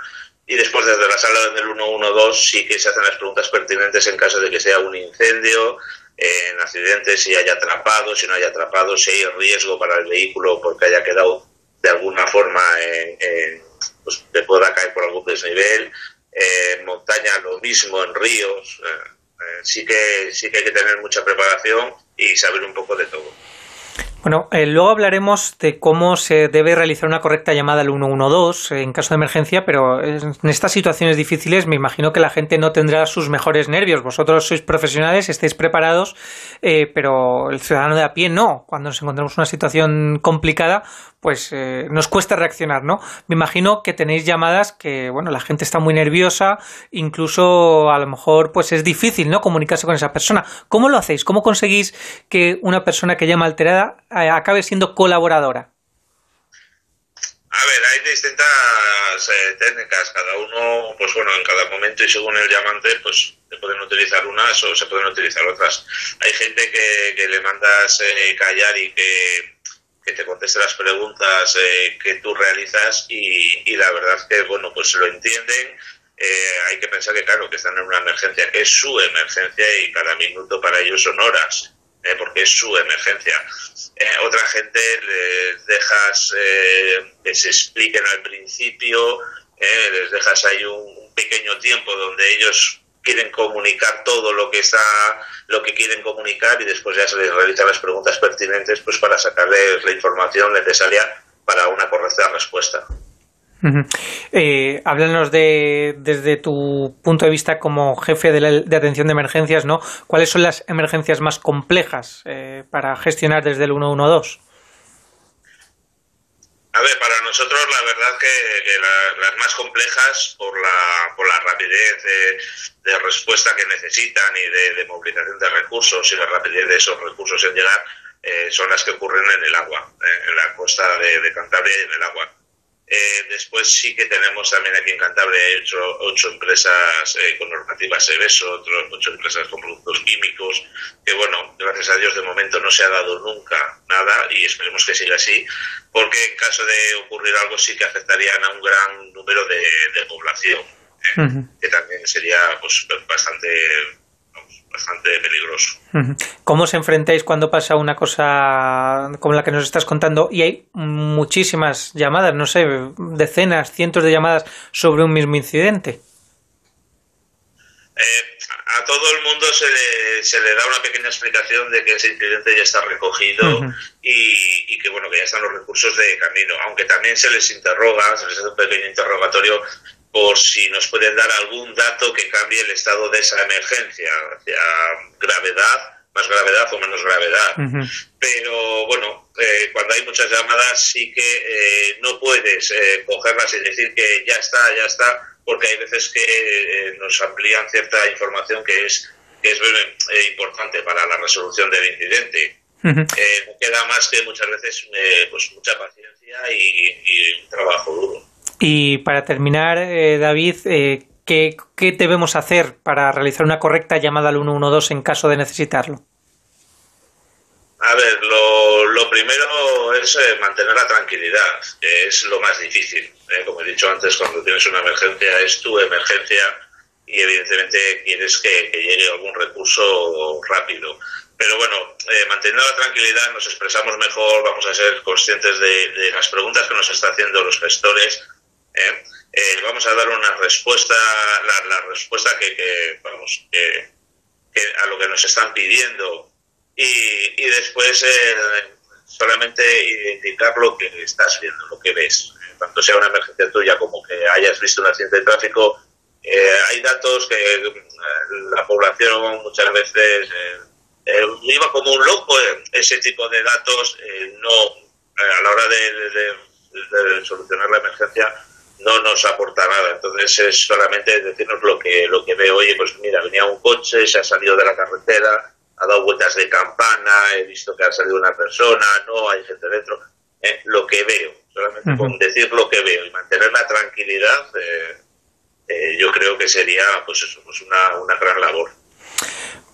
y después desde la sala del 112 sí que se hacen las preguntas pertinentes en caso de que sea un incendio, en accidentes, si haya atrapado, si no haya atrapado, si hay riesgo para el vehículo porque haya quedado de alguna forma en, pues, que pueda caer por algún desnivel, en montaña lo mismo, en ríos. Eh, eh, sí, que, sí que hay que tener mucha preparación y saber un poco de todo. Bueno, eh, luego hablaremos de cómo se debe realizar una correcta llamada al 112 en caso de emergencia, pero en estas situaciones difíciles me imagino que la gente no tendrá sus mejores nervios. Vosotros sois profesionales, estáis preparados, pero el ciudadano de a pie no. Cuando nos encontramos en una situación complicada, pues eh, nos cuesta reaccionar, ¿no? Me imagino que tenéis llamadas que, bueno, la gente está muy nerviosa, incluso a lo mejor pues es difícil, ¿no? Comunicarse con esa persona. ¿Cómo lo hacéis? ¿Cómo conseguís que una persona que llama alterada eh, acabe siendo colaboradora? A ver, hay distintas eh, técnicas, cada uno, pues bueno, en cada momento y según el llamante, pues se pueden utilizar unas o se pueden utilizar otras. Hay gente que, le mandas callar y que que te conteste las preguntas eh, que tú realizas y, la verdad que, bueno, pues lo entienden. Eh, hay que pensar que, claro, que están en una emergencia, que es su emergencia y cada minuto para ellos son horas, eh, porque es su emergencia. otra gente les dejas que se expliquen al principio, les dejas ahí un pequeño tiempo donde ellos quieren comunicar todo lo que está lo que quieren comunicar y después ya se les realizan las preguntas pertinentes pues para sacarles la información necesaria para una correcta respuesta. Eh, háblanos de, desde tu punto de vista como jefe de, la- de atención de emergencias, ¿no? ¿Cuáles son las emergencias más complejas eh, para gestionar desde el 112? A ver, para nosotros la verdad que, que la- las más complejas por la, por la rapidez de, respuesta que necesitan y de, de movilización de recursos y la rapidez de esos recursos en llegar eh, son las que ocurren en el agua, eh, en la costa de, de Cantabria y en el agua. Eh, después sí que tenemos también aquí en Cantabria ocho, ocho empresas eh, con normativas EBESO, otros ocho empresas con productos químicos, que bueno, gracias a Dios de momento no se ha dado nunca nada y esperemos que siga así, porque en caso de ocurrir algo sí que afectarían a un gran número de, de población, que también sería pues bastante, bastante peligroso. ¿Cómo os enfrentáis cuando pasa una cosa como la que nos estás contando y hay muchísimas llamadas, no sé, decenas, cientos de llamadas sobre un mismo incidente? a todo el mundo se le, se le da una pequeña explicación de que ese incidente ya está recogido y, y que bueno que ya están los recursos de camino, aunque también se les interroga, se les hace un pequeño interrogatorio por si nos pueden dar algún dato que cambie el estado de esa emergencia hacia gravedad, más gravedad o menos gravedad. Pero bueno, eh, cuando hay muchas llamadas sí que eh, no puedes eh, cogerlas y decir que ya está, ya está, porque hay veces que eh, nos amplían cierta información que es, que es importante para la resolución del incidente. Queda más que muchas veces pues mucha paciencia y, y un trabajo duro. Y para terminar, eh, David, eh, ¿qué, ¿qué debemos hacer para realizar una correcta llamada al 112 en caso de necesitarlo? A ver, lo, lo primero es eh, mantener la tranquilidad, que es lo más difícil. ¿eh? Como he dicho antes, cuando tienes una emergencia es tu emergencia y evidentemente quieres que, que llegue algún recurso rápido. Pero bueno, eh, manteniendo la tranquilidad nos expresamos mejor, vamos a ser conscientes de, de las preguntas que nos están haciendo los gestores. ¿Eh? Eh, vamos a dar una respuesta, la, la respuesta que, que, vamos, que, que a lo que nos están pidiendo y, y después eh, solamente identificar lo que estás viendo, lo que ves. Eh, Tanto sea una emergencia tuya como que hayas visto un accidente de tráfico, eh, hay datos que eh, la población muchas veces iba como un loco. ese tipo de datos no a la hora de- de solucionar la emergencia no nos aporta nada. Entonces es solamente decirnos lo que lo que ve. Oye, pues mira, venía un coche, se ha salido de la carretera, ha dado vueltas de campana, he visto que ha salido una persona, no hay gente dentro. Eh, lo que veo, solamente con decir lo que veo y mantener la tranquilidad, eh, eh, yo creo que sería pues eso, pues una, una gran labor.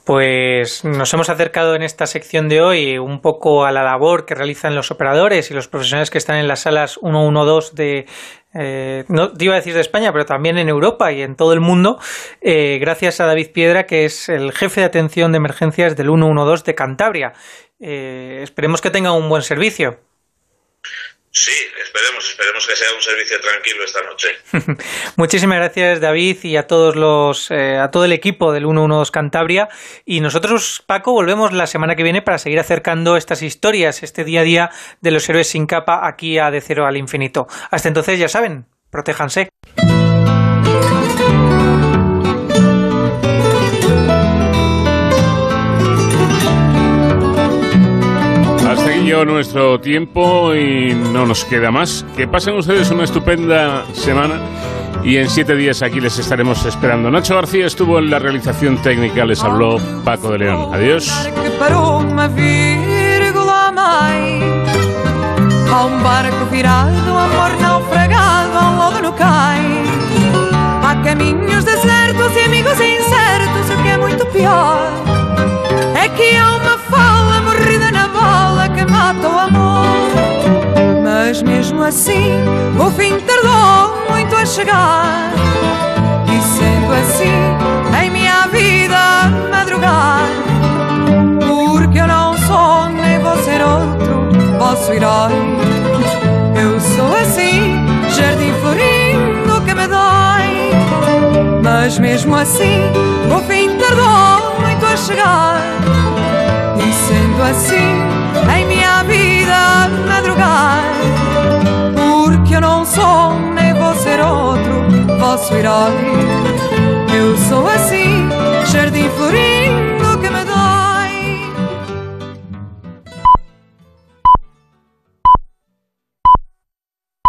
Pues nos hemos acercado en esta sección de hoy un poco a la labor que realizan los operadores y los profesionales que están en las salas 112 de, eh, no te iba a decir de España, pero también en Europa y en todo el mundo, eh, gracias a David Piedra, que es el jefe de atención de emergencias del 112 de Cantabria. Eh, esperemos que tenga un buen servicio. Sí, esperemos, esperemos que sea un servicio tranquilo esta noche. Muchísimas gracias David y a todos los eh, a todo el equipo del 112 Cantabria y nosotros Paco volvemos la semana que viene para seguir acercando estas historias, este día a día de los héroes sin capa aquí a de cero al infinito. Hasta entonces ya saben, protéjanse. Llegó nuestro tiempo y no nos queda más. Que pasen ustedes una estupenda semana y en siete días aquí les estaremos esperando. Nacho García estuvo en la realización técnica, les habló Paco de León. Adiós. Há caminhos desertos e amigos incertos, o que é muito pior é que há uma fala mata o amor. Mas mesmo assim, o fim tardou muito a chegar. E sendo assim, em minha vida madrugar. Porque eu não sou nem vou ser outro vosso herói. Eu sou assim, jardim florindo que me dói. Mas mesmo assim, o fim tardou muito a chegar. E sendo assim, Nem vou ser outro, vosso herói. Eu sou assim, jardim florido